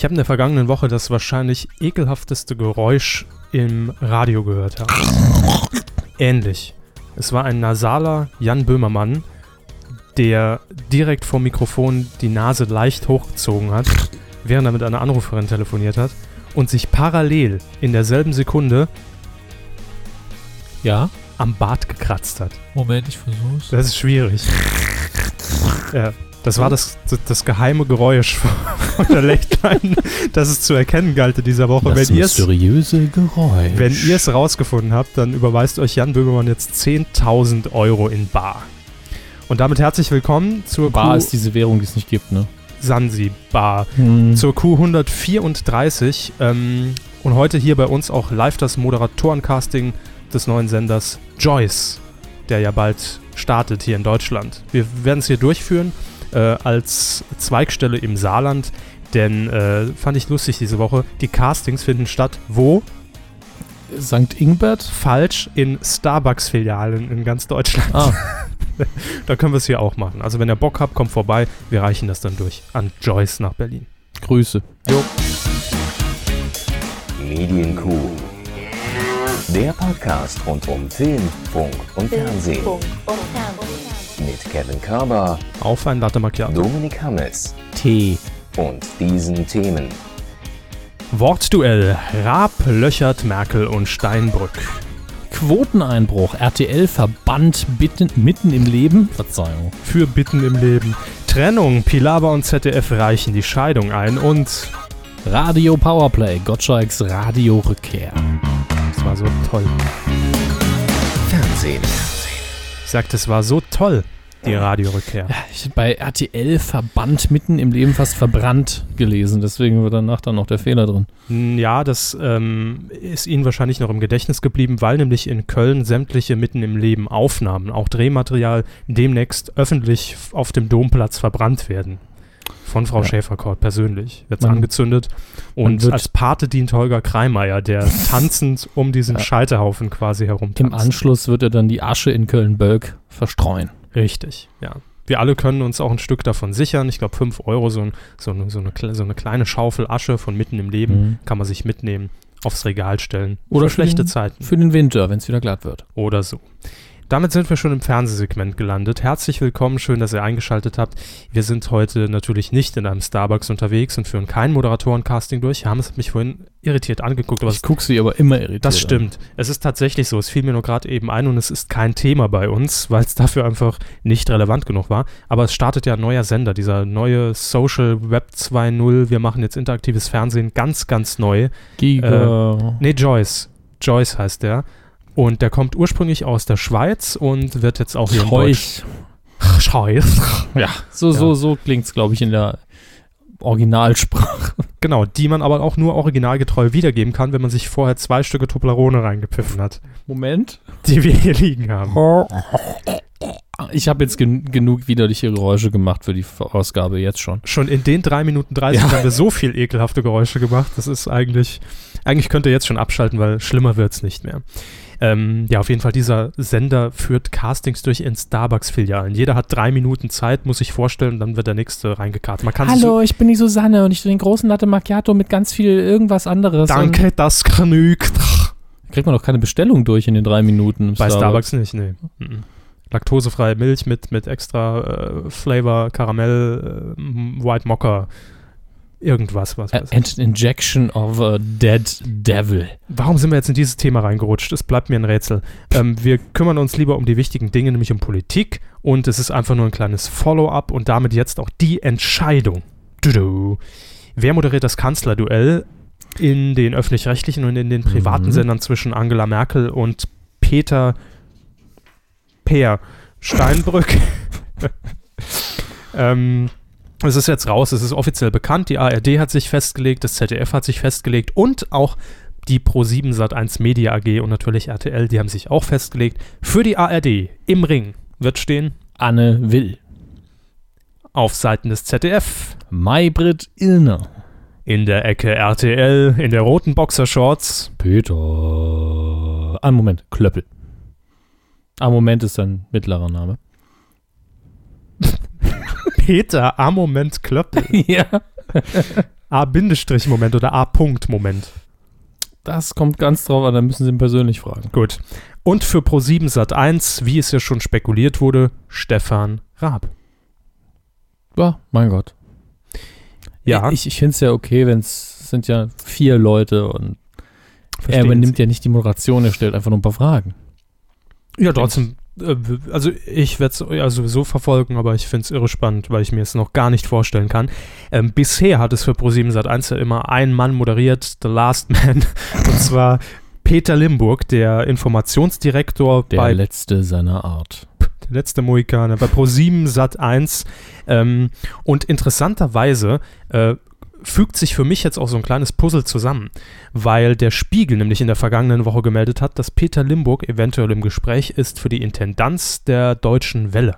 Ich habe in der vergangenen Woche das wahrscheinlich ekelhafteste Geräusch im Radio gehört. Habe. Ähnlich. Es war ein nasaler Jan Böhmermann, der direkt vor Mikrofon die Nase leicht hochgezogen hat, während er mit einer Anruferin telefoniert hat und sich parallel in derselben Sekunde Ja? am Bart gekratzt hat. Moment, ich versuch's. Das ist schwierig. ja, das war das, das, das geheime Geräusch von der Lechlein, das es zu erkennen galt in dieser Woche. Das wenn ihr es mysteriöse Geräusch. wenn ihr es rausgefunden habt, dann überweist euch Jan Böhmermann jetzt 10.000 Euro in Bar. Und damit herzlich willkommen zur Bar Q ist diese Währung, die es nicht gibt, ne? Sansibar. Hm. Zur Q134. Ähm, und heute hier bei uns auch live das Moderatorencasting des neuen Senders Joyce, der ja bald startet hier in Deutschland. Wir werden es hier durchführen äh, als Zweigstelle im Saarland, denn äh, fand ich lustig diese Woche. Die Castings finden statt wo? St. Ingbert? Falsch in Starbucks-Filialen in ganz Deutschland. Ah, Da können wir es hier auch machen. Also wenn ihr Bock habt, kommt vorbei. Wir reichen das dann durch an Joyce nach Berlin. Grüße. Medienkuh. Der Podcast rund um Film, Funk und Fernsehen. Funk und Fernsehen. Mit Kevin Körber, Auf ein Latte Macchiato. Dominik Hammes T. und diesen Themen. Wortduell. Raab löchert Merkel und Steinbrück. Quoteneinbruch. RTL verbannt bitten, mitten im Leben. Verzeihung. Für Bitten im Leben. Trennung. Pilawa und ZDF reichen die Scheidung ein. Und Radio Powerplay. Gottschalks Radiorückkehr. es war so toll. Fernsehen. Ich sagte, es war so toll, die Radiorückkehr. Ich hab bei RTL verbannt mitten im Leben fast verbrannt gelesen. Deswegen war danach dann noch der Fehler drin. Ja, das ähm, ist Ihnen wahrscheinlich noch im Gedächtnis geblieben, weil nämlich in Köln sämtliche Mitten im Leben Aufnahmen, auch Drehmaterial, demnächst öffentlich auf dem Domplatz verbrannt werden. Von Frau Ja. Schäferkort persönlich wird es angezündet. Und als Pate dient Holger Kreimeier, der tanzend um diesen Ja. Scheiterhaufen quasi herum Im Anschluss wird er dann die Asche in Köln-Bölk verstreuen. Richtig, ja. Wir alle können uns auch ein Stück davon sichern. Ich glaube, 5 Euro, so, ein, so, eine, so, eine, so eine kleine Schaufel Asche von mitten im Leben Mhm. kann man sich mitnehmen, aufs Regal stellen. Oder für schlechte den- Zeiten. Für den Winter, wenn es wieder glatt wird. oder so. Damit sind wir schon im Fernsehsegment gelandet. Herzlich willkommen, schön, dass ihr eingeschaltet habt. Wir sind heute natürlich nicht in einem Starbucks unterwegs und führen kein Moderatorencasting durch. Hermes hat mich vorhin irritiert angeguckt, aber Ich gucke sie aber immer irritiert. das an. stimmt. Es ist tatsächlich so. Es fiel mir nur gerade eben ein und es ist kein Thema bei uns, weil es dafür einfach nicht relevant genug war. Aber es startet ja ein neuer Sender, dieser neue Social Web 2.0. Wir machen jetzt interaktives Fernsehen ganz, ganz neu. Giga. Nee, Joyce. Joyce heißt der. Und der kommt ursprünglich aus der Schweiz und wird jetzt auch hier in Deutsch. Scheuch. Joyce. Ja, so, Ja. so, so klingt es, glaube ich, in der Originalsprache. Genau, die man aber auch nur originalgetreu wiedergeben kann, wenn man sich vorher zwei Stücke Toblerone reingepfiffen hat, Moment. die wir hier liegen haben. Ich habe jetzt gen genug widerliche Geräusche gemacht für die Ausgabe jetzt schon. Schon in den 3 Minuten 30 Ja. haben wir so viel ekelhafte Geräusche gemacht. Das ist eigentlich, eigentlich könnt ihr jetzt schon abschalten, weil schlimmer wird's nicht mehr. Ähm, ja, auf jeden Fall, dieser Sender führt Castings durch in Starbucks-Filialen. Jeder hat drei Minuten Zeit, muss ich vorstellen, dann wird der nächste reingekartet. Man kann sich Hallo, ich bin die Susanne und ich will den großen Latte Macchiato mit ganz viel irgendwas anderes. so, danke, das genügt. Kriegt man doch keine Bestellung durch in den drei Minuten. im Bei Starbucks nicht, nee. Mhm. Laktosefreie Milch mit, mit extra äh, Flavor, Karamell, äh, White Mocha, irgendwas, was weiß ich. And injection of a dead devil. Warum sind wir jetzt in dieses Thema reingerutscht? Es bleibt mir ein Rätsel. Ähm, wir kümmern uns lieber um die wichtigen Dinge, nämlich um Politik. Und es ist einfach nur ein kleines Follow-up und damit jetzt auch die Entscheidung. Dudu. Wer moderiert das Kanzlerduell in den öffentlich-rechtlichen und in den privaten Mhm. Sendern zwischen Angela Merkel und Peter Peer Steinbrück? ähm, es ist jetzt raus, es ist offiziell bekannt. Die ARD hat sich festgelegt, das ZDF hat sich festgelegt und auch die Pro7 Sat1 Media AG und natürlich RTL, die haben sich auch festgelegt. Für die ARD im Ring wird stehen Anne Will. auf Seiten des ZDF, Maybrit Illner. in der Ecke RTL, in der roten Boxershorts. Peter. Ein Moment, Klöppel. Ein Moment ist ein mittlerer Name. Peter Armoment Klöppel. ja. A-Moment oder A-Punkt-Moment. Das kommt ganz drauf an, da müssen Sie ihn persönlich fragen. Gut. Und für Pro7 Sat 1, wie es ja schon spekuliert wurde, Stefan Raab. Ja, mein Gott. Ja, Ich, ich finde es ja okay, wenn es sind ja vier Leute und er übernimmt Sie. ja nicht die Moderation, er stellt einfach nur ein paar Fragen. Ja, trotzdem. Äh, Also ich werde es ja sowieso verfolgen, aber ich finde es irre spannend, weil ich mir es noch gar nicht vorstellen kann. Ähm, bisher hat es für Pro7 Sat1 ja immer ein Mann moderiert, The Last Man, und zwar Peter Limburg, der Informationsdirektor Der bei letzte seiner Art. der letzte Mohikaner, bei Pro7 Sat1. Ähm, und interessanterweise äh, fügt sich für mich jetzt auch so ein kleines Puzzle zusammen, weil der Spiegel nämlich in der vergangenen Woche gemeldet hat, dass Peter Limburg eventuell im Gespräch ist für die Intendanz der Deutschen Welle.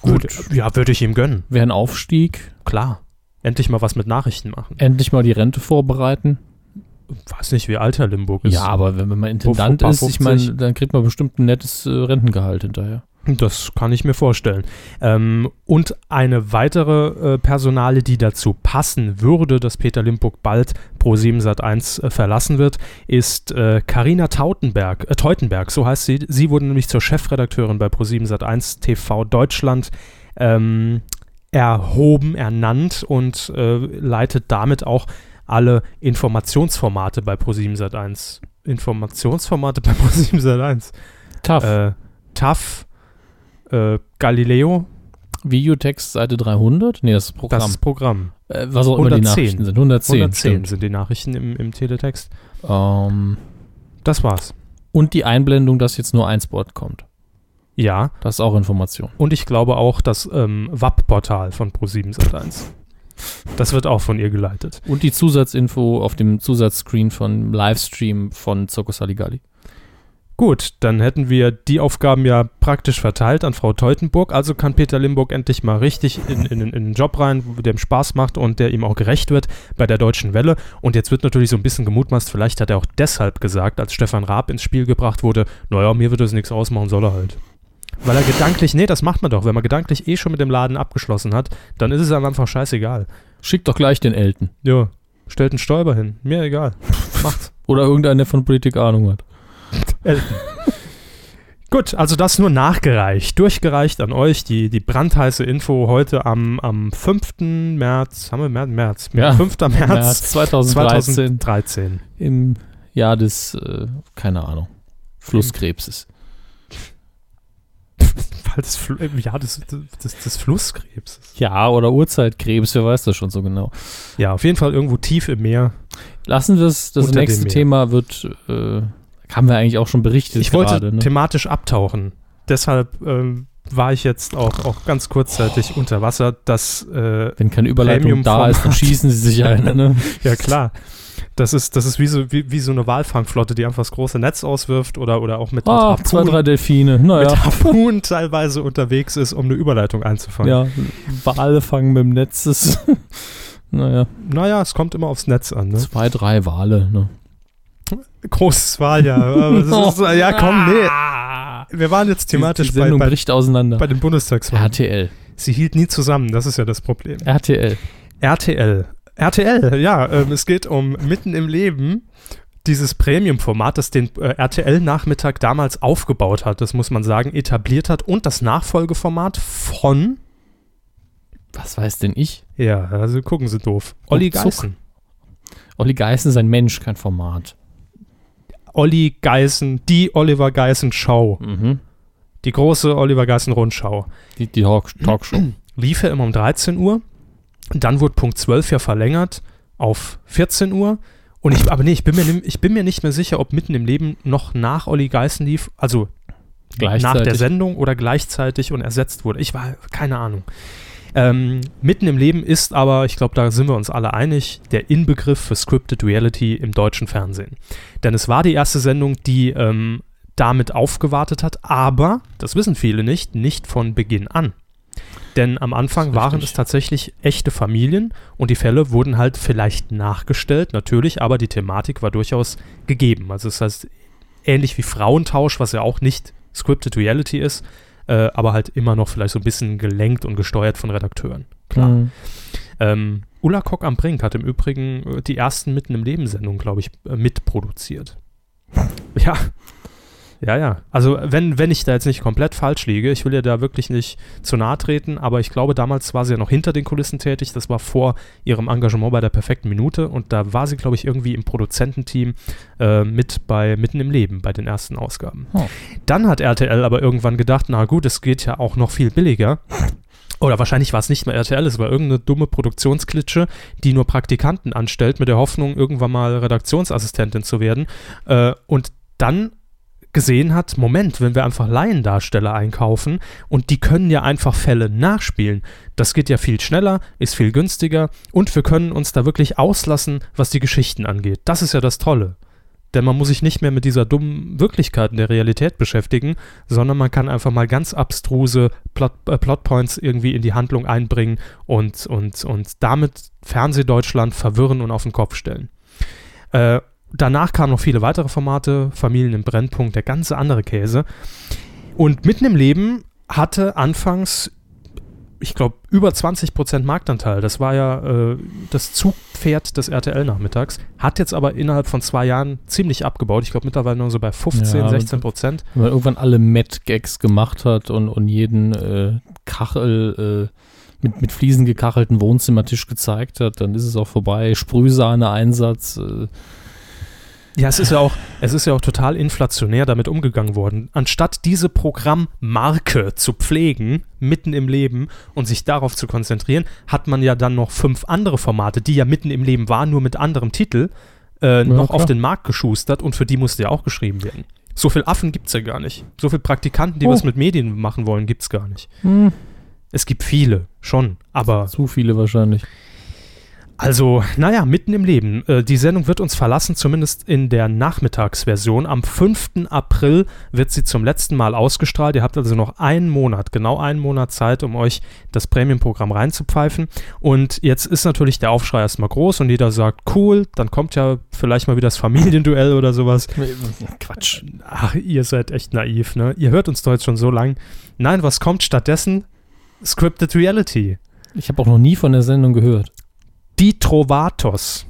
Gut. ja, würde ich ihm gönnen. Wäre ein Aufstieg, Klar. Endlich mal was mit Nachrichten machen. endlich mal die Rente vorbereiten. Weiß nicht, wie alt Herr Limburg ist. Ja, aber wenn man Intendant ist, ich 50. meine, dann kriegt man bestimmt ein nettes äh, Rentengehalt hinterher. Das kann ich mir vorstellen. Ähm, und eine weitere äh, Personale, die dazu passen würde, dass Peter Limburg bald Pro7 Sat1 äh, verlassen wird, ist Karina Tautenberg, äh, Teutenberg, so heißt sie. Sie wurde nämlich zur Chefredakteurin bei Pro7 Sat1 TV Deutschland ähm, erhoben, ernannt und äh, leitet damit auch alle Informationsformate bei Pro7 Sat1. Informationsformate bei Pro7 Sat1. Tough. Äh, TAF, äh, Galileo, Videotext Seite 300? Nee, das Programm. das Programm. äh, was auch immer die 110. Nachrichten sind. 110, 110 stimmt. sind die Nachrichten im, im Teletext. Ähm, Das war's. und die Einblendung, dass jetzt nur ein Spot kommt. Ja, Das ist auch Information. und ich glaube auch das ähm, WAP-Portal von Pro7 Sat1. Das wird auch von ihr geleitet. Und die Zusatzinfo auf dem Zusatzscreen von Livestream von Zirkus Saligalli. Gut, dann hätten wir die Aufgaben ja praktisch verteilt an Frau Teutenburg. Also kann Peter Limburg endlich mal richtig in, in, in einen Job rein, der ihm Spaß macht und der ihm auch gerecht wird bei der Deutschen Welle. Und jetzt wird natürlich so ein bisschen gemutmaßt, vielleicht hat er auch deshalb gesagt, als Stefan Raab ins Spiel gebracht wurde, naja, mir wird das nichts ausmachen, soll er halt. Weil er gedanklich, nee, das macht man doch, wenn man gedanklich eh schon mit dem Laden abgeschlossen hat, dann ist es am Anfang scheißegal. Schickt doch gleich den Elten. Ja, stellt einen Stäuber hin, mir egal. Macht's. Oder irgendeiner, der von Politik Ahnung hat. Gut, also das nur nachgereicht, durchgereicht an euch, die, die brandheiße Info heute am, am 5. März, haben wir März? März, Ja, 5. März, März 2013 2013. im Jahr des, äh, keine Ahnung, Flusskrebses. Das Fl Jahr des, des, des Flusskrebs. Ja, oder Urzeitkrebs, wer weiß das schon so genau. Ja, auf jeden Fall irgendwo tief im Meer. Lassen wir es, das nächste. Thema wird, äh, haben wir eigentlich auch schon berichtet Ich wollte gerade, ne? thematisch abtauchen. Deshalb ähm, war ich jetzt auch, auch ganz kurzzeitig unter Wasser. Das, äh, Wenn keine Überleitung da ist, dann schießen sie sich ein, ne? ja klar. Das ist, das ist wie, so, wie, wie so eine Walfangflotte, die einfach das große Netz auswirft oder, oder auch mit, mit Ah, zwei, Harpunen- drei Delfine, naja. mit Harpunen teilweise unterwegs ist, um eine Überleitung einzufangen. Ja, Wale fangen mit dem Netz, ist, naja, Naja, es kommt immer aufs Netz an. Ne? zwei, drei Wale, ne? Großes Wahl, ja. Aber das ist, ja, komm, nee. Wir waren jetzt thematisch die, die bei, Sendung bei, bricht auseinander. bei den Bundestagswahlen. RTL. Sie hielt nie zusammen, das ist ja das Problem. RTL. RTL. RTL, ja, ähm, es geht um Mitten im Leben. Dieses Premium-Format, das den äh, RTL-Nachmittag damals aufgebaut hat, das muss man sagen, etabliert hat und das Nachfolgeformat von, Was weiß denn ich? ja, also gucken Sie doof, Olli. Geißen. Olli Geißen ist ein Mensch, kein Format. Olli Geißen, die Oliver Geißen Show, Mhm. die große Oliver Geißen Rundschau. Die, die Talk Talkshow. Lief ja immer um 13 Uhr, dann wurde Punkt 12 ja verlängert auf 14 Uhr. Und ich, aber nee, ich bin, mir, ich bin mir nicht mehr sicher, ob mitten im Leben noch nach Olli Geißen lief, also nach der. Sendung oder gleichzeitig und ersetzt wurde. Ich war, keine Ahnung. Ähm, mitten im Leben ist aber, ich glaube, da sind wir uns alle einig, der Inbegriff für Scripted Reality im deutschen Fernsehen. Denn es war die erste Sendung, die ähm, damit aufgewartet hat, aber, das wissen viele nicht, nicht von Beginn an. Denn am Anfang waren es tatsächlich echte Familien und die Fälle wurden halt vielleicht nachgestellt, natürlich, aber die Thematik war durchaus gegeben. Also das heißt, ähnlich wie Frauentausch, was ja auch nicht Scripted Reality ist, äh, aber halt immer noch vielleicht so ein bisschen gelenkt und gesteuert von Redakteuren. Klar. Mhm. Ähm, Ulla Kock am Brink hat im Übrigen äh, die ersten Mitten im Leben Sendungen, glaube ich, äh, mitproduziert. Ja. Ja, ja. Also wenn, wenn ich da jetzt nicht komplett falsch liege, ich will ja da wirklich nicht zu nahe treten, aber ich glaube, damals war sie ja noch hinter den Kulissen tätig. Das war vor ihrem Engagement bei der perfekten Minute und da war sie, glaube ich, irgendwie im Produzententeam äh, mit bei Mitten im Leben, bei den ersten Ausgaben. Oh. Dann hat RTL aber irgendwann gedacht, na gut, es geht ja auch noch viel billiger. Oder wahrscheinlich war es nicht mehr RTL, es war irgendeine dumme Produktionsklitsche, die nur Praktikanten anstellt, mit der Hoffnung, irgendwann mal Redaktionsassistentin zu werden. Äh, und dann gesehen hat, Moment, wenn wir einfach Laiendarsteller einkaufen und die können ja einfach Fälle nachspielen, das geht ja viel schneller, ist viel günstiger und wir können uns da wirklich auslassen, was die Geschichten angeht. Das ist ja das Tolle. Denn man muss sich nicht mehr mit dieser dummen Wirklichkeit in der Realität beschäftigen, sondern man kann einfach mal ganz abstruse Plot, äh, Plotpoints irgendwie in die Handlung einbringen und, und, und damit Fernsehdeutschland verwirren und auf den Kopf stellen. Äh, danach kamen noch viele weitere Formate, Familien im Brennpunkt, der ganze andere Käse. Und mitten im Leben hatte anfangs, ich glaube, über 20% Marktanteil. Das war ja äh, das Zugpferd des RTL-Nachmittags. Hat jetzt aber innerhalb von zwei Jahren ziemlich abgebaut. Ich glaube, mittlerweile nur so bei 15, Ja, 16 Prozent. Wenn man irgendwann alle Met-Gags gemacht hat und, und jeden äh, Kachel, äh, mit, mit Fliesen gekachelten Wohnzimmertisch gezeigt hat, dann ist es auch vorbei. Sprühsahne-Einsatz. Äh, Ja, es ist ja auch, es ist ja auch total inflationär damit umgegangen worden. Anstatt diese Programmmarke zu pflegen, mitten im Leben und sich darauf zu konzentrieren, hat man ja dann noch fünf andere Formate, die ja mitten im Leben waren, nur mit anderem Titel, äh, noch klar. auf den Markt geschustert und für die musste ja auch geschrieben werden. So viel Affen gibt's ja gar nicht. So viele Praktikanten, die Oh. was mit Medien machen wollen, gibt's gar nicht. hm, Es gibt viele, schon, aber zu viele wahrscheinlich. Also, naja, mitten im Leben. Äh, die Sendung wird uns verlassen, zumindest in der Nachmittagsversion. Am 5. April wird sie zum letzten Mal ausgestrahlt. Ihr habt also noch einen Monat, genau einen Monat Zeit, um euch das Premium-Programm reinzupfeifen. Und jetzt ist natürlich der Aufschrei erstmal groß und jeder sagt, cool, dann kommt ja vielleicht mal wieder das Familienduell oder sowas. Quatsch. Ach, ihr seid echt naiv, ne? Ihr hört uns doch jetzt schon so lang. Nein, was kommt stattdessen? Scripted Reality. Ich habe auch noch nie von der Sendung gehört. Die Trovatos.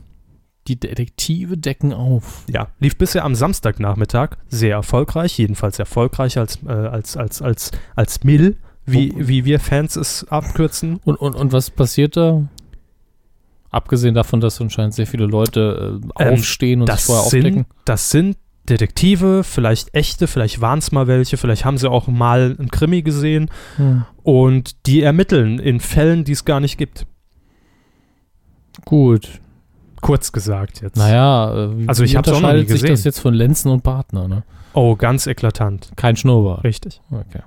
Die Detektive decken auf. Ja, lief bisher am Samstagnachmittag, sehr erfolgreich, jedenfalls erfolgreicher als, äh, als, als, als, als Mill, wie, wie wir Fans es abkürzen. Und, und, und was passiert da? Abgesehen davon, dass anscheinend sehr viele Leute äh, Ähm, aufstehen und sich Das vorher sind, aufdecken. das sind Detektive, vielleicht echte, vielleicht waren es mal welche, vielleicht haben sie auch mal einen Krimi gesehen Hm. und die ermitteln in Fällen, die es gar nicht gibt. Gut. Kurz gesagt jetzt. Naja, äh, wie, Also ich auch noch nie unterscheidet sich gesehen. das jetzt von Lenzen und Partner, ne? Oh, ganz eklatant. Kein Schnurrbart. Richtig. Okay.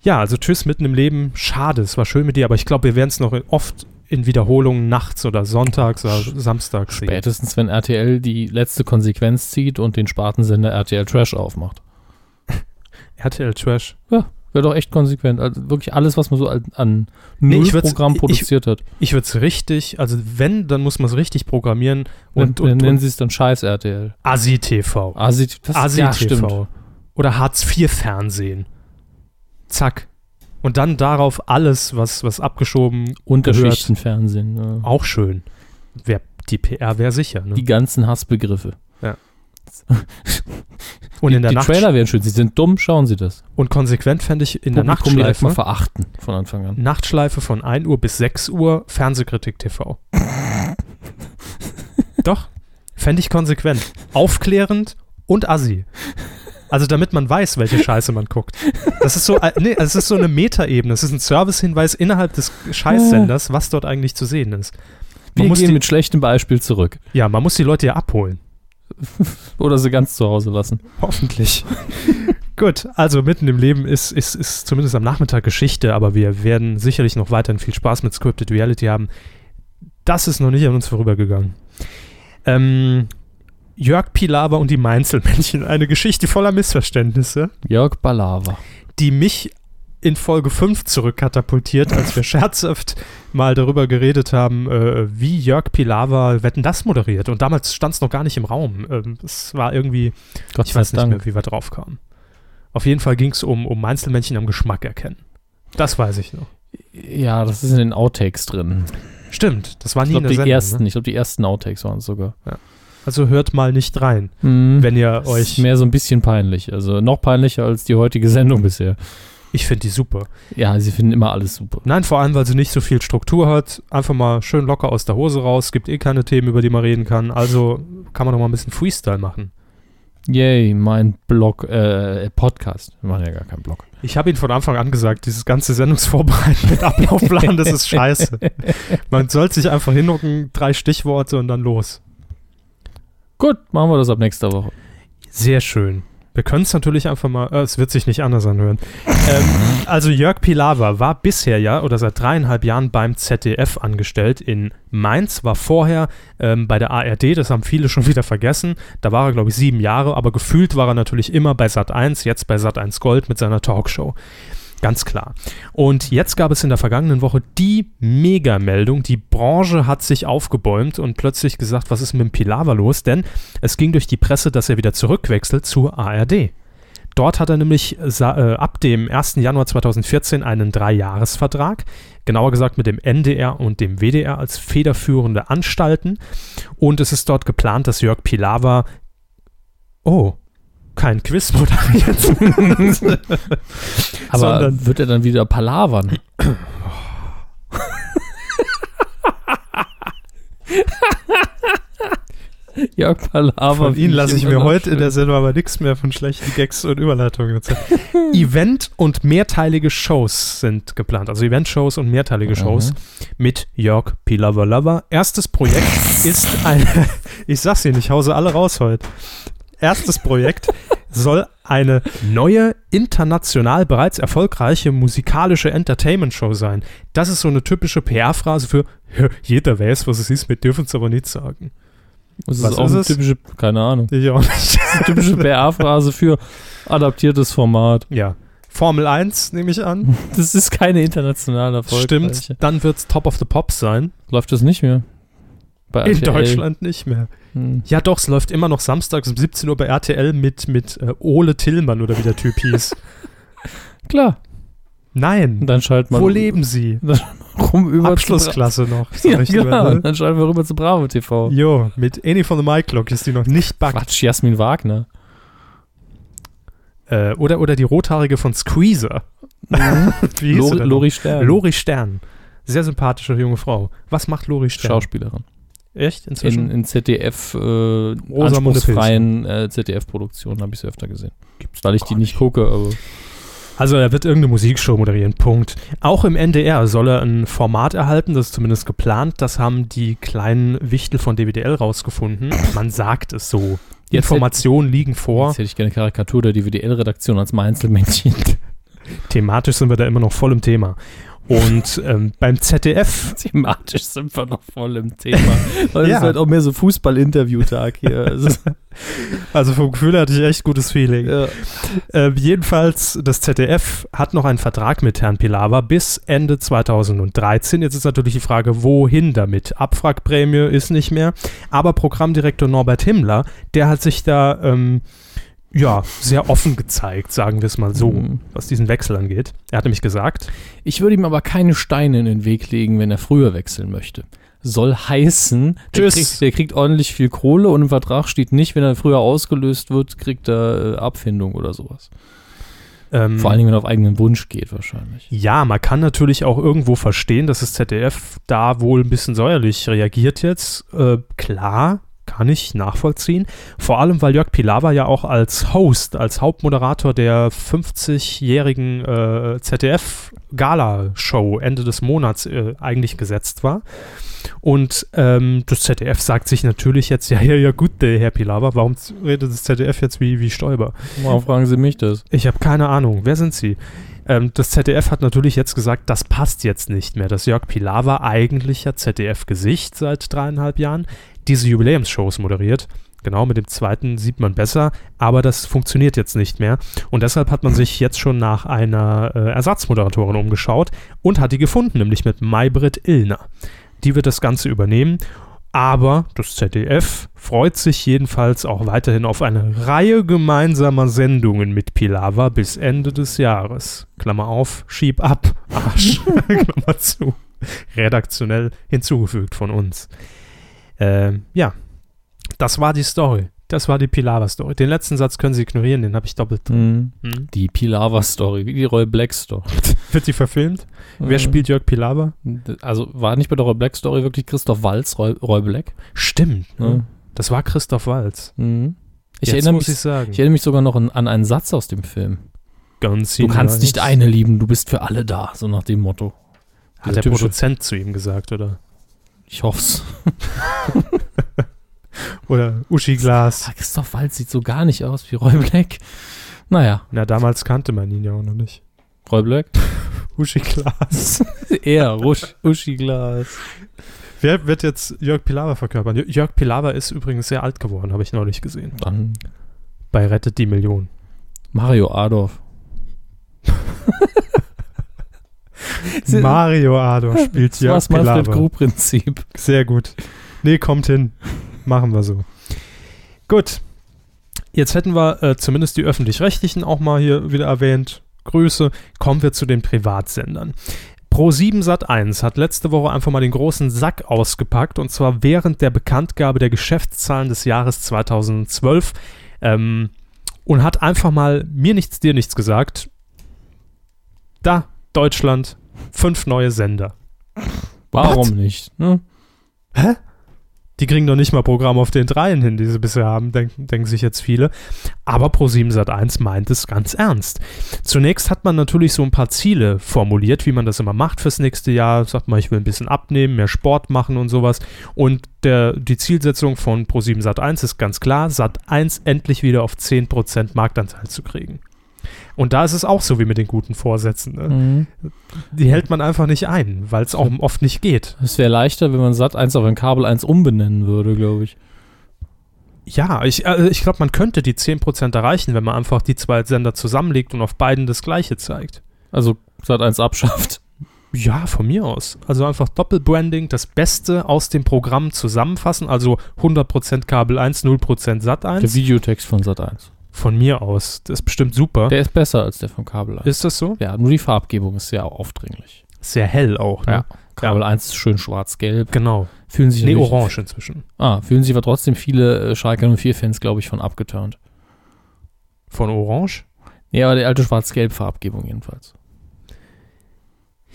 Ja, also tschüss mitten im Leben. Schade, es war schön mit dir, aber ich glaube, wir werden es noch oft in Wiederholungen nachts oder sonntags oder samstags sehen. Spätestens, wenn RTL die letzte Konsequenz zieht und den Spartensender RTL Trash aufmacht. RTL Trash. Wäre doch echt konsequent. Also wirklich alles, was man so an, an Nee, Nullprogramm ich- produziert hat. Ich würde es richtig, also wenn, dann muss man es richtig programmieren und, Und, und, nennen und sie es dann Scheiß RTL. Asi TV. Asi, ja, stimmt. Oder Hartz IV Fernsehen. Zack. Und dann darauf alles, was, was abgeschoben, Unterschichtenfernsehen. Ja. auch schön. Wär, die PR wäre sicher. Ne? Die ganzen Hassbegriffe. und in der die Nacht Trailer wären schön. Sie sind dumm, schauen Sie das. und konsequent fände ich in der Publikum mal Nachtschleife. verachten von Anfang an. Nachtschleife von 1 Uhr bis 6 Uhr, Fernsehkritik TV. Doch, fände ich konsequent. Aufklärend und assi. Also damit man weiß, welche Scheiße man guckt. Das ist so, äh, nee, es ist so eine Metaebene. Es ist ein Servicehinweis innerhalb des Scheißsenders, was dort eigentlich zu sehen ist. Man Wir muss gehen die, mit schlechtem Beispiel zurück. ja, man muss die Leute ja abholen. Oder sie ganz zu Hause lassen. Hoffentlich. Gut, also mitten im Leben ist, ist, ist zumindest am Nachmittag Geschichte, aber wir werden sicherlich noch weiterhin viel Spaß mit Scripted Reality haben. Das ist noch nicht an uns vorübergegangen. Ähm, Jörg Pilawa und die Mainzelmännchen, eine Geschichte voller Missverständnisse, Jörg Balava. die mich in Folge 5 zurückkatapultiert, als wir scherzhaft mal darüber geredet haben, äh, wie Jörg Pilawa Wetten das moderiert. Und damals stand es noch gar nicht im Raum. Ähm, es war irgendwie Gott ich weiß nicht Dank. mehr, wie wir drauf kamen. Auf jeden Fall ging es um, um Einzelmännchen am Geschmack erkennen. Das weiß ich noch. Ja, das ist in den Outtakes drin. Stimmt, das war Ich nie der die Sendung. ersten, Ne? ich glaube, die ersten Outtakes waren es sogar. Also hört mal nicht rein, Mhm. wenn ihr Ist euch. mehr so ein bisschen peinlich. Also noch peinlicher als die heutige Sendung bisher. Ich finde die super. Ja, sie finden immer alles super. Nein, vor allem, weil sie nicht so viel Struktur hat. Einfach mal schön locker aus der Hose raus. Gibt eh keine Themen, über die man reden kann. Also kann man doch mal ein bisschen Freestyle machen. Yay, mein Blog, äh, Podcast. Wir machen ja gar keinen Blog. Ich habe Ihnen von Anfang an gesagt, dieses ganze Sendungsvorbereiten mit Ablaufplan, das ist scheiße. Man sollte sich einfach hinhocken, drei Stichworte und dann los. Gut, machen wir das ab nächster Woche. Sehr schön. Wir können es natürlich einfach mal, äh, es wird sich nicht anders anhören. ähm, also Jörg Pilawa war bisher ja oder seit dreieinhalb Jahren beim ZDF angestellt in Mainz, war vorher ähm, bei der ARD, das haben viele schon wieder vergessen. Da war er, glaube ich, sieben Jahre, aber gefühlt war er natürlich immer bei Sat 1, jetzt bei Sat 1 Gold mit seiner Talkshow. Ganz klar. Und jetzt gab es in der vergangenen Woche die Mega-Meldung. Die Branche hat sich aufgebäumt und plötzlich gesagt, was ist mit dem Pilawa los? Denn es ging durch die Presse, dass er wieder zurückwechselt zur ARD. Dort hat er nämlich äh, ab dem 1. Januar 2014 einen Dreijahresvertrag, genauer gesagt mit dem NDR und dem WDR als federführende Anstalten. Und es ist dort geplant, dass Jörg Pilawa, oh, kein Quiz moderiert, Aber Sondern- wird er dann wieder palavern? Jörg Palaver. Von Ihnen lasse ich mir heute in der Sendung aber nichts mehr von schlechten Gags und Überleitungen erzählen. Event- und mehrteilige Shows sind geplant. Also Event-Shows und mehrteilige Shows mit Jörg Pilawa. Erstes Projekt ist ein, ich sag's Ihnen, ich hause alle raus heute. Erstes Projekt soll eine neue, international bereits erfolgreiche musikalische Entertainment-Show sein. Das ist so eine typische PR-Phrase für "Ja, jeder weiß, was es ist, wir dürfen es aber nicht sagen. Das ist Was auch ist eine es? typische, keine Ahnung, Ich auch nicht. eine typische PR-Phrase für adaptiertes Format. Ja. Formel 1 nehme ich an. Das ist keine internationale Erfolg. Stimmt. Dann wird es Top of the Pops sein. Läuft das nicht mehr? Bei In RTL? Deutschland nicht mehr. Hm. Ja, doch, es läuft immer noch samstags um 17 Uhr bei RTL mit, mit äh, Ole Tillmann oder wie der Typ hieß. Klar. Nein. Dann schaltet man Wo leben Sie? rum über Abschlussklasse noch. Ja, genau. ne? Dann schalten wir rüber zu Bravo TV. Jo, mit Annie von the Mike Clock ist die noch nicht backt. Quatsch, Jasmin Wagner. Äh, oder, oder die Rothaarige von Squeezer. Sie Lori? Lori Stern. Lori Stern. Sehr sympathische junge Frau. Was macht Lori Stern? Schauspielerin. Echt? Inzwischen? In, in ZDF, äh, anspruchsfreien äh, ZDF-Produktionen habe ich sie öfter gesehen. Weil ich die nicht gucke, aber Also er wird irgendeine Musikshow moderieren, Punkt. Auch im NDR soll er ein Format erhalten, das ist zumindest geplant. Das haben die kleinen Wichtel von DWDL rausgefunden. Man sagt es so. Die Jetzt Informationen liegen vor. jetzt hätte ich gerne eine Karikatur der DWDL-Redaktion als Einzelmännchen. Thematisch sind wir da immer noch voll im Thema. Und ähm, beim ZDF, Thematisch sind wir noch voll im Thema. Weil Ja. es ist halt auch mehr so Fußball-Interview-Tag hier. Also, also vom Gefühl hatte ich echt gutes Feeling. ja. Äh, jedenfalls, das ZDF hat noch einen Vertrag mit Herrn Pilawa bis Ende 2013. Jetzt ist natürlich die Frage, wohin damit? Abwrackprämie ist nicht mehr. Aber Programmdirektor Norbert Himmler, der hat sich da ähm, ja, sehr offen gezeigt, sagen wir es mal so, Mhm. was diesen Wechsel angeht. Er hat nämlich gesagt, Ich würde ihm aber keine Steine in den Weg legen, wenn er früher wechseln möchte. Soll heißen, der kriegt, der kriegt ordentlich viel Kohle und im Vertrag steht nicht, wenn er früher ausgelöst wird, kriegt er äh, Abfindung oder sowas. ähm, Vor allen Dingen, wenn er auf eigenen Wunsch geht, wahrscheinlich. Ja, man kann natürlich auch irgendwo verstehen, dass das ZDF da wohl ein bisschen säuerlich reagiert jetzt. Äh, klar, kann ich nachvollziehen. Vor allem, weil Jörg Pilawa ja auch als Host, als Hauptmoderator der 50-jährigen äh, ZDF-Gala-Show Ende des Monats äh, eigentlich gesetzt war. Und ähm, das ZDF sagt sich natürlich jetzt, ja, ja, ja, gut, der Herr Pilawa, warum redet das ZDF jetzt wie, wie Stoiber? Warum fragen Sie mich das? Ich habe keine Ahnung. Wer sind Sie? Ähm, das ZDF hat natürlich jetzt gesagt, das passt jetzt nicht mehr. Das Jörg Pilawa, eigentlicher ZDF-Gesicht seit dreieinhalb Jahren, diese Jubiläumsshows moderiert. Genau, mit dem zweiten sieht man besser, aber das funktioniert jetzt nicht mehr. Und deshalb hat man sich jetzt schon nach einer äh, Ersatzmoderatorin umgeschaut und hat die gefunden, nämlich mit Maybrit Illner. Die wird das Ganze übernehmen. Aber das ZDF freut sich jedenfalls auch weiterhin auf eine Reihe gemeinsamer Sendungen mit Pilawa bis Ende des Jahres. Klammer auf, schieb ab, Arsch. Klammer zu. Redaktionell hinzugefügt von uns. Ähm, ja, das war die Story. Das war die Pilawa-Story. Den letzten Satz können Sie ignorieren, den habe ich doppelt drin. Mhm. Hm? Die Pilawa-Story, wie die Roy Black-Story. Wird die verfilmt? Wer Äh, spielt Jörg Pilawa? Also war nicht bei der Roy Black-Story wirklich Christoph Walz, Roy, Roy Black? Stimmt. Ja. Ne? Das war Christoph Walz. Mhm. Ich, Jetzt erinnere muss mich, ich sagen. ich erinnere mich sogar noch an, an einen Satz aus dem Film. Ganz Du kannst nicht eine lieben, du bist für alle da, so nach dem Motto. Hat der typische- Produzent zu ihm gesagt, oder? Ich hoff's. Oder Uschi Glas. Ah, Christoph Waltz sieht so gar nicht aus wie Roy Black. Naja, Na, damals kannte man ihn ja auch noch nicht. Roy Black? Uschi Glas. Er, Uschi Glas. Wer wird jetzt Jörg Pilawa verkörpern? Jö- Jörg Pilawa ist übrigens sehr alt geworden, habe ich neulich gesehen. Dann Bei Rettet die Million. Mario Adolf. Mario Adolf spielt Das war das Manfred Pilawa. Gru-Prinzip. Sehr gut. Nee, kommt hin. Machen wir so. Gut. Jetzt hätten wir äh, zumindest die öffentlich-rechtlichen auch mal hier wieder erwähnt. Grüße. Kommen wir zu den Privatsendern. Pro7 Sat1 hat letzte Woche einfach mal den großen Sack ausgepackt und zwar während der Bekanntgabe der Geschäftszahlen des Jahres 2012 ähm, und hat einfach mal mir nichts, dir nichts gesagt. Da, Deutschland, fünf neue Sender. Warum nicht? Ne? Die kriegen doch nicht mal Programm auf den Dreien hin, die sie bisher haben, denken, denken sich jetzt viele. Aber Pro7 Sat1 meint es ganz ernst. Zunächst hat man natürlich so ein paar Ziele formuliert, wie man das immer macht fürs nächste Jahr. Sagt man, ich will ein bisschen abnehmen, mehr Sport machen und sowas. Und der, die Zielsetzung von Pro7 Sat1 ist ganz klar, Sat1 endlich wieder auf 10% Marktanteil zu kriegen. Und da ist es auch so wie mit den guten Vorsätzen. Ne? Mhm. Die hält man einfach nicht ein, weil es auch oft nicht geht. Es wäre leichter, wenn man Sat 1 auf ein Kabel 1 umbenennen würde, glaube ich. Ja, ich, äh, ich glaube, man könnte die 10% erreichen, wenn man einfach die zwei Sender zusammenlegt und auf beiden das gleiche zeigt. Also Sat 1 abschafft. Ja, von mir aus. Also einfach Doppelbranding, das Beste aus dem Programm zusammenfassen, also 100% Kabel 1, 0% Sat Der 1. Videotext von Sat 1. Von mir aus. Das ist bestimmt super. Der ist besser als der von Kabel 1. ist das so? ja, nur die Farbgebung ist sehr aufdringlich. Sehr hell auch, ne? Ja. Kabel 1 ist schön schwarz-gelb. Genau. Fühlen sich Nee, orange inzwischen. Ah, fühlen sich aber trotzdem viele äh, Schalke 04-Fans, glaube ich, von abgeturnt. Von orange? Ja, aber die alte schwarz-gelb-Farbgebung jedenfalls.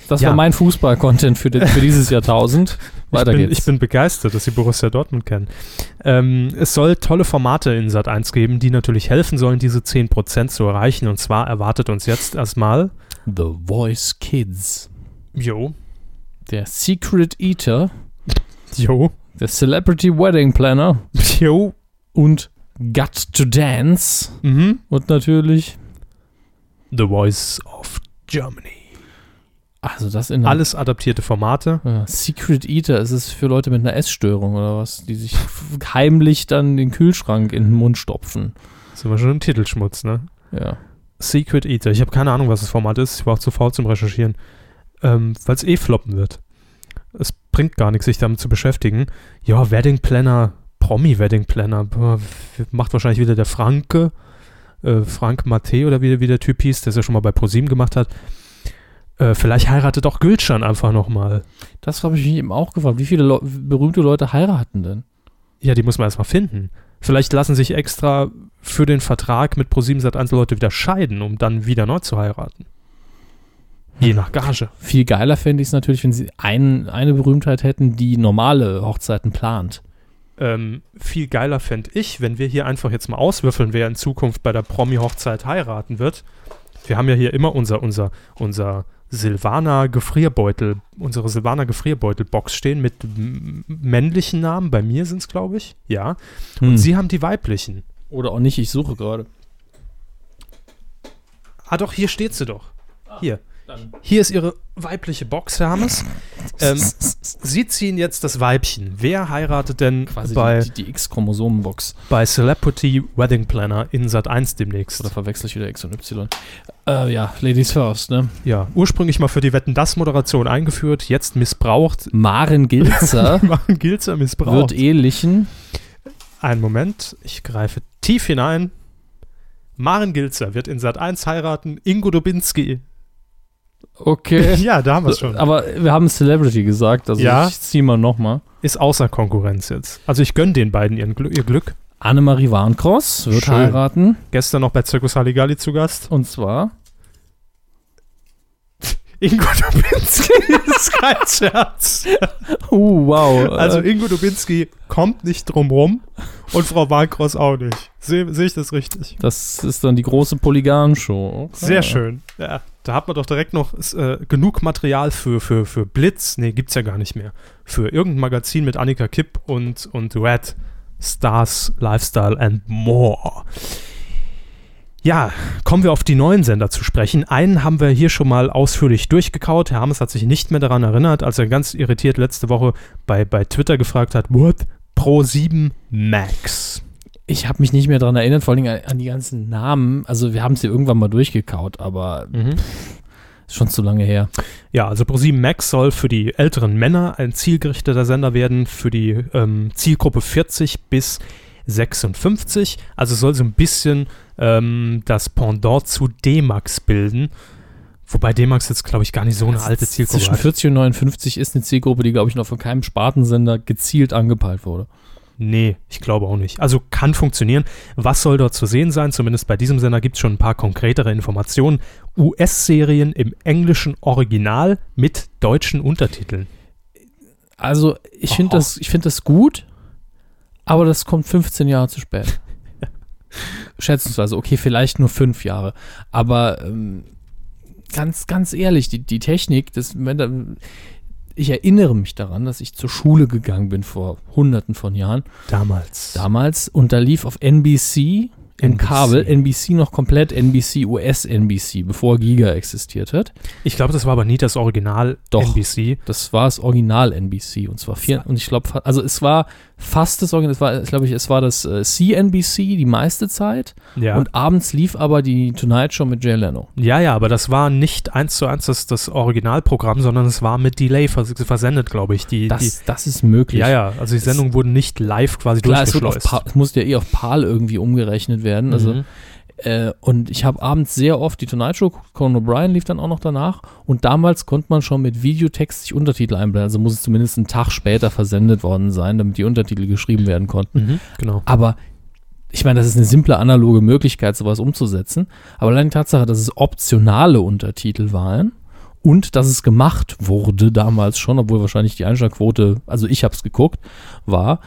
Das Ja. war mein Fußball-Content für, die- für dieses Jahrtausend. Weiter ich bin, geht's. Ich bin begeistert, dass sie Borussia Dortmund kennen. Ähm, es soll tolle Formate in Sat 1 geben, die natürlich helfen sollen, diese 10% zu erreichen. Und zwar erwartet uns jetzt erstmal, The Voice Kids. jo, Der Secret Eater. jo, Der Celebrity Wedding Planner. jo, Und Got to Dance. mhm. Und natürlich. The Voice of Germany. Also das in Alles adaptierte Formate. Ja, Secret Eater, ist es für Leute mit einer Essstörung oder was, die sich heimlich dann den Kühlschrank in den Mund stopfen. Sind wir schon im Titelschmutz, ne? Ja. Secret Eater. Ich habe keine Ahnung, was das Format ist. Ich war auch zu faul zum Recherchieren. Ähm, Weil es eh floppen wird. Es bringt gar nichts, sich damit zu beschäftigen. Ja, Wedding Planner, Promi-Wedding Planner. boah, w- Macht wahrscheinlich wieder der Franke. Äh, Frank Mate oder wie, der- wie der Typ hieß, der es ja schon mal bei ProSieben gemacht hat. Äh, vielleicht heiratet auch Gülcan einfach nochmal. Das habe ich mich eben auch gefragt. Wie viele Leu berühmte Leute heiraten denn? Ja, die muss man erstmal finden. Vielleicht lassen sich extra für den Vertrag mit ProSieben Sat1 Leute wieder scheiden, um dann wieder neu zu heiraten. Je Hm. nach Gage. Viel geiler fände ich es natürlich, wenn sie ein, eine Berühmtheit hätten, die normale Hochzeiten plant. Ähm, viel geiler fände ich, wenn wir hier einfach jetzt mal auswürfeln, wer in Zukunft bei der Promi-Hochzeit heiraten wird. Wir haben ja hier immer unser, unser, unser Silvana Gefrierbeutel, unsere Silvana Gefrierbeutel-Box stehen mit männlichen Namen. Bei mir sind es, glaube ich. Ja. Und Hm. sie haben die weiblichen. Oder auch nicht, ich suche gerade. Ah, doch, hier steht sie doch. Hier. Hier ist ihre weibliche Box, Herr Hammes. Ähm, Sie ziehen jetzt das Weibchen. Wer heiratet denn Quasi bei, die, die X-Chromosomenbox. bei Celebrity Wedding Planner in Sat 1 demnächst? Oder verwechsel ich wieder X und Y? Äh, ja, Ladies first, ne? Ja, ursprünglich mal für die Wetten das Moderation eingeführt, jetzt missbraucht. Maren Gilzer Machen Gilzer missbraucht. wird ehelichen. Einen Moment, ich greife tief hinein. Maren Gilzer wird in Sat 1 heiraten, Ingo Dubinski. Okay. Ja, da haben wir es schon. Aber wir haben Celebrity gesagt, also Ja. ich zieh mal nochmal. Ist außer Konkurrenz jetzt. Also ich gönne den beiden ihren Gl ihr Glück. Annemarie Warnkross wird Schön. heiraten. Gestern noch bei Circus Halligalli zu Gast. Und zwar Ingo Dubinski ist kein Scherz. Uh, wow. Also Ingo Dubinski kommt nicht drum rum und Frau Warnkross auch nicht. Sehe seh ich das richtig? das ist dann die große Polygan-Show. Okay. Sehr schön. Ja, da hat man doch direkt noch äh, genug Material für, für, für Blitz. Nee, gibt's ja gar nicht mehr. Für irgendein Magazin mit Annika Kipp und, und Red Stars, Lifestyle and more. Ja, kommen wir auf die neuen Sender zu sprechen. Einen haben wir hier schon mal ausführlich durchgekaut. Herr Hammes hat sich nicht mehr daran erinnert, als er ganz irritiert letzte Woche bei, bei Twitter gefragt hat, what? Pro 7 Max. Ich habe mich nicht mehr daran erinnert, vor allem an, an die ganzen Namen. Also wir haben sie irgendwann mal durchgekaut, aber ist schon zu lange her. Ja, also ProSieben Max soll für die älteren Männer ein zielgerichteter Sender werden, für die ähm, Zielgruppe 40 bis 56. Also soll so ein bisschen ähm, das Pendant zu D-Max bilden. Wobei D-Max jetzt, glaube ich, gar nicht so eine alte Zielgruppe Zwischen hat. 40 und 59 ist eine Zielgruppe, die, glaube ich, noch von keinem Spartensender gezielt angepeilt wurde. Nee, ich glaube auch nicht. Also kann funktionieren. Was soll dort zu sehen sein? Zumindest bei diesem Sender gibt es schon ein paar konkretere Informationen. US-Serien im englischen Original mit deutschen Untertiteln. Also ich Oh. finde das, ich find das gut, aber das kommt 15 Jahre zu spät. Schätzungsweise, okay, vielleicht nur fünf Jahre. Aber ähm, ganz, ganz ehrlich, die, die Technik, das, ich erinnere mich daran, dass ich zur Schule gegangen bin vor hunderten von Jahren, Damals. damals, und da lief auf NBC im. Kabel, NBC noch komplett NBC, US-NBC, bevor Giga existiert hat. Ich glaube, das war aber nie das Original Doch. NBC. Das war das Original NBC und zwar vier, und ich glaube, also es war fast das Original, es war, glaube ich, es war das äh, CNBC die meiste Zeit Ja. und abends lief aber die Tonight Show mit Jay Leno. ja, ja, aber das war nicht eins zu eins das, das Originalprogramm, sondern es war mit Delay vers versendet, glaube ich. Die, Das, das ist möglich. die, ja, ja, also die Es- Sendungen wurden nicht live quasi Klar, es, wird auf durchgeschleust. Pa- es musste ja eh auf PAL irgendwie umgerechnet werden. Also, Mhm. Äh, und ich habe abends sehr oft die Tonight Show, Conan O'Brien lief dann auch noch danach. Und damals konnte man schon mit Videotext sich Untertitel einblenden. Also muss es zumindest einen Tag später versendet worden sein, damit die Untertitel geschrieben werden konnten. Mhm, genau. Aber ich meine, das ist eine simple analoge Möglichkeit, sowas umzusetzen. Aber allein die Tatsache, dass es optionale Untertitel waren und dass es gemacht wurde damals schon, obwohl wahrscheinlich die Einschlagquote, also ich habe es geguckt, war,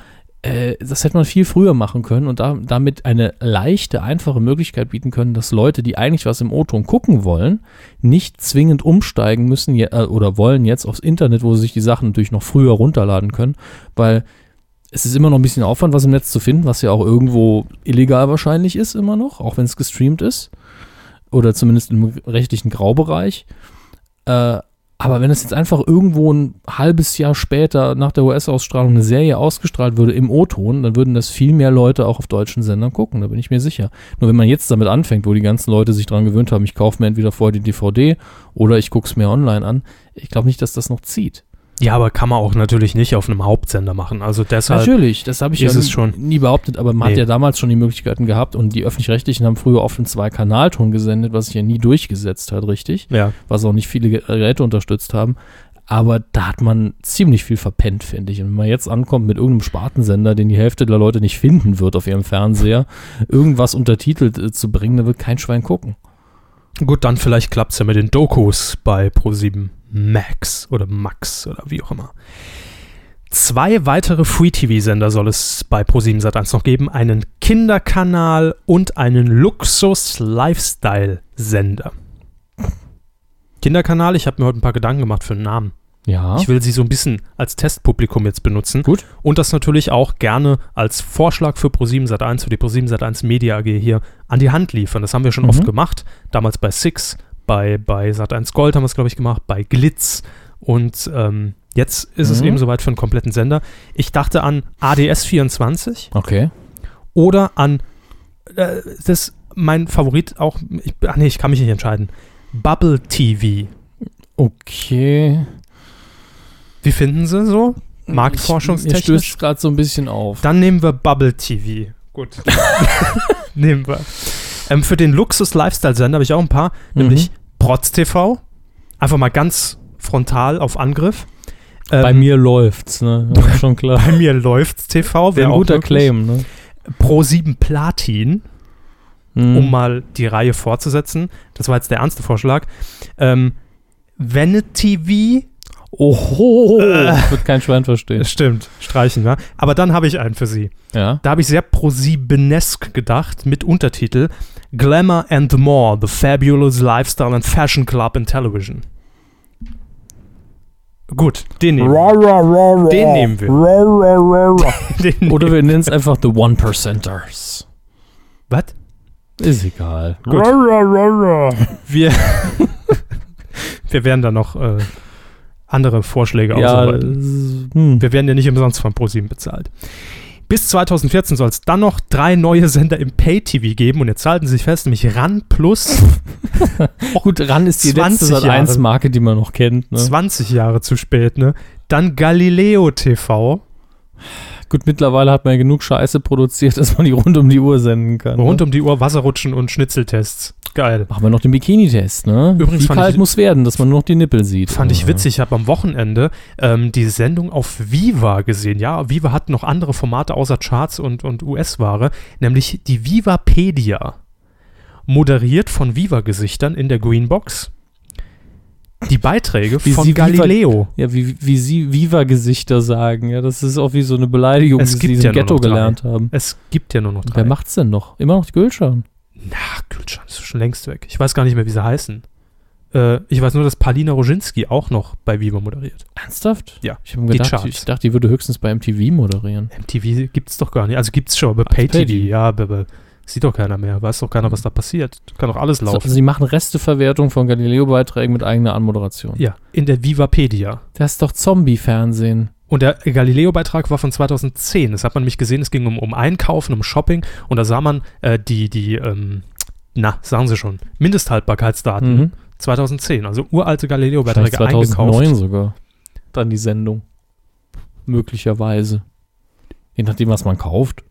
äh, das hätte man viel früher machen können und da, damit eine leichte, einfache Möglichkeit bieten können, dass Leute, die eigentlich was im O-Ton gucken wollen, nicht zwingend umsteigen müssen je, äh, oder wollen jetzt aufs Internet, wo sie sich die Sachen natürlich noch früher runterladen können, weil es ist immer noch ein bisschen Aufwand, was im Netz zu finden, was ja auch irgendwo illegal wahrscheinlich ist, immer noch, auch wenn es gestreamt ist. Oder zumindest im rechtlichen Graubereich. Äh, aber wenn es jetzt einfach irgendwo ein halbes Jahr später nach der US-Ausstrahlung eine Serie ausgestrahlt würde im O-Ton, dann würden das viel mehr Leute auch auf deutschen Sendern gucken, da bin ich mir sicher. Nur wenn man jetzt damit anfängt, wo die ganzen Leute sich dran gewöhnt haben, ich kaufe mir entweder vorher die DVD oder ich gucke es mir online an, ich glaube nicht, dass das noch zieht. Ja, aber kann man auch natürlich nicht auf einem Hauptsender machen. Also deshalb. Natürlich, das habe ich ja es nie, schon. nie behauptet, aber man hat Nee. ja damals schon die Möglichkeiten gehabt und die Öffentlich-Rechtlichen haben früher oft einen Zwei-Kanalton gesendet, was sich ja nie durchgesetzt hat, richtig, Ja. was auch nicht viele Geräte unterstützt haben. Aber da hat man ziemlich viel verpennt, finde ich. Und wenn man jetzt ankommt mit irgendeinem Spartensender, den die Hälfte der Leute nicht finden wird auf ihrem Fernseher, irgendwas untertitelt äh, zu bringen, da wird kein Schwein gucken. Gut, dann vielleicht klappt es ja mit den Dokus bei Pro7 Max oder Max oder wie auch immer. Zwei weitere Free-TV-Sender soll es bei Pro7 Sat1 noch geben. Einen Kinderkanal und einen Luxus-Lifestyle-Sender. Kinderkanal, ich habe mir heute ein paar Gedanken gemacht für einen Namen. Ja. Ich will sie so ein bisschen als Testpublikum jetzt benutzen. Gut. Und das natürlich auch gerne als Vorschlag für Pro7 Sat1, für die Pro7 Sat1 Media AG hier an die Hand liefern. Das haben wir schon Mhm. oft gemacht. Damals bei Six, bei, bei Sat1 Gold haben wir es, glaube ich, gemacht, bei Glitz und ähm, jetzt ist es Mhm. eben soweit für einen kompletten Sender. Ich dachte an ADS 24 Okay. oder an äh, das mein Favorit auch, ich, ach nee, ich kann mich nicht entscheiden. Bubble TV. Okay. Wie finden Sie so? Mir Marktforschungstechnisch? stößt gerade so ein bisschen auf. Dann nehmen wir Bubble TV. Gut. nehmen wir. Ähm, für den Luxus-Lifestyle-Sender habe ich auch ein paar, Mhm. nämlich Protz TV. Einfach mal ganz frontal auf Angriff. Ähm, Bei mir läuft's, ne? Ja, schon klar. Bei mir läuft's TV. Wäre ein guter möglich. Claim, ne? Pro 7 Platin, Mhm. um mal die Reihe fortzusetzen. Das war jetzt der ernste Vorschlag. Ähm, Vanity TV. Oho, Äh. wird kein Schwein verstehen. Stimmt, streichen, ne? Aber dann habe ich einen für Sie. Ja. Da habe ich sehr pro-siebenesk gedacht, mit Untertitel Glamour and More, The Fabulous Lifestyle and Fashion Club in Television. Gut, den nehmen wir. Den nehmen wir. Den Oder wir nennen es einfach The One Percenters. Was? Ist egal. Gut. Wir, wir werden da noch äh, andere Vorschläge Ja, ausarbeiten. hm. Wir werden ja nicht umsonst von ProSieben bezahlt. Bis 2014 soll es dann noch drei neue Sender im Pay-TV geben und jetzt halten Sie sich fest, nämlich RAN Plus Gut, RAN ist die 20 letzte Jahre. Sat1-Marke, die man noch kennt. Ne? 20 Jahre zu spät, ne? Dann Galileo TV, Gut, mittlerweile hat man ja genug Scheiße produziert, dass man die rund um die Uhr senden kann. rund ne? um die Uhr Wasserrutschen und Schnitzeltests. Geil. Machen wir noch den Bikini-Test, ne? Übrigens Wie fand kalt ich- muss werden, dass man nur noch die Nippel sieht. Fand ich witzig. Ich habe am Wochenende ähm, die Sendung auf Viva gesehen. Ja, Viva hat noch andere Formate außer Charts und, und US-Ware, nämlich die Vivapedia. Moderiert von Viva-Gesichtern in der Greenbox. Die Beiträge Wie von sie Viva- Galileo. Ja, wie, wie sie Viva-Gesichter sagen. Ja, das ist auch wie so eine Beleidigung, Es die sie ja im Ghetto gelernt haben. Es gibt ja nur noch drei. Wer macht's denn noch? Immer noch die Gülschan. Na, Gülcan ist schon längst weg. Ich weiß gar nicht mehr, wie sie heißen. Äh, ich weiß nur, dass Palina Roginski auch noch bei Viva moderiert. Ernsthaft? Ja, Ich die gedacht, Charts. ich dachte, die würde höchstens bei MTV moderieren. MTV gibt's doch gar nicht. Also gibt's schon, aber Pay-TV, Pay-TV. ja, aber sieht doch keiner mehr. Weiß doch keiner, was da passiert. Kann doch alles Also, laufen. sie machen Resteverwertung von Galileo-Beiträgen mit eigener Anmoderation. Ja, in der Vivapedia. Das ist doch Zombie-Fernsehen. Und der Galileo-Beitrag war von 2010. Das hat man nämlich gesehen, es ging um, um Einkaufen, um Shopping und da sah man äh, die, die ähm, na, sagen Sie schon, Mindesthaltbarkeitsdaten Mhm. 2010. Also uralte Galileo-Beiträge 2009 eingekauft. sogar. Dann die Sendung. Möglicherweise. Je nachdem, was man kauft.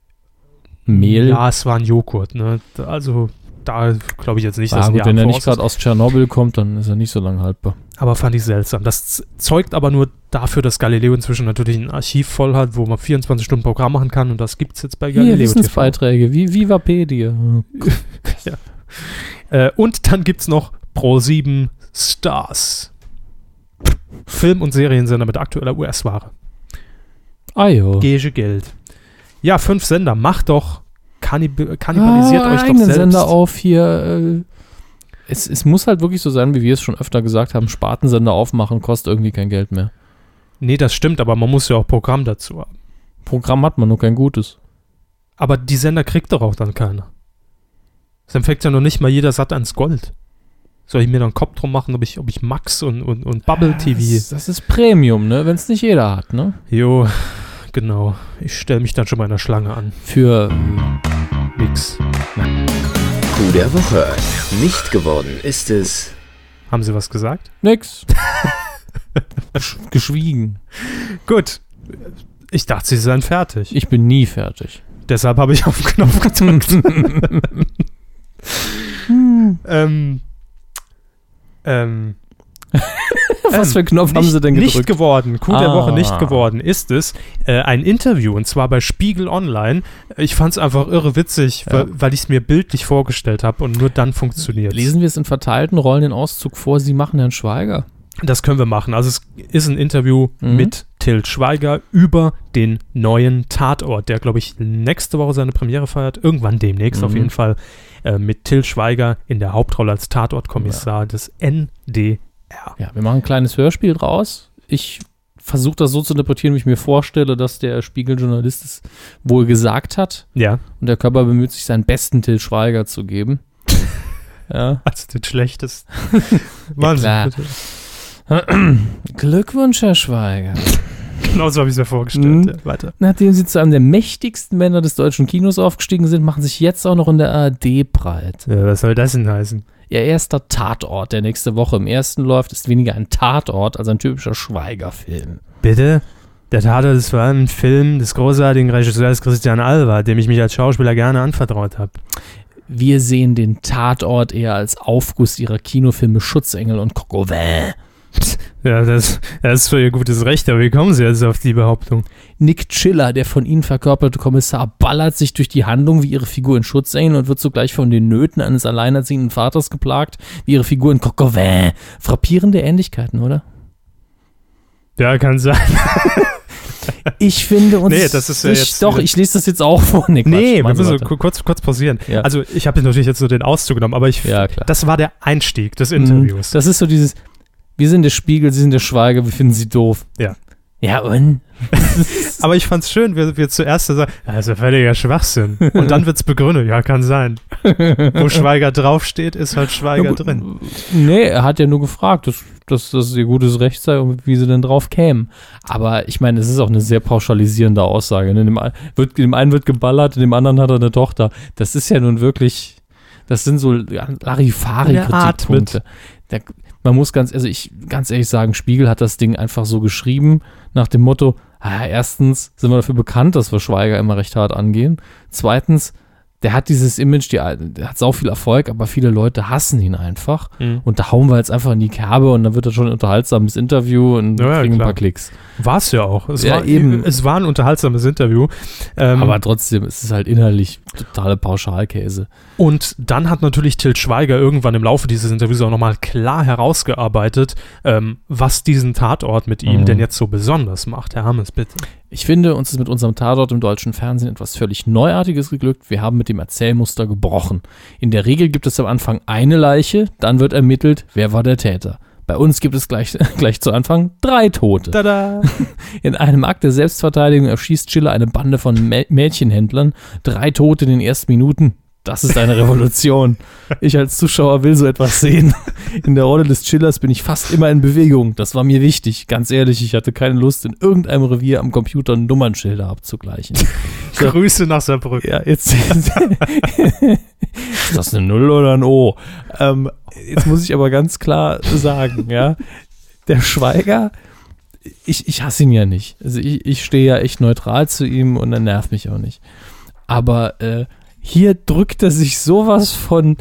Mehl. Ja, es war ein Joghurt, ne? Also da glaube ich jetzt nicht, ah, dass gut, Jahr wenn er nicht gerade aus Tschernobyl kommt, dann ist er nicht so lange haltbar. Aber fand ich seltsam. Das zeugt aber nur dafür, dass Galileo inzwischen natürlich ein Archiv voll hat, wo man 24 Stunden Programm machen kann und das gibt es jetzt bei Hier, Galileo TV. Wissensbeiträge, wie Vivapedia. Äh, und dann gibt es noch Pro7 Stars. Film- und Seriensender mit aktueller US-Ware. Ah jo. Gege Geld. Ja, fünf Sender. Macht doch. Kannib kannibalisiert ah, euch doch selbst. Sender auf hier. Äh, es, es muss halt wirklich so sein, wie wir es schon öfter gesagt haben, Spartensender aufmachen kostet irgendwie kein Geld mehr. Nee, das stimmt, aber man muss ja auch Programm dazu haben. Programm hat man nur kein gutes. Aber die Sender kriegt doch auch dann keiner. Es empfängt ja noch nicht mal jeder satt ans Gold. Soll ich mir dann einen Kopf drum machen, ob ich, ob ich Max und, und, und Bubble TV. Das, das ist Premium, ne? Wenn es nicht jeder hat, ne? Jo, genau. Ich stelle mich dann schon mal in der Schlange an. Für Nix. Coup der Woche. Nicht geworden ist es. Haben Sie was gesagt? nix. Gesch- Geschwiegen. Gut. Ich dachte, Sie seien fertig. Ich bin nie fertig. Deshalb habe ich auf den Knopf gedrückt. ähm. Ähm. Was für einen Knopf haben nicht, sie denn Nicht gedrückt? geworden. Coup der Ah. Woche nicht geworden ist es äh, ein Interview und zwar bei Spiegel Online. Ich fand es einfach irre witzig, Ja. weil, ich es mir bildlich vorgestellt habe und nur dann funktioniert. Lesen wir es in verteilten Rollen den Auszug vor, Sie machen Herrn Schweiger. Das können wir machen. Also es ist ein Interview Mhm. mit Till Schweiger über den neuen Tatort, der, glaube ich, nächste Woche seine Premiere feiert. Irgendwann demnächst auf Mhm. jeden Fall. Äh, mit Till Schweiger in der Hauptrolle als Tatortkommissar des NDR. Ja, wir machen ein kleines Hörspiel draus. Ich versuche das so zu interpretieren, wie ich mir vorstelle, dass der Spiegeljournalist es wohl gesagt hat. Ja. Und der Körper bemüht sich, seinen besten Till Schweiger zu geben. Ja. Also den schlechtesten. Wahnsinn. bitte. Glückwunsch, Herr Schweiger. Genau so habe ich es mir vorgestellt. Mhm. Ja, weiter. Nachdem sie zu einem der mächtigsten Männer des deutschen Kinos aufgestiegen sind, machen sich jetzt auch noch in der ARD breit. Ja, was soll das denn heißen? Ihr erster Tatort, der nächste Woche im ersten läuft, ist weniger ein Tatort als ein typischer Schweigerfilm. Bitte? Der Tatort ist vor allem ein Film des großartigen Regisseurs Christian Alva, dem ich mich als Schauspieler gerne anvertraut habe. Wir sehen den Tatort eher als Aufguss ihrer Kinofilme Schutzengel und Coquevin. Ja, das, das ist für ihr gutes Recht, aber wie kommen Sie jetzt auf die Behauptung? Nick Chiller, der von ihnen verkörperte Kommissar, ballert sich durch die Handlung wie ihre Figur in Schutzengel und wird zugleich von den Nöten eines alleinerziehenden Vaters geplagt, wie ihre Figur in Coquevin. Frappierende Ähnlichkeiten, oder? Ja, kann sein. Ich finde uns. Nee, das ist ja jetzt Doch, ich lese das jetzt auch vor. Nee, Quatsch, Nee, wir müssen ku- kurz, kurz pausieren. Ja. Also, ich habe natürlich jetzt nur den Auszug genommen, aber ich, Ja, klar. das war der Einstieg des Mhm. Interviews. Das ist so dieses, wir sind der Spiegel, Sie sind der Schweiger, wir finden Sie doof. Ja. Ja, und? Aber ich fand's schön, wie wir zuerst sagen, das ist ja völliger Schwachsinn. Und dann wird's begründet. Ja, kann sein. Wo Schweiger draufsteht, ist halt Schweiger Ja, drin. Nee, er hat ja nur gefragt, dass, dass das ihr gutes Recht sei und wie sie denn drauf kämen. Aber ich meine, es ist auch eine sehr pauschalisierende Aussage. Ne? Dem, wird, dem einen wird geballert, dem anderen hat er eine Tochter. Das ist ja nun wirklich, das sind so Larifari-Kritikpunkte. Man muss ganz, also ich ganz ehrlich sagen, Spiegel hat das Ding einfach so geschrieben, nach dem Motto, ah, erstens sind wir dafür bekannt, dass wir Schweiger immer recht hart angehen. Zweitens, der hat dieses Image, die, der hat sau viel Erfolg, aber viele Leute hassen ihn einfach. Mhm. Und da hauen wir jetzt einfach in die Kerbe und dann wird das schon ein unterhaltsames Interview und Ja, ja, kriegen ein klar. paar Klicks. War's ja auch. Es, Ja, war, eben. es war ein unterhaltsames Interview. Ähm, Aber trotzdem ist es halt inhaltlich totale Pauschalkäse. Und dann hat natürlich Til Schweiger irgendwann im Laufe dieses Interviews auch nochmal klar herausgearbeitet, ähm, was diesen Tatort mit ihm Mhm. denn jetzt so besonders macht. Herr Hammes, bitte. Ich finde, uns ist mit unserem Tatort im deutschen Fernsehen etwas völlig Neuartiges geglückt. Wir haben mit dem Erzählmuster gebrochen. In der Regel gibt es am Anfang eine Leiche, dann wird ermittelt, wer war der Täter. Bei uns gibt es gleich, gleich zu Anfang drei Tote. Tada! In einem Akt der Selbstverteidigung erschießt Schiller eine Bande von Mä Mädchenhändlern. Drei Tote in den ersten Minuten. Das ist eine Revolution. Ich als Zuschauer will so etwas sehen. In der Rolle des Chillers bin ich fast immer in Bewegung. Das war mir wichtig. Ganz ehrlich, ich hatte keine Lust, in irgendeinem Revier am Computer Nummernschilder abzugleichen. So. Grüße nach Saarbrücken. Ja, jetzt. ist das eine Null oder ein O? Ähm, jetzt muss ich aber ganz klar sagen, ja, der Schweiger, ich, ich hasse ihn ja nicht. Also ich, ich stehe ja echt neutral zu ihm und er nervt mich auch nicht. Aber äh, hier drückt er sich sowas von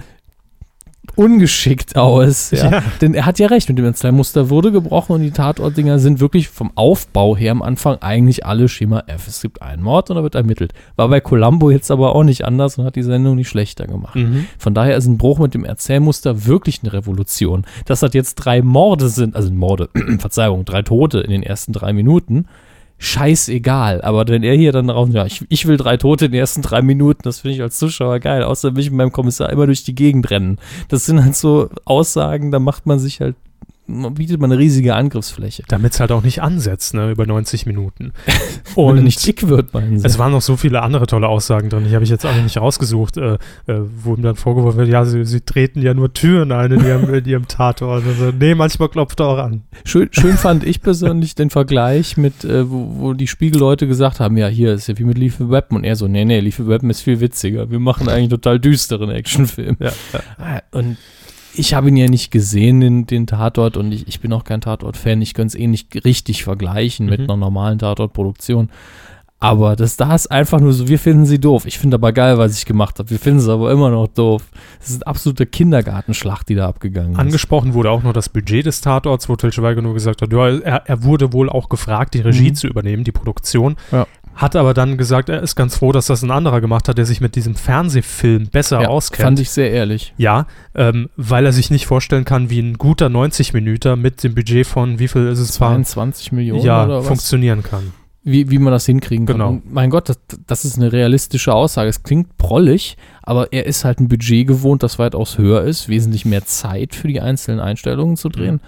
ungeschickt aus. Ja? Ja. Denn er hat ja recht, mit dem Muster wurde gebrochen und die Tatortdinger sind wirklich vom Aufbau her am Anfang eigentlich alle Schema F. Es gibt einen Mord und da wird ermittelt. War bei Columbo jetzt aber auch nicht anders und hat die Sendung nicht schlechter gemacht. Mhm. Von daher ist ein Bruch mit dem Erzählmuster wirklich eine Revolution. Dass das jetzt drei Morde sind, also Morde, Verzeihung, drei Tote in den ersten drei Minuten, scheißegal. Aber wenn er hier dann drauf, ja, ich, ich will drei Tote in den ersten drei Minuten, das finde ich als Zuschauer geil. Außer will ich mit meinem Kommissar immer durch die Gegend rennen. Das sind halt so Aussagen, da macht man sich halt, bietet man eine riesige Angriffsfläche. Damit es halt auch nicht ansetzt, ne, über 90 Minuten. Und nicht dick wird, meinen sie. es waren noch so viele andere tolle Aussagen drin, die habe ich jetzt alle nicht rausgesucht, äh, äh, wo ihm dann vorgeworfen wird, ja, sie, sie treten ja nur Türen ein in ihrem, in ihrem Tatort. Also, nee, manchmal klopft er auch an. Schön, schön fand ich persönlich den Vergleich mit, äh, wo, wo die Spiegelleute gesagt haben, ja, hier ist ja wie mit Lethal Weapon. Und er so, nee, nee, Lethal Weapon ist viel witziger. Wir machen eigentlich total düsteren Actionfilm. Ja, Ah, Und ich habe ihn ja nicht gesehen, den, den Tatort, und ich, ich bin auch kein Tatort-Fan. Ich könnte es eh nicht richtig vergleichen mit Mhm. einer normalen Tatort-Produktion. Aber das da ist einfach nur so, wir finden sie doof. Ich finde aber geil, was ich gemacht habe. Wir finden sie aber immer noch doof. Das ist eine absolute Kindergartenschlacht, die da abgegangen ist. Angesprochen wurde auch noch das Budget des Tatorts, wo Til Schweiger nur gesagt hat, ja, er, er wurde wohl auch gefragt, die Regie Mhm. zu übernehmen, die Produktion. Ja. Hat aber dann gesagt, er ist ganz froh, dass das ein anderer gemacht hat, der sich mit diesem Fernsehfilm besser ja, auskennt. fand ich sehr ehrlich. ja, ähm, weil er sich nicht vorstellen kann, wie ein guter 90-Minüter mit dem Budget von, wie viel ist es? War, 22 Millionen ja, oder was? funktionieren kann. Wie, wie man das hinkriegen kann. Genau. Und mein Gott, das, das ist eine realistische Aussage. Es klingt prollig, aber er ist halt ein Budget gewohnt, das weitaus höher ist, wesentlich mehr Zeit für die einzelnen Einstellungen zu drehen.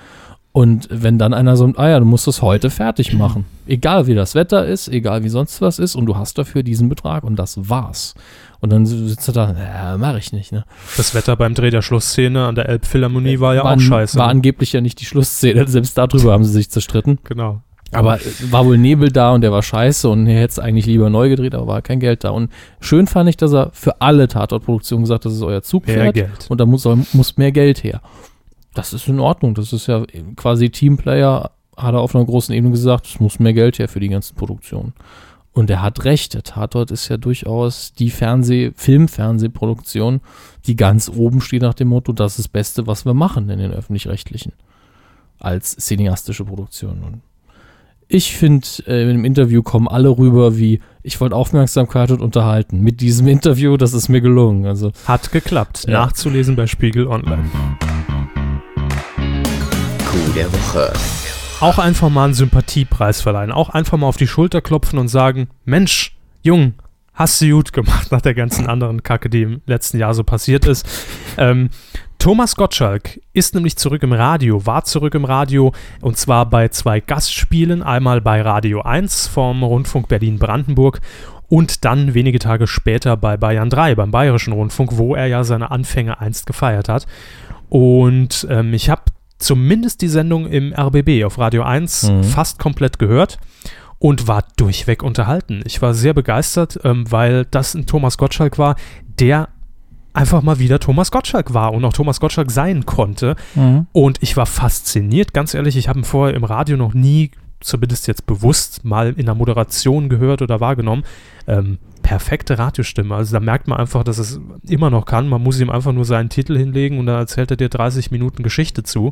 Und wenn dann einer so, ah ja, du musst das heute fertig machen. Egal wie das Wetter ist, egal wie sonst was ist, und du hast dafür diesen Betrag und das war's. Und dann sitzt er da, ja, mach ich nicht, ne? Das Wetter beim Dreh der Schlussszene an der Elbphilharmonie war ja war, auch scheiße. War ne? angeblich ja nicht die Schlussszene, selbst darüber haben sie sich zerstritten. genau. Aber es war wohl Nebel da und der war scheiße und er hätte es eigentlich lieber neu gedreht, aber war kein Geld da. Und schön fand ich, dass er für alle Tatortproduktionen gesagt hat, das ist euer Zugpferd Mehr Geld. und da muss, muss mehr Geld her. Das ist in Ordnung. Das ist ja quasi Teamplayer, hat er auf einer großen Ebene gesagt, es muss mehr Geld her für die ganzen Produktionen. Und er hat recht. Der Tatort ist ja durchaus die Fernseh-, Film-Fernsehproduktion, die ganz oben steht nach dem Motto, das ist das Beste, was wir machen in den Öffentlich-Rechtlichen. Als cineastische Produktion. Und ich finde, äh, im Interview kommen alle rüber wie, ich wollte Aufmerksamkeit und unterhalten. Mit diesem Interview, das ist mir gelungen. Also, Hat geklappt. Ja. Nachzulesen bei Spiegel Online. Coup der Woche. Auch einfach mal einen Sympathiepreis verleihen. Auch einfach mal auf die Schulter klopfen und sagen: Mensch, Jung, hast du gut gemacht nach der ganzen anderen Kacke, die im letzten Jahr so passiert ist. Ähm, Thomas Gottschalk ist nämlich zurück im Radio, war zurück im Radio und zwar bei zwei Gastspielen. Einmal bei Radio 1 vom Rundfunk Berlin-Brandenburg und dann wenige Tage später bei Bayern 3, beim Bayerischen Rundfunk, wo er ja seine Anfänge einst gefeiert hat. Und ähm, ich habe zumindest die Sendung im RBB auf Radio 1 Mhm. fast komplett gehört und war durchweg unterhalten. Ich war sehr begeistert, ähm, weil das ein Thomas Gottschalk war, der einfach mal wieder Thomas Gottschalk war und auch Thomas Gottschalk sein konnte. Und ich war fasziniert, ganz ehrlich, ich habe ihn vorher im Radio noch nie, zumindest jetzt bewusst, mal in der Moderation gehört oder wahrgenommen. Ähm, perfekte Radiostimme. Also da merkt man einfach, dass es immer noch kann. Man muss ihm einfach nur seinen Titel hinlegen und dann erzählt er dir 30 Minuten Geschichte zu.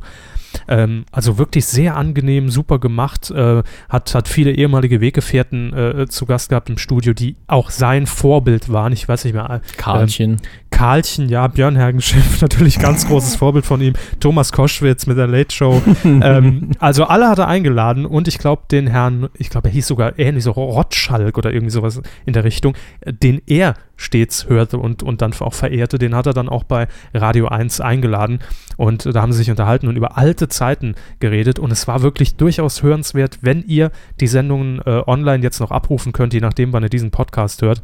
Ähm, also wirklich sehr angenehm, super gemacht. Äh, hat, hat viele ehemalige Weggefährten äh, zu Gast gehabt im Studio, die auch sein Vorbild waren. Ich weiß nicht mehr. äh, Karlchen. Karlchen, ja, Björn Hergenschiff, natürlich ganz großes Vorbild von ihm. Thomas Koschwitz mit der Late Show. ähm, also alle hat er eingeladen und ich glaube, den Herrn, ich glaube, er hieß sogar ähnlich so Rotschalk oder irgendwie sowas in der Richtung, äh, den er stets hörte und, und dann auch verehrte, den hat er dann auch bei Radio 1 eingeladen und da haben sie sich unterhalten und über alte Zeiten geredet und es war wirklich durchaus hörenswert, wenn ihr die Sendungen äh, online jetzt noch abrufen könnt, je nachdem, wann ihr diesen Podcast hört,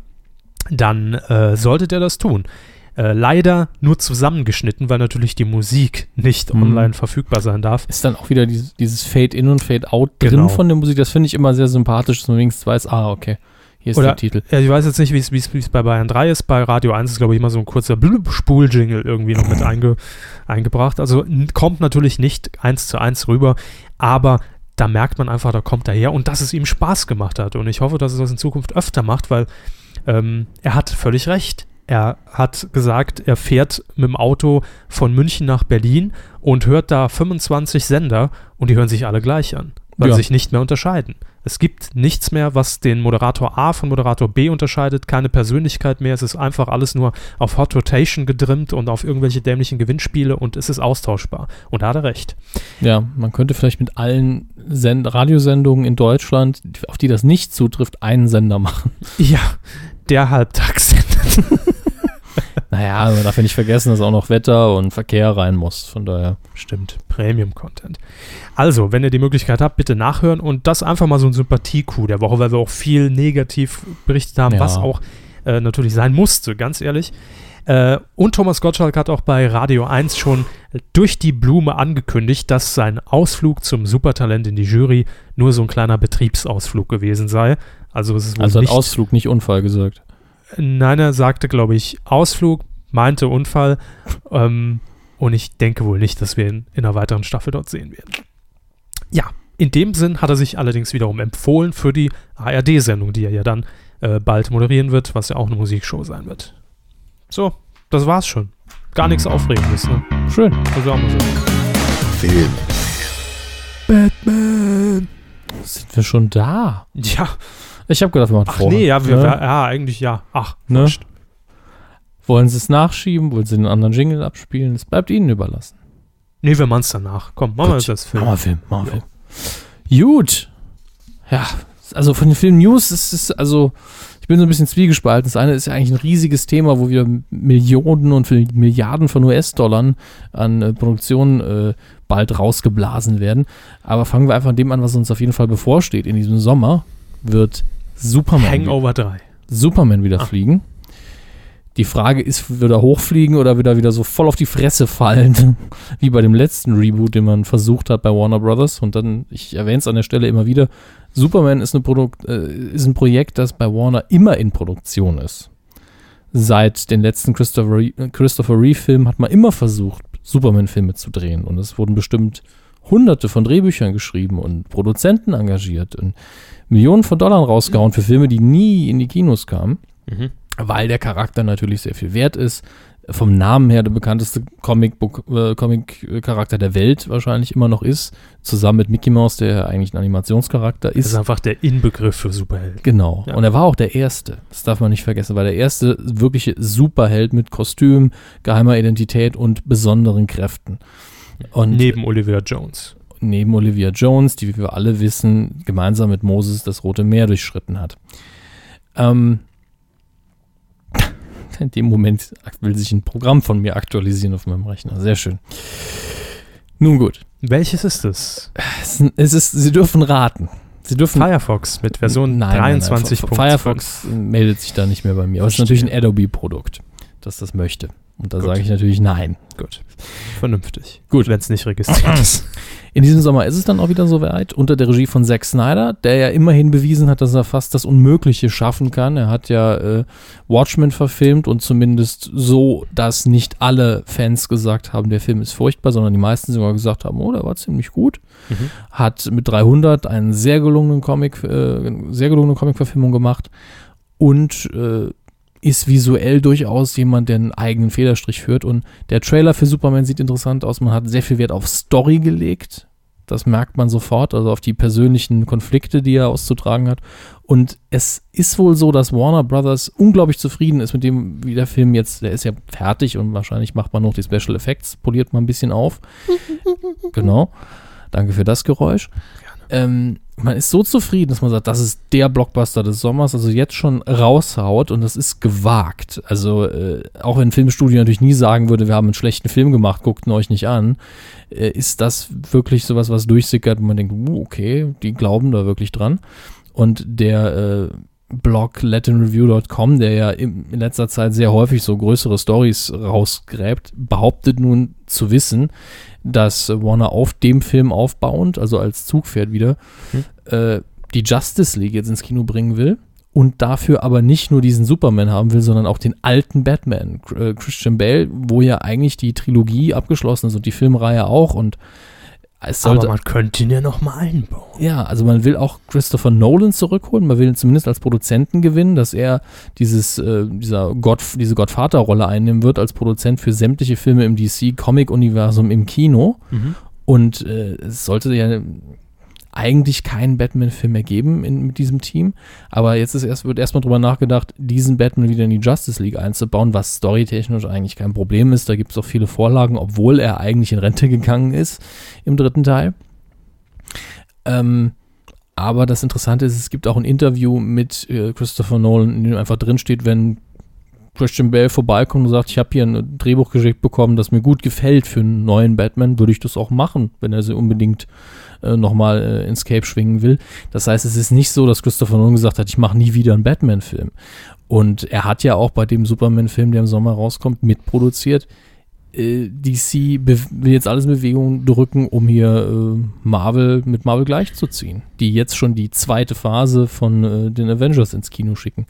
dann äh, solltet ihr das tun. Äh, leider nur zusammengeschnitten, weil natürlich die Musik nicht Mhm. online verfügbar sein darf. Ist dann auch wieder dieses, dieses Fade-In und Fade-Out drin Genau. von der Musik. Das finde ich immer sehr sympathisch, dass man wenigstens weiß, ah, okay, hier ist Oder- der Titel. Ja, ich weiß jetzt nicht, wie es- bei Bayern 3 ist. Bei Radio 1 ist, glaube ich, immer so ein kurzer Spul-Jingle irgendwie noch mit einge, eingebracht. Also kommt natürlich nicht eins zu eins rüber, aber da merkt man einfach, da kommt er her und dass es ihm Spaß gemacht hat. Und ich hoffe, dass es das in Zukunft öfter macht, weil ähm, er hat völlig recht. Er hat gesagt, er fährt mit dem Auto von München nach Berlin und hört da 25 Sender und die hören sich alle gleich an, weil Ja. sie sich nicht mehr unterscheiden. Es gibt nichts mehr, was den Moderator A von Moderator B unterscheidet, keine Persönlichkeit mehr. Es ist einfach alles nur auf Hot Rotation gedrimmt und auf irgendwelche dämlichen Gewinnspiele und es ist austauschbar. Und da hat er recht. Ja, man könnte vielleicht mit allen Send Radiosendungen in Deutschland, auf die das nicht zutrifft, einen Sender machen. Ja, der Halbtagssender. Naja, aber man darf ja nicht vergessen, dass auch noch Wetter und Verkehr rein muss. Von daher. Stimmt, Premium-Content. Also, wenn ihr die Möglichkeit habt, bitte nachhören und das einfach mal so ein Sympathie-Coup der Woche, weil wir auch viel negativ berichtet haben, Ja. was auch äh, natürlich sein musste, ganz ehrlich. Äh, und Thomas Gottschalk hat auch bei Radio 1 schon durch die Blume angekündigt, dass sein Ausflug zum Supertalent in die Jury nur so ein kleiner Betriebsausflug gewesen sei. Also es ist wohl Also hat nicht Ausflug, nicht Unfall gesagt. Nein, er sagte, glaube ich, Ausflug, meinte Unfall. Ähm, und ich denke wohl nicht, dass wir ihn in einer weiteren Staffel dort sehen werden. Ja, in dem Sinn hat er sich allerdings wiederum empfohlen für die ARD-Sendung, die er ja dann äh, bald moderieren wird, was ja auch eine Musikshow sein wird. So, das war's schon. Gar nichts Aufregendes, ne? Schön. Also auch mal so. Film. Batman! Sind wir schon da? Ja, Ich habe gedacht, wir machen ach vorher. nee, ja, wir, Ne? ja, eigentlich ja. Ach, Ne? wurscht. Wollen sie es nachschieben? Wollen sie den anderen Jingle abspielen? Es bleibt ihnen überlassen. Nee, wir machen's danach. Komm, machen wir Gut. das als Film. Machen wir Film. Machen wir Film. Gut. Ja, also von den Film News ist es, also, ich bin so ein bisschen zwiegespalten. Das eine ist ja eigentlich ein riesiges Thema, wo wir Millionen und Milliarden von US-Dollar an äh, Produktion äh, bald rausgeblasen werden. Aber fangen wir einfach an dem an, was uns auf jeden Fall bevorsteht. In diesem Sommer wird Superman, Hangover 3. Superman wieder Ah. fliegen. Die Frage ist, wird er hochfliegen oder wird er wieder so voll auf die Fresse fallen, wie bei dem letzten Reboot, den man versucht hat bei Warner Brothers. Und dann, ich erwähne es an der Stelle immer wieder, Superman ist, Produkt, äh, ist ein Projekt, das bei Warner immer in Produktion ist. Seit den letzten Christopher, Re Christopher Reeve-Filmen hat man immer versucht, Superman-Filme zu drehen. Und es wurden bestimmt hunderte von Drehbüchern geschrieben und Produzenten engagiert und Millionen von Dollar rausgehauen für Filme, die nie in die Kinos kamen Mhm. Weil der Charakter natürlich sehr viel wert ist. Vom Namen her der bekannteste Comic-Book- äh, Comic-Charakter der Welt wahrscheinlich immer noch ist, zusammen mit Mickey Mouse, der eigentlich ein Animationscharakter Das ist ist. einfach der Inbegriff für Superhelden. Genau. Ja. Und er war auch der Erste. Das darf man nicht vergessen. War der erste wirkliche Superheld mit Kostüm, geheimer Identität und besonderen Kräften. Und Neben Olivia Jones. neben Olivia Jones, die, wie wir alle wissen, gemeinsam mit Moses das Rote Meer durchschritten hat. Ähm, in dem Moment will sich ein Programm von mir aktualisieren auf meinem Rechner. Sehr schön. Nun gut. Welches ist es? Es, ist, Sie dürfen raten. Sie dürfen. Firefox mit Version Nein, nein, nein. 23.5. Firefox meldet sich da nicht mehr bei mir. Aber es ist natürlich ein Adobe-Produkt, das das möchte. Und da sage ich natürlich nein. Gut. Vernünftig. Gut. Wenn es nicht registriert ist. In diesem Sommer ist es dann auch wieder soweit, unter der Regie von Zack Snyder, der ja immerhin bewiesen hat, dass er fast das Unmögliche schaffen kann. Er hat ja äh, Watchmen verfilmt und zumindest so, dass nicht alle Fans gesagt haben, der Film ist furchtbar, sondern die meisten sogar gesagt haben, oh, der war ziemlich gut. Mhm. Hat mit 300 einen sehr gelungenen Comic, äh, sehr gelungene Comic-Verfilmung gemacht und äh, ist visuell durchaus jemand, der einen eigenen Federstrich führt. Und der Trailer für Superman sieht interessant aus. Man hat sehr viel Wert auf Story gelegt. Das merkt man sofort, also auf die persönlichen Konflikte, die er auszutragen hat. Und es ist wohl so, dass Warner Brothers unglaublich zufrieden ist mit dem, wie der Film jetzt, der ist ja fertig und wahrscheinlich macht man noch die Special Effects, poliert man ein bisschen auf. genau. Danke für das Geräusch. Ähm, man ist so zufrieden, dass man sagt, das ist der Blockbuster des Sommers, also jetzt schon raushaut und das ist gewagt. Also äh, auch wenn ein Filmstudio natürlich nie sagen würde, wir haben einen schlechten Film gemacht, guckt ihn euch nicht an, äh, ist das wirklich sowas, was durchsickert und man denkt, uh, okay, die glauben da wirklich dran. Und der äh, Blog latinreview.com, der ja in letzter Zeit sehr häufig so größere Stories rausgräbt, behauptet nun zu wissen, dass Warner auf dem Film aufbauend, also als Zugpferd wieder, Hm. äh, die Justice League jetzt ins Kino bringen will und dafür aber nicht nur diesen Superman haben will, sondern auch den alten Batman, äh, Christian Bale, wo ja eigentlich die Trilogie abgeschlossen ist und die Filmreihe auch und es sollte Aber man könnte ihn ja noch mal einbauen. ja, also man will auch Christopher Nolan zurückholen. Man will ihn zumindest als Produzenten gewinnen, dass er dieses, äh, dieser Gott, diese Gottvater-Rolle einnehmen wird als Produzent für sämtliche Filme im DC-Comic-Universum im Kino. Mhm. Und äh, es sollte ja eigentlich keinen Batman-Film mehr geben in, mit diesem Team. Aber jetzt ist erst, wird erstmal drüber nachgedacht, diesen Batman wieder in die Justice League einzubauen, was storytechnisch eigentlich kein Problem ist. Da gibt es auch viele Vorlagen, obwohl er eigentlich in Rente gegangen ist im dritten Teil. Ähm, aber das Interessante ist, es gibt auch ein Interview mit äh, Christopher Nolan, in dem einfach drinsteht, wenn Christian Bale vorbeikommt und sagt, ich habe hier ein Drehbuch geschickt bekommen, das mir gut gefällt für einen neuen Batman, würde ich das auch machen, wenn er sie unbedingt äh, nochmal äh, ins Cape schwingen will. Das heißt, es ist nicht so, dass Christopher Nolan gesagt hat, ich mache nie wieder einen Batman-Film. Und er hat ja auch bei dem Superman-Film, der im Sommer rauskommt, mitproduziert. Äh, DC will jetzt alles in Bewegung drücken, um hier äh, Marvel mit Marvel gleichzuziehen, die jetzt schon die zweite Phase von äh, den Avengers ins Kino schicken.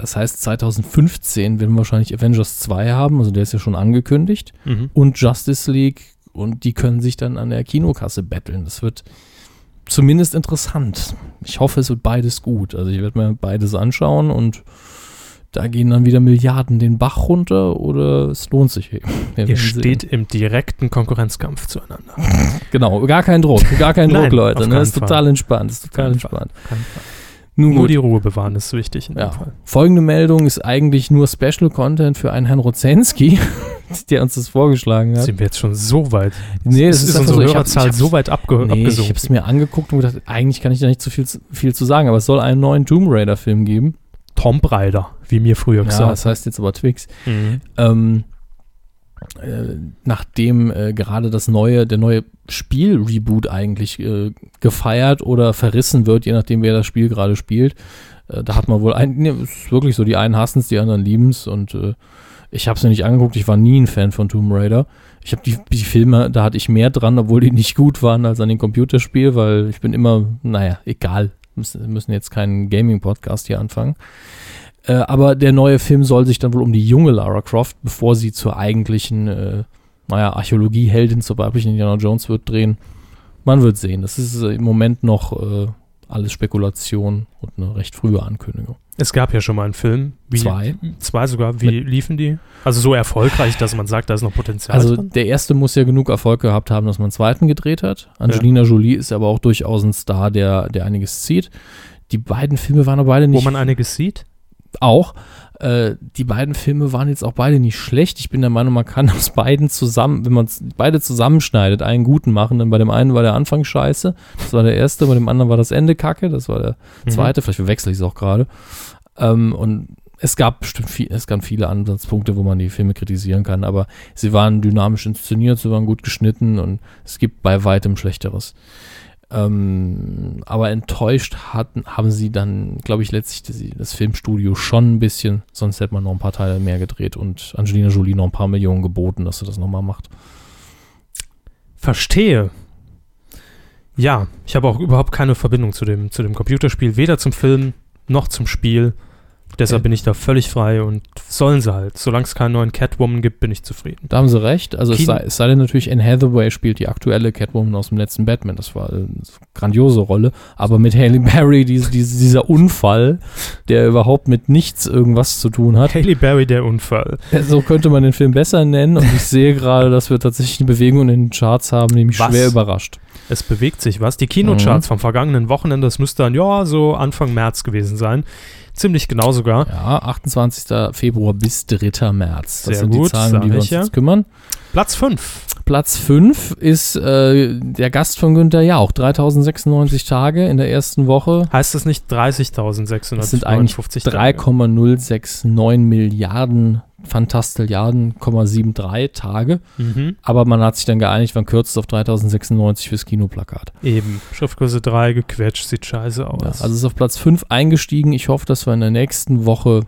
Das heißt, 2015 werden wir wahrscheinlich Avengers 2 haben, also der ist ja schon angekündigt, Mhm. und Justice League und die können sich dann an der Kinokasse betteln. Das wird zumindest interessant. Ich hoffe, es wird beides gut. Also ich werde mir beides anschauen und da gehen dann wieder Milliarden den Bach runter oder es lohnt sich eben. Wir Ihr steht sehen. im direkten Konkurrenzkampf zueinander. Genau, gar kein Druck, gar kein Druck, Leute. Ne? Ist total entspannt, ist total entspannt. Fall. Nun Nur gut. die Ruhe bewahren ist wichtig in Ja. dem Fall. Folgende Meldung ist eigentlich nur Special Content für einen Herrn Rozenski, der uns das vorgeschlagen hat. Sind wir jetzt schon so weit? Nee, es ist, einfach unsere so, ich hab- Hörerzahl hab's- so weit abge Nee, ich habe es mir angeguckt und gedacht, eigentlich kann ich da nicht so viel, zu- viel zu sagen, aber es soll einen neuen Tomb Raider-Film geben. Tomb Raider, wie mir früher Ja, gesagt. das heißt jetzt aber Twix. Mhm. Ähm, äh, nachdem äh, gerade das neue, der neue Spiel-Reboot eigentlich äh, gefeiert oder verrissen wird, je nachdem, wer das Spiel gerade spielt. Äh, da hat man wohl ein, es ist wirklich so, die einen hassen es, die anderen lieben es und äh, ich habe es mir nicht angeguckt, ich war nie ein Fan von Tomb Raider. Ich habe die, die Filme, da hatte ich mehr dran, obwohl die nicht gut waren als an den Computerspiel, weil ich bin immer, naja, egal. Wir müssen jetzt keinen Gaming-Podcast hier anfangen. Äh, aber der neue Film soll sich dann wohl um die junge Lara Croft, bevor sie zur eigentlichen, äh, naja, Archäologie-Heldin, zur weiblichen Indiana Jones wird drehen. Man wird sehen. Das ist äh, im Moment noch äh, alles Spekulation und eine recht frühe Ankündigung. Es gab ja schon mal einen Film. Wie, Zwei. Zwei sogar. Wie liefen die? Also so erfolgreich, dass man sagt, da ist noch Potenzial Also drin. der erste muss ja genug Erfolg gehabt haben, dass man einen zweiten gedreht hat. Angelina Jolie ist aber auch durchaus ein Star, der, der einiges zieht. Die beiden Filme waren aber beide Wo nicht man einiges sieht. Auch. Äh, die beiden Filme waren jetzt auch beide nicht schlecht. Ich bin der Meinung, man kann aus beiden zusammen, wenn man beide zusammenschneidet, einen guten machen. Denn bei dem einen war der Anfang scheiße, das war der erste, bei dem anderen war das Ende kacke, das war der Mhm. zweite. Vielleicht verwechsel ich es auch gerade. Ähm, und es gab bestimmt viel, es gab viele Ansatzpunkte, wo man die Filme kritisieren kann, aber sie waren dynamisch inszeniert, sie waren gut geschnitten und es gibt bei weitem Schlechteres. Ähm, aber enttäuscht hatten, haben sie dann, glaube ich, letztlich das, Filmstudio schon ein bisschen, sonst hätte man noch ein paar Teile mehr gedreht und Angelina Jolie noch ein paar Millionen geboten, dass sie das nochmal macht. Verstehe. Ja, ich habe auch überhaupt keine Verbindung zu dem, zu dem Computerspiel, weder zum Film noch zum Spiel. Deshalb bin ich da völlig frei und sollen sie halt. Solange es keinen neuen Catwoman gibt, bin ich zufrieden. Da haben sie recht. Also es sei, es sei denn natürlich, Anne Hathaway spielt die aktuelle Catwoman aus dem letzten Batman. Das war eine grandiose Rolle. Aber mit Halle Berry, diese, diese, dieser Unfall, der überhaupt mit nichts irgendwas zu tun hat. Haley Berry, der Unfall. So könnte man den Film besser nennen. Und ich sehe gerade, dass wir tatsächlich eine Bewegung in den Charts haben, die mich Was? schwer überrascht. Es bewegt sich was. Die Kinocharts Mhm. vom vergangenen Wochenende, das müsste dann, ja, so Anfang März gewesen sein. Ziemlich genau sogar. Ja, 28. Februar bis 3. März. Das Sehr sind gut, die Zahlen, um die wir uns ja. jetzt kümmern. Platz 5. Platz 5 ist äh, der Gast von Günther Jauch. 3096 Tage in der ersten Woche. Heißt das nicht 30.659 Das sind eigentlich Tage? 3,069 Milliarden Fantastilliarden, 73 Tage. Mhm. Aber man hat sich dann geeinigt, man kürzt auf 3096 fürs Kinoplakat. Eben. Schriftgröße 3 gequetscht, sieht scheiße aus. Ja, also es ist auf Platz 5 eingestiegen. Ich hoffe, dass wir in der nächsten Woche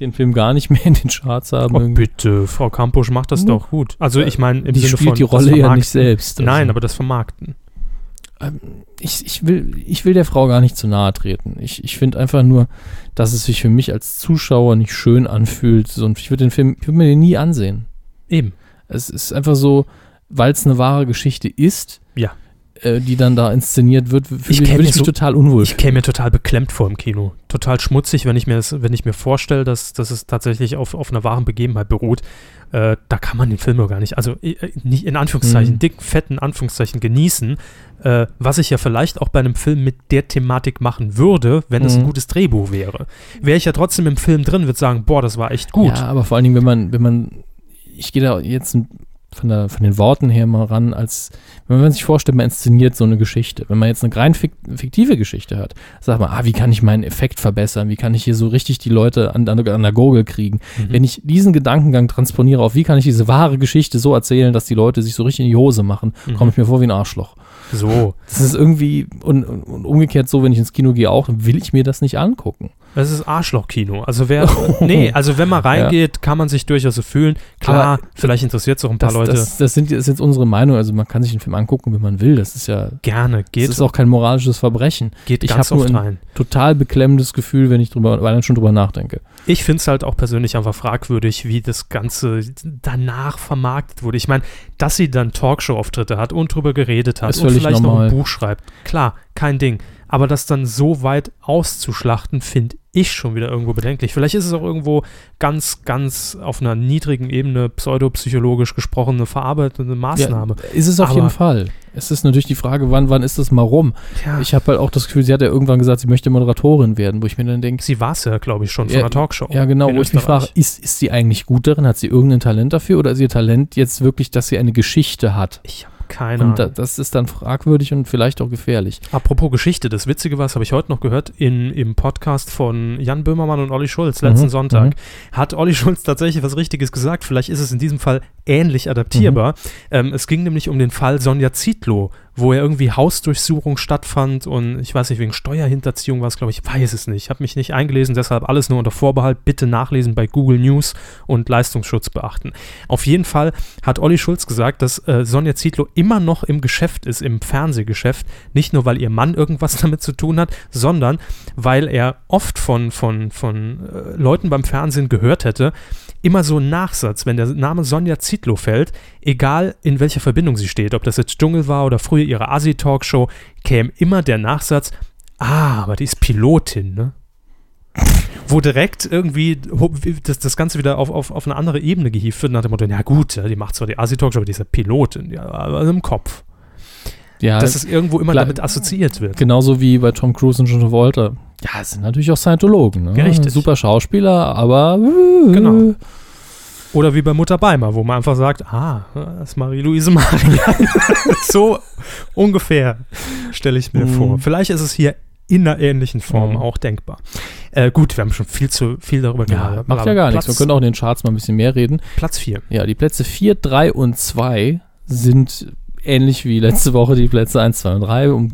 den Film gar nicht mehr in den Charts haben. oh, bitte, Frau Kampusch macht das Hm. doch gut. Also ich meine im die Sinne spielt von die Rolle ja nicht selbst. also. Nein, aber das Vermarkten. Ähm, ich, ich, will, ich will der Frau gar nicht zu nahe treten. Ich, ich finde einfach nur, dass es sich für mich als Zuschauer nicht schön anfühlt. Und ich würde den Film, ich würde mir den nie ansehen. Eben. Es ist einfach so, weil es eine wahre Geschichte ist, Ja. Äh, die dann da inszeniert wird, fühle Ich ich, mich so- total unwohl Ich käme mir total beklemmt vor im Kino. Total schmutzig, wenn ich mir, das, wenn ich mir vorstelle, dass, dass es tatsächlich auf, auf einer wahren Begebenheit beruht. Äh, da kann man den Film doch gar nicht, also äh, nicht in Anführungszeichen, Mhm. dick, fetten Anführungszeichen genießen. Äh, was ich ja vielleicht auch bei einem Film mit der Thematik machen würde, wenn es ein Mhm. gutes Drehbuch wäre. Wäre ich ja trotzdem im Film drin, würde sagen, boah, das war echt gut. Ja, aber vor allen Dingen, wenn man, wenn man, ich gehe da jetzt ein- von, der, von den Worten her mal ran, als wenn man sich vorstellt, man inszeniert so eine Geschichte. Wenn man jetzt eine rein fik fiktive Geschichte hat, sagt man, ah, wie kann ich meinen Effekt verbessern? Wie kann ich hier so richtig die Leute an, an, an der Gurgel kriegen? Mhm. Wenn ich diesen Gedankengang transponiere auf, wie kann ich diese wahre Geschichte so erzählen, dass die Leute sich so richtig in die Hose machen, Mhm. komme ich mir vor wie ein Arschloch. So, Das ist irgendwie, und, und, und umgekehrt so, wenn ich ins Kino gehe auch, will ich mir das nicht angucken. Das ist Arschlochkino. Also wer, nee, also wenn man reingeht, kann man sich durchaus so fühlen. Klar, Aber vielleicht interessiert es auch ein paar Das, Leute. das, das, sind, das ist jetzt unsere Meinung, also man kann sich den Film angucken, wenn man will. Das ist ja, Gerne, das geht, ist auch kein moralisches Verbrechen. geht ich ganz hab nur oft in- rein. Total beklemmendes Gefühl, wenn ich drüber, weil ich schon drüber nachdenke. Ich finde es halt auch persönlich einfach fragwürdig, wie das Ganze danach vermarktet wurde. Ich meine, dass sie dann Talkshow-Auftritte hat und drüber geredet hat Ist und vielleicht noch normal. ein Buch schreibt. Klar, kein Ding. Aber das dann so weit auszuschlachten, finde ich schon wieder irgendwo bedenklich. Vielleicht ist es auch irgendwo ganz, ganz auf einer niedrigen Ebene pseudopsychologisch gesprochene verarbeitende Maßnahme. Ja, ist es auf Aber- jeden Fall. Es ist natürlich die Frage, wann, wann ist das mal rum? Ja, Ich habe halt auch das Gefühl, sie hat ja irgendwann gesagt, sie möchte Moderatorin werden, wo ich mir dann denke, sie war es ja, glaube ich, schon von Ja, einer Talkshow. ja genau, wo ich mich frage, ist, ist sie eigentlich gut darin? Hat sie irgendein Talent dafür oder ist ihr Talent jetzt wirklich, dass sie eine Geschichte hat? Ich habe Keine Und da, das ist dann fragwürdig und vielleicht auch gefährlich. Apropos Geschichte, das Witzige war, das habe ich heute noch gehört, in, im Podcast von Jan Böhmermann und Olli Schulz letzten Mhm, Sonntag, mhm. hat Olli Schulz tatsächlich was Richtiges gesagt. Vielleicht ist es in diesem Fall ähnlich adaptierbar. Ähm, es ging nämlich um den Fall Sonja Zietlow, wo ja irgendwie Hausdurchsuchung stattfand und ich weiß nicht, wegen Steuerhinterziehung war es, glaube ich, weiß es nicht. Ich habe mich nicht eingelesen, deshalb alles nur unter Vorbehalt. Bitte nachlesen bei Google News und Leistungsschutz beachten. Auf jeden Fall hat Olli Schulz gesagt, dass äh, Sonja Zietlow immer noch im Geschäft ist, im Fernsehgeschäft. Nicht nur, weil ihr Mann irgendwas damit zu tun hat, sondern weil er oft von, von, von äh, Leuten beim Fernsehen gehört hätte, immer so ein Nachsatz, wenn der Name Sonja Zietlow fällt, egal in welcher Verbindung sie steht, ob das jetzt Dschungel war oder früher ihre Asi-Talkshow, käme immer der Nachsatz, ah, aber die ist Pilotin, ne? Wo direkt irgendwie das, das Ganze wieder auf, auf, auf eine andere Ebene gehievt wird, nach dem Motto, ja gut, die macht zwar die Asi-Talkshow, aber die ist ja Pilotin, ja, aber im Kopf. Ja, Dass es irgendwo immer damit assoziiert wird. genauso wie bei Tom Cruise und John Travolta. Ja, es sind natürlich auch Scientologen. Ne? Ja, richtig. Super Schauspieler, aber Genau. Oder wie bei Mutter Beimer, wo man einfach sagt, ah, das ist Marie-Louise Maria. so ungefähr stelle ich mir Mhm. vor. Vielleicht ist es hier in einer ähnlichen Form Mhm. auch denkbar. Äh, gut, wir haben schon viel zu viel darüber Ja, geredet. macht ja gar nichts. Wir können auch in den Charts mal ein bisschen mehr reden. Platz 4. Ja, die Plätze 4, 3 und 2 sind ähnlich wie letzte Woche die Plätze 1, 2 und 3, um,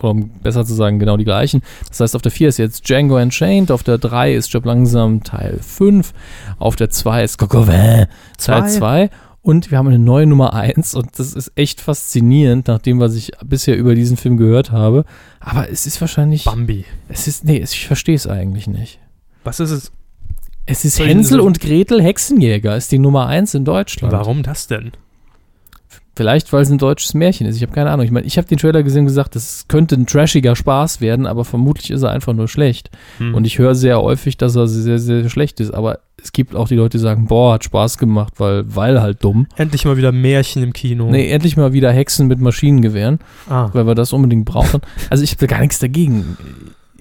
um besser zu sagen, genau die gleichen. Das heißt, auf der 4 ist jetzt Django Unchained, auf der 3 ist Job Langsam Teil 5, auf der 2 ist Coquevin Teil Zwei. 2 und wir haben eine neue Nummer 1 und das ist echt faszinierend, nach dem, was ich bisher über diesen Film gehört habe. Aber es ist wahrscheinlich, Bambi. es ist, nee, ich verstehe es eigentlich nicht. Was ist es? Es ist Hänsel und Gretel Hexenjäger, ist die Nummer 1 in Deutschland. Warum das denn? Vielleicht, weil es ein deutsches Märchen ist. Ich habe keine Ahnung. Ich meine, ich habe den Trailer gesehen und gesagt, das könnte ein trashiger Spaß werden, aber vermutlich ist er einfach nur schlecht. Hm. Und ich höre sehr häufig, dass er sehr, sehr schlecht ist. Aber es gibt auch die Leute, die sagen, boah, hat Spaß gemacht, weil, weil halt dumm. Endlich mal wieder Märchen im Kino. Nee, endlich mal wieder Hexen mit Maschinengewehren, Ah, weil wir das unbedingt brauchen. Also ich habe da gar nichts dagegen.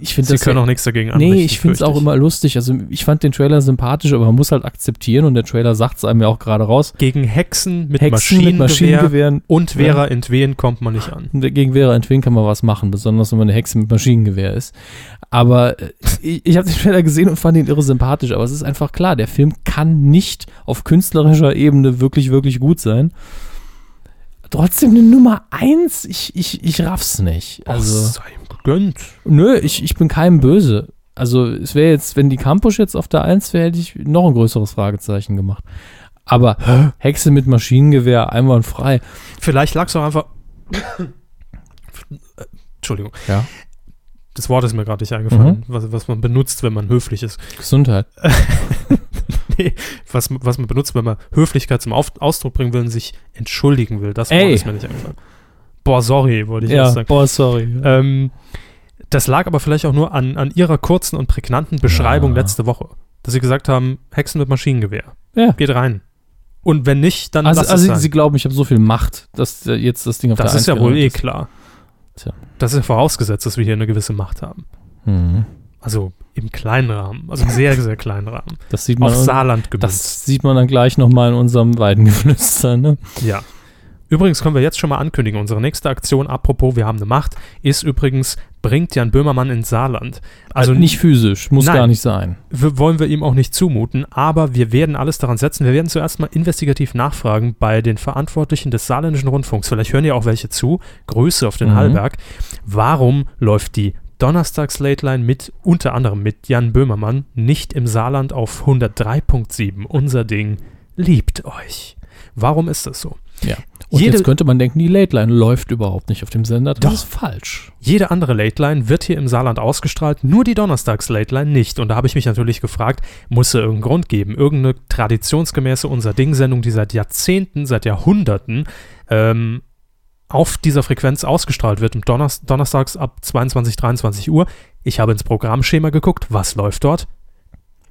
Ich finde Sie das können ja- auch nichts dagegen anrichten. Nee, ich finde es auch immer lustig. Also ich fand den Trailer sympathisch, aber man muss halt akzeptieren und der Trailer sagt es einem ja auch gerade raus. Gegen Hexen mit Hexen Maschinengewehr, mit Maschinengewehren und Vera Entwehen kommt man nicht an. Gegen Vera Entwin kann man was machen, besonders wenn man eine Hexe mit Maschinengewehr ist. Aber äh, ich, ich habe den Trailer gesehen und fand ihn irre sympathisch, aber es ist einfach klar, der Film kann nicht auf künstlerischer Ebene wirklich, wirklich gut sein. Trotzdem eine Nummer eins, ich, ich, ich raff's nicht. Also, Also, sei ihm gegönnt. nö, ich, ich bin keinem böse. Also, es wäre jetzt, wenn die Campus jetzt auf der Eins wäre, hätte ich noch ein größeres Fragezeichen gemacht. Aber Hexe mit Maschinengewehr, einwandfrei. Vielleicht lag es auch einfach. Entschuldigung. Ja. Das Wort ist mir gerade nicht eingefallen, Mhm. was, was man benutzt, wenn man höflich ist. Gesundheit. nee, was, was man benutzt, wenn man Höflichkeit zum Auf Ausdruck bringen will und sich entschuldigen will. Das Wort Ey. ist mir nicht eingefallen. Boah, sorry, wollte ich Ja, sagen. boah, sorry. Ähm, das lag aber vielleicht auch nur an, an ihrer kurzen und prägnanten Beschreibung Ja. letzte Woche. Dass sie gesagt haben, Hexen mit Maschinengewehr. Ja. Geht rein. Und wenn nicht, dann Also, lass also es sie, sein. sie glauben, ich habe so viel Macht, dass äh, jetzt das Ding auf das ist ja wohl eh ist. klar. Tja. Das ist ja vorausgesetzt, dass wir hier eine gewisse Macht haben. Mhm. Also im kleinen Rahmen. Also im sehr, sehr kleinen Rahmen. Das sieht man, Auf Saarland gemünzt. das sieht man dann gleich nochmal in unserem Weidengeflüster. Ne? Ja. Übrigens können wir jetzt schon mal ankündigen, unsere nächste Aktion, apropos, wir haben eine Macht, ist übrigens, bringt Jan Böhmermann ins Saarland. Also nicht physisch, muss Nein. gar nicht sein. wollen wir ihm auch nicht zumuten, aber wir werden alles daran setzen. Wir werden zuerst mal investigativ nachfragen bei den Verantwortlichen des Saarländischen Rundfunks. Vielleicht hören ja auch welche zu. Grüße auf den Mhm. Hallberg. Warum läuft die Donnerstags Late Line mit unter anderem mit Jan Böhmermann nicht im Saarland auf 103.7? Unser Ding liebt euch. Warum ist das so? Ja. Und Jede- jetzt könnte man denken, die Late Line läuft überhaupt nicht auf dem Sender. Das Doch. ist falsch. Jede andere Late Line wird hier im Saarland ausgestrahlt, nur die Donnerstags Late Line nicht. Und da habe ich mich natürlich gefragt, muss es irgendeinen Grund geben? Irgendeine traditionsgemäße Unser Ding-Sendung, die seit Jahrzehnten, seit Jahrhunderten ähm, auf dieser Frequenz ausgestrahlt wird, Donners donnerstags ab 22, 23 Uhr. Ich habe ins Programmschema geguckt. Was läuft dort?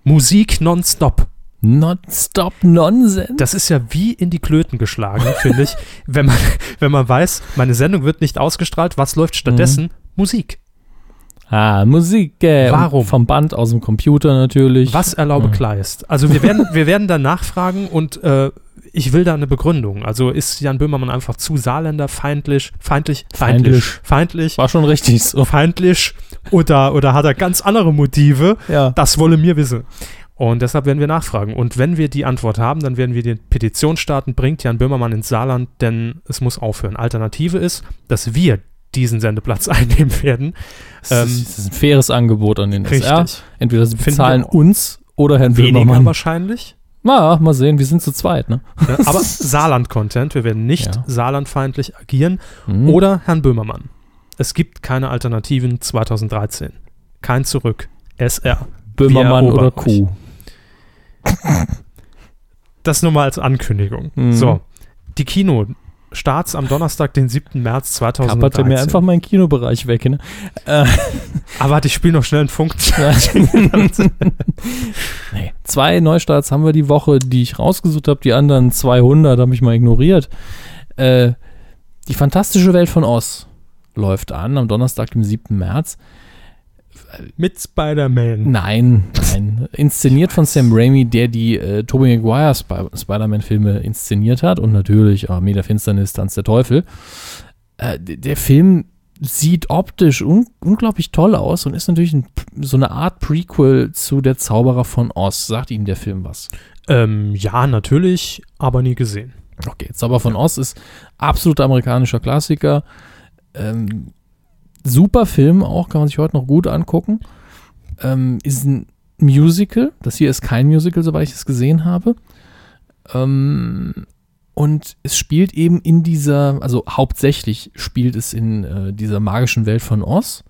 Musik nonstop. Non-stop Nonsens. Das ist ja wie in die Klöten geschlagen, finde ich, wenn man, wenn man weiß, meine Sendung wird nicht ausgestrahlt. Was läuft stattdessen? Musik. Ah, Musik. Äh, Warum? Vom Band aus dem Computer natürlich. Was erlaube Mhm. Kleist? Also wir werden, wir werden da nachfragen und äh, ich will da eine Begründung. Also ist Jan Böhmermann einfach zu Saarländer feindlich, feindlich, Feindlich. feindlich, feindlich, War schon richtig so. feindlich oder, oder hat er ganz andere Motive? Ja. Das wolle mir wissen. Und deshalb werden wir nachfragen. Und wenn wir die Antwort haben, dann werden wir die Petition starten, bringt Jan Böhmermann ins Saarland, denn es muss aufhören. Alternative ist, dass wir diesen Sendeplatz einnehmen werden. Das, Ähm, ist, das ist ein faires Angebot an den SR. Richtig. Entweder sie bezahlen uns oder Herrn Weniger Böhmermann. wahrscheinlich. Na, mal sehen, wir sind zu zweit, ne? Aber Saarland-Content. Wir werden nicht Ja. saarlandfeindlich agieren. Mhm. Oder Herrn Böhmermann. Es gibt keine Alternativen 2013. Kein Zurück. SR. Böhmermann oder erobern euch. Das nur mal als Ankündigung. Mhm. So. Die Kino-Starts am Donnerstag, den 7. März Kappert er 2013. mir einfach meinen Kinobereich weg, ne? Äh, Aber warte, ich spiele noch schnell einen Funk. nee. Zwei Neustarts haben wir die Woche, die ich rausgesucht habe. Die anderen 200 habe ich mal ignoriert. Äh, die fantastische Welt von Oz läuft an am Donnerstag, dem 7. März. Mit Spider-Man. Nein, nein. Inszeniert von Sam Raimi, der die äh, Tobey Maguire Sp Spider-Man-Filme inszeniert hat. Und natürlich Armee der Finsternis, Tanz der Teufel. Äh, der Film sieht optisch un unglaublich toll aus und ist natürlich ein, so eine Art Prequel zu Der Zauberer von Oz. Sagt Ihnen der Film was? Ähm, ja, natürlich, aber nie gesehen. Okay, Zauber von Oz ist absoluter amerikanischer Klassiker. Ähm, super Film auch, kann man sich heute noch gut angucken. Ähm, ist ein Musical. Das hier ist kein Musical, soweit ich es gesehen habe. Ähm, und es spielt eben in dieser, also hauptsächlich spielt es in äh, dieser magischen Welt von Oz.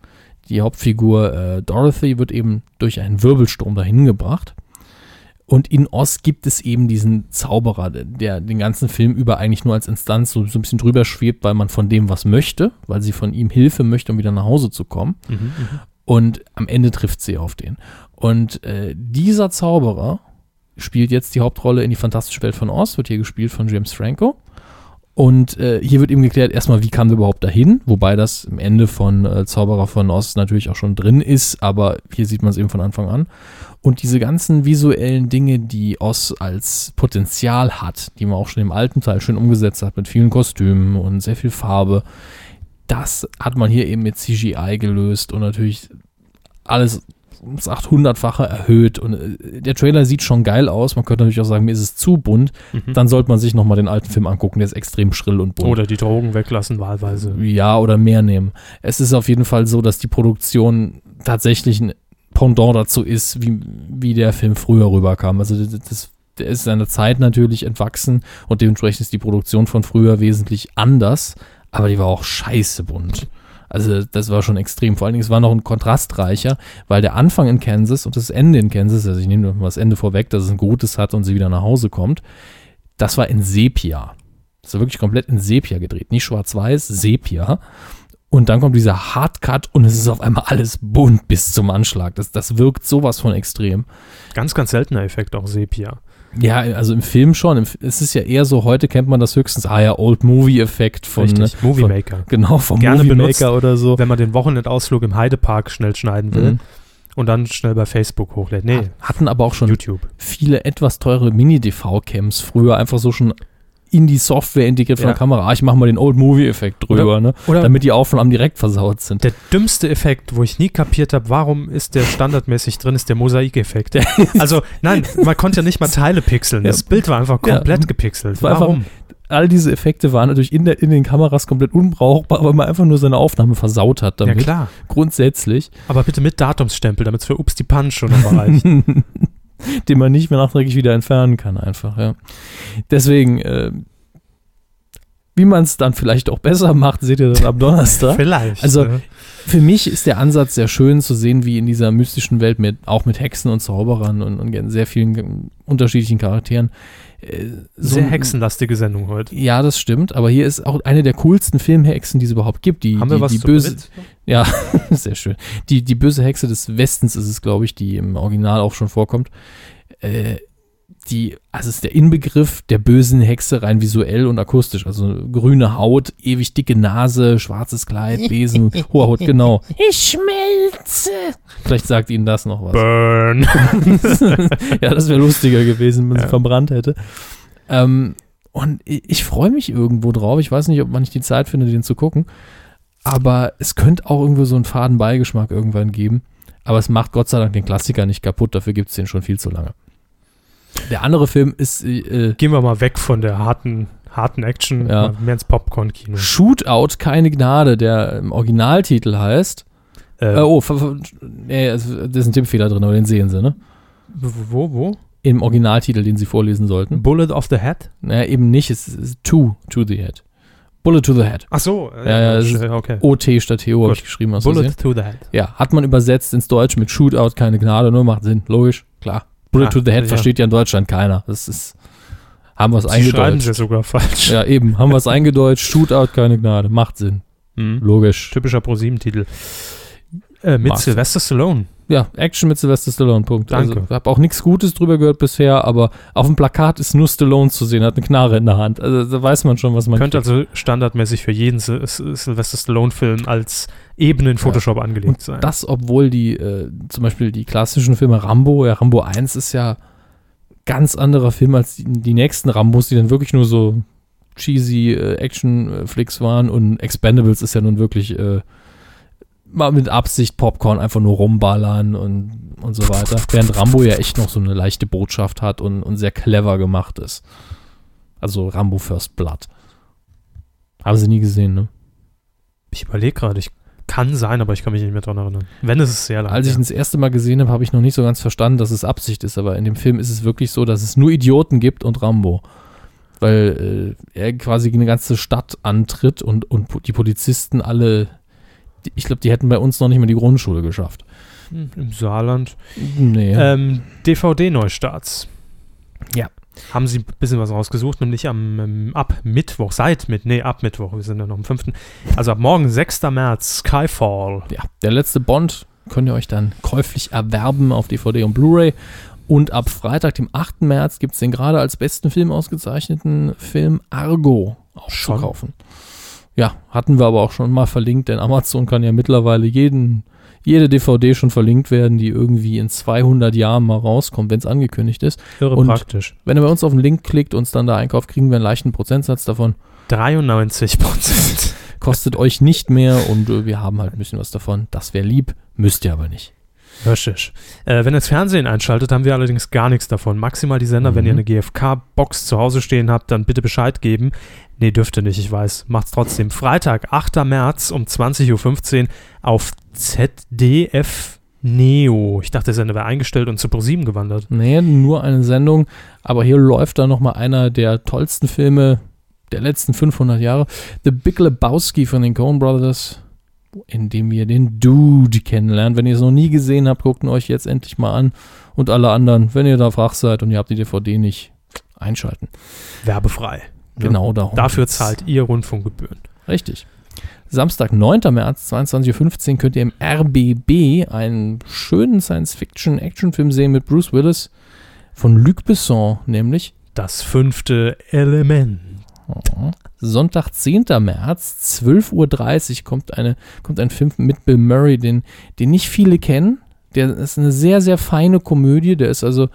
Die Hauptfigur äh, Dorothy wird eben durch einen Wirbelsturm dahin gebracht. Und in Oz gibt es eben diesen Zauberer, der den ganzen Film über eigentlich nur als Instanz so, so ein bisschen drüber schwebt, weil man von dem was möchte, weil sie von ihm Hilfe möchte, um wieder nach Hause zu kommen. Und am Ende trifft sie auf den. Und äh, dieser Zauberer spielt jetzt die Hauptrolle in die fantastische Welt von Oz, wird hier gespielt von James Franco. Und äh, hier wird eben geklärt, erstmal, wie kam wir überhaupt dahin? Wobei das im Ende von äh, Zauberer von Oz natürlich auch schon drin ist, aber hier sieht man es eben von Anfang an. Und diese ganzen visuellen Dinge, die Oz als Potenzial hat, die man auch schon im alten Teil schön umgesetzt hat, mit vielen Kostümen und sehr viel Farbe, das hat man hier eben mit CGI gelöst und natürlich alles ums 800-fache erhöht. Und äh, der Trailer sieht schon geil aus. Man könnte natürlich auch sagen, mir ist es zu bunt. Mhm. Dann sollte man sich nochmal den alten Film angucken. Der ist extrem schrill und bunt. Oder die Drogen weglassen, wahlweise. Ja, oder mehr nehmen. Es ist auf jeden Fall so, dass die Produktion tatsächlich ein Pendant dazu ist, wie, wie der Film früher rüberkam. Also das, der ist seiner Zeit natürlich entwachsen und dementsprechend ist die Produktion von früher wesentlich anders, aber die war auch scheiße bunt. Also das war schon extrem. Vor allen Dingen, es war noch ein kontrastreicher, weil der Anfang in Kansas und das Ende in Kansas, also ich nehme mal das Ende vorweg, dass es ein Gutes hat und sie wieder nach Hause kommt, das war in Sepia. Das war wirklich komplett in Sepia gedreht. Nicht schwarz-weiß, Sepia. Und dann kommt dieser Hardcut und es ist auf einmal alles bunt bis zum Anschlag. Das, das wirkt sowas von extrem. Ganz, ganz seltener Effekt auch Sepia. Ja, also im Film schon. Im, es ist ja eher so, heute kennt man das höchstens, ah ja, Old Movie-Effekt von, Richtig, Movie von Maker. genau, vom Gerne Movie benutzt, Maker oder so. Wenn man den Wochenendausflug im Heidepark schnell schneiden will Mhm. und dann schnell bei Facebook hochlädt. Nee, Hatten aber auch schon YouTube. viele etwas teure Mini-DV-Cams früher einfach so schon in die Software integriert von Ja. der Kamera. Ah, ich mache mal den Old Movie-Effekt drüber, Oder- ne? oder- damit die Aufnahmen direkt versaut sind. Der dümmste Effekt, wo ich nie kapiert habe, warum ist der standardmäßig drin, ist der Mosaikeffekt. Also, nein, man konnte ja nicht mal Teile pixeln. Ja. Das Bild war einfach Ja. komplett gepixelt. War einfach- Warum? All diese Effekte waren natürlich in, der, in den Kameras komplett unbrauchbar, weil man einfach nur seine Aufnahme versaut hat Ja, damit. klar. Grundsätzlich. Aber bitte mit Datumsstempel, damit es für Ups die Punch schon reicht. den man nicht mehr nachträglich wieder entfernen kann, einfach, ja. Deswegen, äh, wie man es dann vielleicht auch besser macht, seht ihr dann am Donnerstag. Vielleicht. Also, ne? Für mich ist der Ansatz sehr schön zu sehen, wie in dieser mystischen Welt mit auch mit Hexen und Zauberern und, und sehr vielen unterschiedlichen Charakteren. Äh, so Sehr hexenlastige Sendung heute. Ja, das stimmt, aber hier ist auch eine der coolsten Filmhexen, die es überhaupt gibt. Die, Haben die, wir was die zu böse, ja, sehr schön. Die, die böse Hexe des Westens ist es, glaube ich, die im Original auch schon vorkommt. Äh, die, also es ist der Inbegriff der bösen Hexe rein visuell und akustisch. Also grüne Haut, ewig dicke Nase, schwarzes Kleid, Besen, hoher Haut, genau. Ich schmelze. Vielleicht sagt Ihnen das noch was. Burn. ja, das wäre lustiger gewesen, wenn man Ja. sie verbrannt hätte. Ähm, Und ich, ich freue mich irgendwo drauf. Ich weiß nicht, ob man nicht die Zeit findet, den zu gucken. Aber es könnte auch irgendwo so einen faden Beigeschmack irgendwann geben. Aber es macht Gott sei Dank den Klassiker nicht kaputt. Dafür gibt es den schon viel zu lange. Der andere Film ist äh, Gehen wir mal weg von der harten, harten Action, Ja. mehr ins Popcorn-Kino. Shootout, keine Gnade, der im Originaltitel heißt. Äh, Äh, oh, nee, da ist ein Tippfehler drin, aber den sehen sie, ne? wo, wo? Im Originaltitel, den sie vorlesen sollten. Bullet of the Head? Naja, eben nicht, es ist to, to the head. Bullet to the head. Ach so. äh, Ja, ja, ist- okay. OT statt TO habe ich geschrieben. Bullet to the Head. Ja, hat man übersetzt ins Deutsch mit Shootout, keine Gnade, nur macht Sinn, logisch, klar. Bullet Ah, to the head ja. versteht ja in Deutschland keiner. Das ist, haben wir es eingedeutscht. sie sogar falsch. Ja, eben, haben wir es eingedeutscht, Shootout, keine Gnade, macht Sinn, Hm. logisch. Typischer ProSieben-Titel. Äh, mit Macht Sylvester Stallone. Ja, Action mit Sylvester Stallone, Punkt. Danke. Also, habe auch nichts Gutes drüber gehört bisher, aber auf dem Plakat ist nur Stallone zu sehen, hat eine Knarre in der Hand. Also da weiß man schon, was man Könnte kriegt. also standardmäßig für jeden Sy- Sylvester Stallone-Film als Ebene in Photoshop angelegt sein. Das, obwohl die, äh, zum Beispiel die klassischen Filme Rambo, ja, Rambo 1 ist ja ganz anderer Film als die, die nächsten Rambos, die dann wirklich nur so cheesy äh, Action-Flicks waren und Expendables ist ja nun wirklich äh, mal mit Absicht Popcorn einfach nur rumballern und, und so weiter. Während Rambo ja echt noch so eine leichte Botschaft hat und, und sehr clever gemacht ist. Also Rambo First Blood. Haben sie nie gesehen, ne? Ich überlege gerade, ich kann sein, aber ich kann mich nicht mehr dran erinnern. Wenn es ist sehr lang. Als ich ihn das erste Mal gesehen habe, habe ich noch nicht so ganz verstanden, dass es Absicht ist. Aber in dem Film ist es wirklich so, dass es nur Idioten gibt und Rambo. Weil äh, er quasi eine ganze Stadt antritt und, und die Polizisten alle, ich glaube, die hätten bei uns noch nicht mal die Grundschule geschafft. Hm, Im Saarland. Nee. Ähm, DVD-Neustarts. Ja. Haben sie ein bisschen was rausgesucht, nämlich am ähm, ab Mittwoch, seit mit, nee, ab Mittwoch, wir sind ja noch am 5. Also ab morgen, 6. März, Skyfall. ja, der letzte Bond könnt ihr euch dann käuflich erwerben auf DVD und Blu-ray. Und ab Freitag, dem 8. März, gibt es den gerade als besten Film ausgezeichneten Film Argo auch Schon? kaufen. Ja, hatten wir aber auch schon mal verlinkt, denn Amazon kann ja mittlerweile jeden, jede DVD schon verlinkt werden, die irgendwie in 200 Jahren mal rauskommt, wenn es angekündigt ist. Irre Und- praktisch. Wenn ihr bei uns auf den Link klickt und dann da einkauft, kriegen wir einen leichten Prozentsatz davon. 93 Prozent. Kostet euch nicht mehr und äh, wir haben halt ein bisschen was davon. Das wäre lieb, müsst ihr aber nicht. Richtig. Äh, wenn ihr das Fernsehen einschaltet, haben wir allerdings gar nichts davon. Maximal die Sender, wenn Mhm. ihr eine GFK-Box zu Hause stehen habt, dann bitte Bescheid geben. Nee, dürft ihr nicht, ich weiß. Macht's trotzdem. Freitag, 8. März um 20.15 Uhr auf ZDF Neo. Ich dachte, der Sender wäre eingestellt und zu ProSieben gewandert. Nee, nur eine Sendung, aber hier läuft dann nochmal einer der tollsten Filme der letzten 500 Jahre. The Big Lebowski von den Coen Brothers, in dem ihr den Dude kennenlernt. Wenn ihr es noch nie gesehen habt, guckt ihn euch jetzt endlich mal an. Und alle anderen, wenn ihr da wach seid und ihr habt die DVD nicht, einschalten. Werbefrei. Ne? Genau darum. Dafür zahlt ihr Rundfunkgebühren. Richtig. Samstag, 9. März, 22.15 Uhr könnt ihr im RBB einen schönen Science-Fiction-Actionfilm sehen mit Bruce Willis von Luc Besson, nämlich Das fünfte Element. Oh. Sonntag, 10. März, 12.30 Uhr kommt, eine, kommt ein Film mit Bill Murray, den, den nicht viele kennen. Der ist eine sehr, sehr feine Komödie. Der ist also.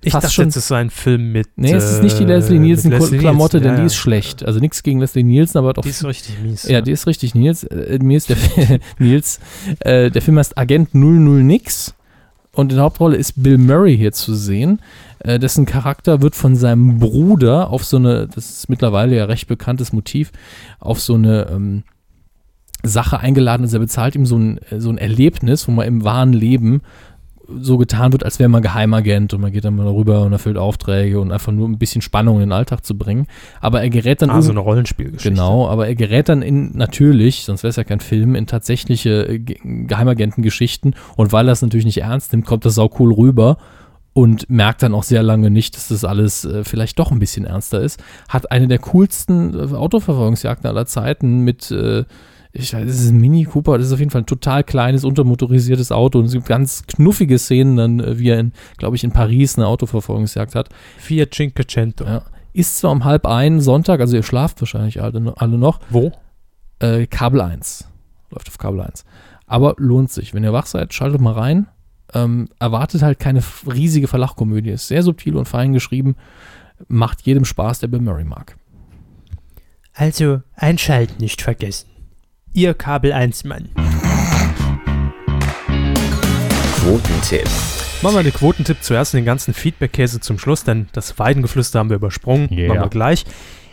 Ich fast dachte schon, jetzt, sei ein Film mit. Nee, es ist nicht die äh, Leslie mit Nielsen Leslie Klamotte, Nielsen, denn ja, die ja. ist schlecht. Also nichts gegen Leslie Nielsen, aber doch. Die ist richtig mies. ja, die ist richtig. Nils, äh, Nils, der, Nils, äh, der Film heißt Agent 00 Nix. Und in der Hauptrolle ist Bill Murray hier zu sehen. Äh, dessen Charakter wird von seinem Bruder auf so eine, das ist mittlerweile ja recht bekanntes Motiv, auf so eine ähm, Sache eingeladen. Also er bezahlt ihm so ein, äh, so ein Erlebnis, wo man im wahren Leben so getan wird, als wäre man Geheimagent und man geht dann mal darüber und erfüllt Aufträge und einfach nur ein bisschen Spannung in den Alltag zu bringen. Aber er gerät dann Ah, so eine Rollenspielgeschichte. Genau, aber er gerät dann in, natürlich, sonst wäre es ja kein Film, in tatsächliche äh, Ge- Geheimagentengeschichten. Und weil er es natürlich nicht ernst nimmt, kommt das sau cool rüber und merkt dann auch sehr lange nicht, dass das alles äh, vielleicht doch ein bisschen ernster ist. Hat eine der coolsten äh, Autoverfolgungsjagden aller Zeiten mit, äh, ich weiß, es ist ein Mini Cooper, das ist auf jeden Fall ein total kleines, untermotorisiertes Auto. Und es gibt ganz knuffige Szenen dann, äh, wie er in, glaube ich, in Paris eine Autoverfolgungsjagd hat. Fiat Cinquecento. Ja. Ist zwar um halb ein Sonntag, also ihr schlaft wahrscheinlich alle, alle noch, Wo? äh, Kabel 1. Läuft auf Kabel 1. Aber lohnt sich. Wenn ihr wach seid, schaltet mal rein. Ähm, erwartet halt keine riesige Verlachkomödie. Ist sehr subtil und fein geschrieben. Macht jedem Spaß, der Bill Murray mag. Also einschalten nicht vergessen. Ihr Kabel 1 Mann. Quotentipp. Machen wir den Quotentipp zuerst und den ganzen Feedback-Käse zum Schluss, denn das Weidengeflüster haben wir übersprungen. Yeah. Machen wir gleich.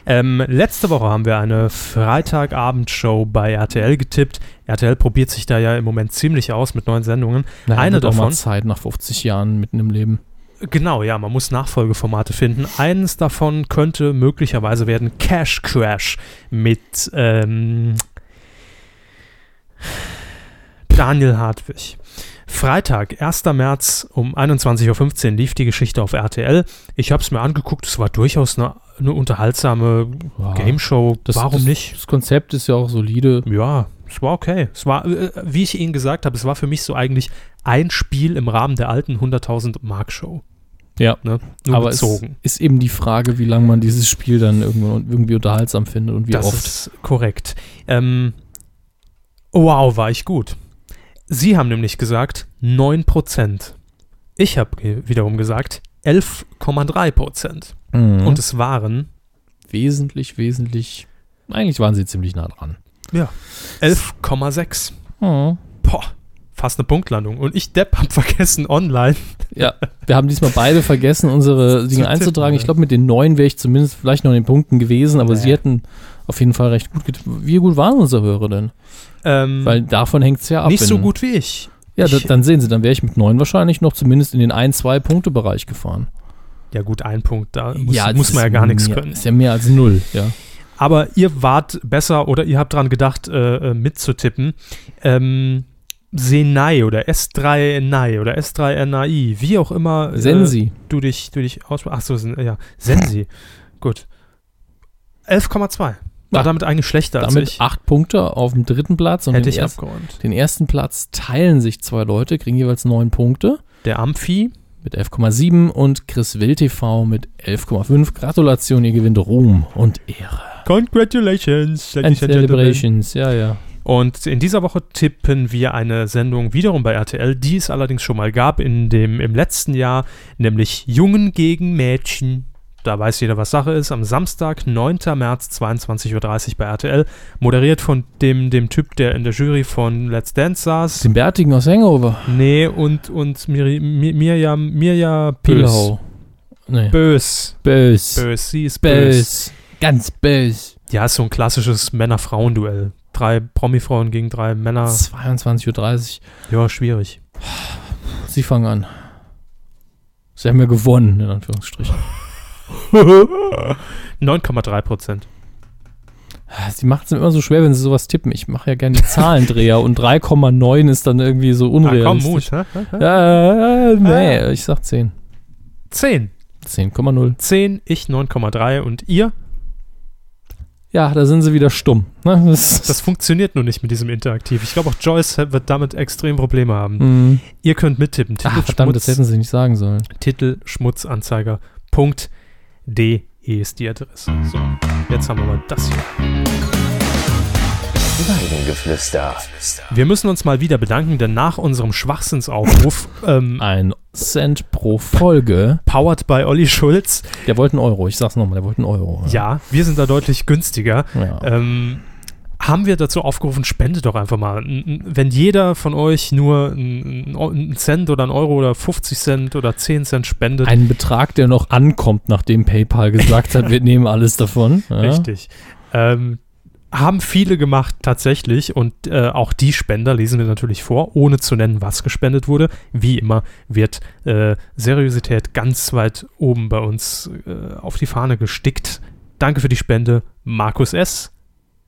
Ähm, letzte Woche haben wir eine Freitagabendshow bei RTL getippt. RTL probiert sich da ja im Moment ziemlich aus mit neuen Sendungen. Naja, Eine auch mal davon- Zeit nach 50 Jahren mitten im Leben. Genau, ja, man muss Nachfolgeformate finden. Eines davon könnte möglicherweise werden Cash Crash mit ähm, Daniel Hartwig. Freitag, 1. März um 21.15 Uhr lief die Geschichte auf RTL. Ich habe es mir angeguckt, es war durchaus eine, eine unterhaltsame Ja. Game Show. Das, Warum das, nicht? Das Konzept ist ja auch solide. Ja, es war okay. Es war, äh, wie ich Ihnen gesagt habe, es war für mich so eigentlich ein Spiel im Rahmen der alten 100.000 Mark Show. Ja. Ne? Nur Aber es bezogen. ist eben die Frage, wie lange man dieses Spiel dann irgendwie unterhaltsam findet und wie das oft. ist korrekt. Ähm, wow, war ich gut. Sie haben nämlich gesagt 9%. Ich habe wiederum gesagt 11,3%. Mhm. Und es waren wesentlich, wesentlich. Eigentlich waren sie ziemlich nah dran. 11,6. Mhm. Boah, fast eine Punktlandung. Und ich, Depp, hab vergessen online. Ja, wir haben diesmal beide vergessen, unsere Dinge tippen, einzutragen. Ich ja. glaube, mit den neun wäre ich zumindest vielleicht noch in den Punkten gewesen, aber Nee. sie hätten auf jeden Fall recht gut getippt. Wie gut waren unsere Hörer denn? Ähm, Weil davon hängt es ja ab. nicht so gut wie ich. Ja, Ich- dann sehen Sie, dann wäre ich mit neun wahrscheinlich noch zumindest in den ein, zwei Punkte-Bereich gefahren. Ja gut, ein Punkt, da muss, das muss man ja gar nichts mehr- können. Ist ja mehr als null, ja. Aber ihr wart besser oder ihr habt dran gedacht, äh, äh, mitzutippen. Ähm, Senai oder S3NI oder S3NAI, wie auch immer äh, Sensi. du dich, du dich aussprichst. Achso, ja, Sensi. Gut. 11,2. War damit eigentlich schlechter als Damit ich. acht Punkte auf dem dritten Platz und Hätte den, ich erst, abgeräumt. den ersten Platz teilen sich zwei Leute, kriegen jeweils neun Punkte Der Amphi, mit 11,7 und Chris Will TV mit 11,5. Gratulation, ihr gewinnt Ruhm und Ehre. congratulations. And celebrations, ja, ja. Und in dieser Woche tippen wir eine Sendung wiederum bei RTL, die es allerdings schon mal gab in dem, im letzten Jahr, nämlich Jungen gegen Mädchen. Da weiß jeder, was Sache ist. Am Samstag, 9. März, 22.30 Uhr bei RTL. Moderiert von dem, dem Typ, der in der Jury von Let's Dance saß. Den Bärtigen aus Hangover. Nee, und, und Miri, Mi- Mirja, Mirja Bös. Nee. Bös. Bös. Bös. Sie ist bös. Bös. Ganz bös. Ja, ist so ein klassisches Männer-Frauen-Duell. Drei Promi-Frauen gegen drei Männer. 22.30 Uhr. Ja, schwierig. Sie fangen an. Sie haben ja gewonnen, in Anführungsstrichen. 9,3 Prozent. Sie macht es immer so schwer, wenn sie sowas tippen. Ich mache ja gerne die Zahlendreher und 3,9 ist dann irgendwie so Ah, komm, unrealistisch. Mut. hä? ja, äh, nee, ich sag 10. 10. 10,0. 10, ich 9,3 und ihr? Ja, da sind sie wieder stumm. Ne? Das, Das funktioniert nur nicht mit diesem Interaktiv. Ich glaube auch Joyce wird damit extrem Probleme haben. Mhm. Ihr könnt mittippen. Ach, verdammt, das hätten sie nicht sagen sollen. Titelschmutzanzeiger.de ist die Adresse. So, jetzt haben wir mal das hier. Weidengeflüster. Wir müssen uns mal wieder bedanken, denn nach unserem Schwachsinnsaufruf, ähm, Ein Cent pro Folge. powered by Olli Schulz, Der wollte einen Euro. Ich sag's nochmal, der wollte einen Euro. ja, wir sind da deutlich günstiger. ja. ähm, haben wir dazu aufgerufen, spendet doch einfach mal. Wenn jeder von euch nur einen einen Cent oder einen Euro oder 50 Cent oder 10 Cent spendet, Ein Betrag, der noch ankommt, nachdem PayPal gesagt hat, wir nehmen alles davon. Ja. richtig, ähm, haben viele gemacht tatsächlich und äh, auch die Spender lesen wir natürlich vor, ohne zu nennen, was gespendet wurde. Wie immer wird äh, Seriosität ganz weit oben bei uns äh, auf die Fahne gestickt. Danke für die Spende, Markus S.,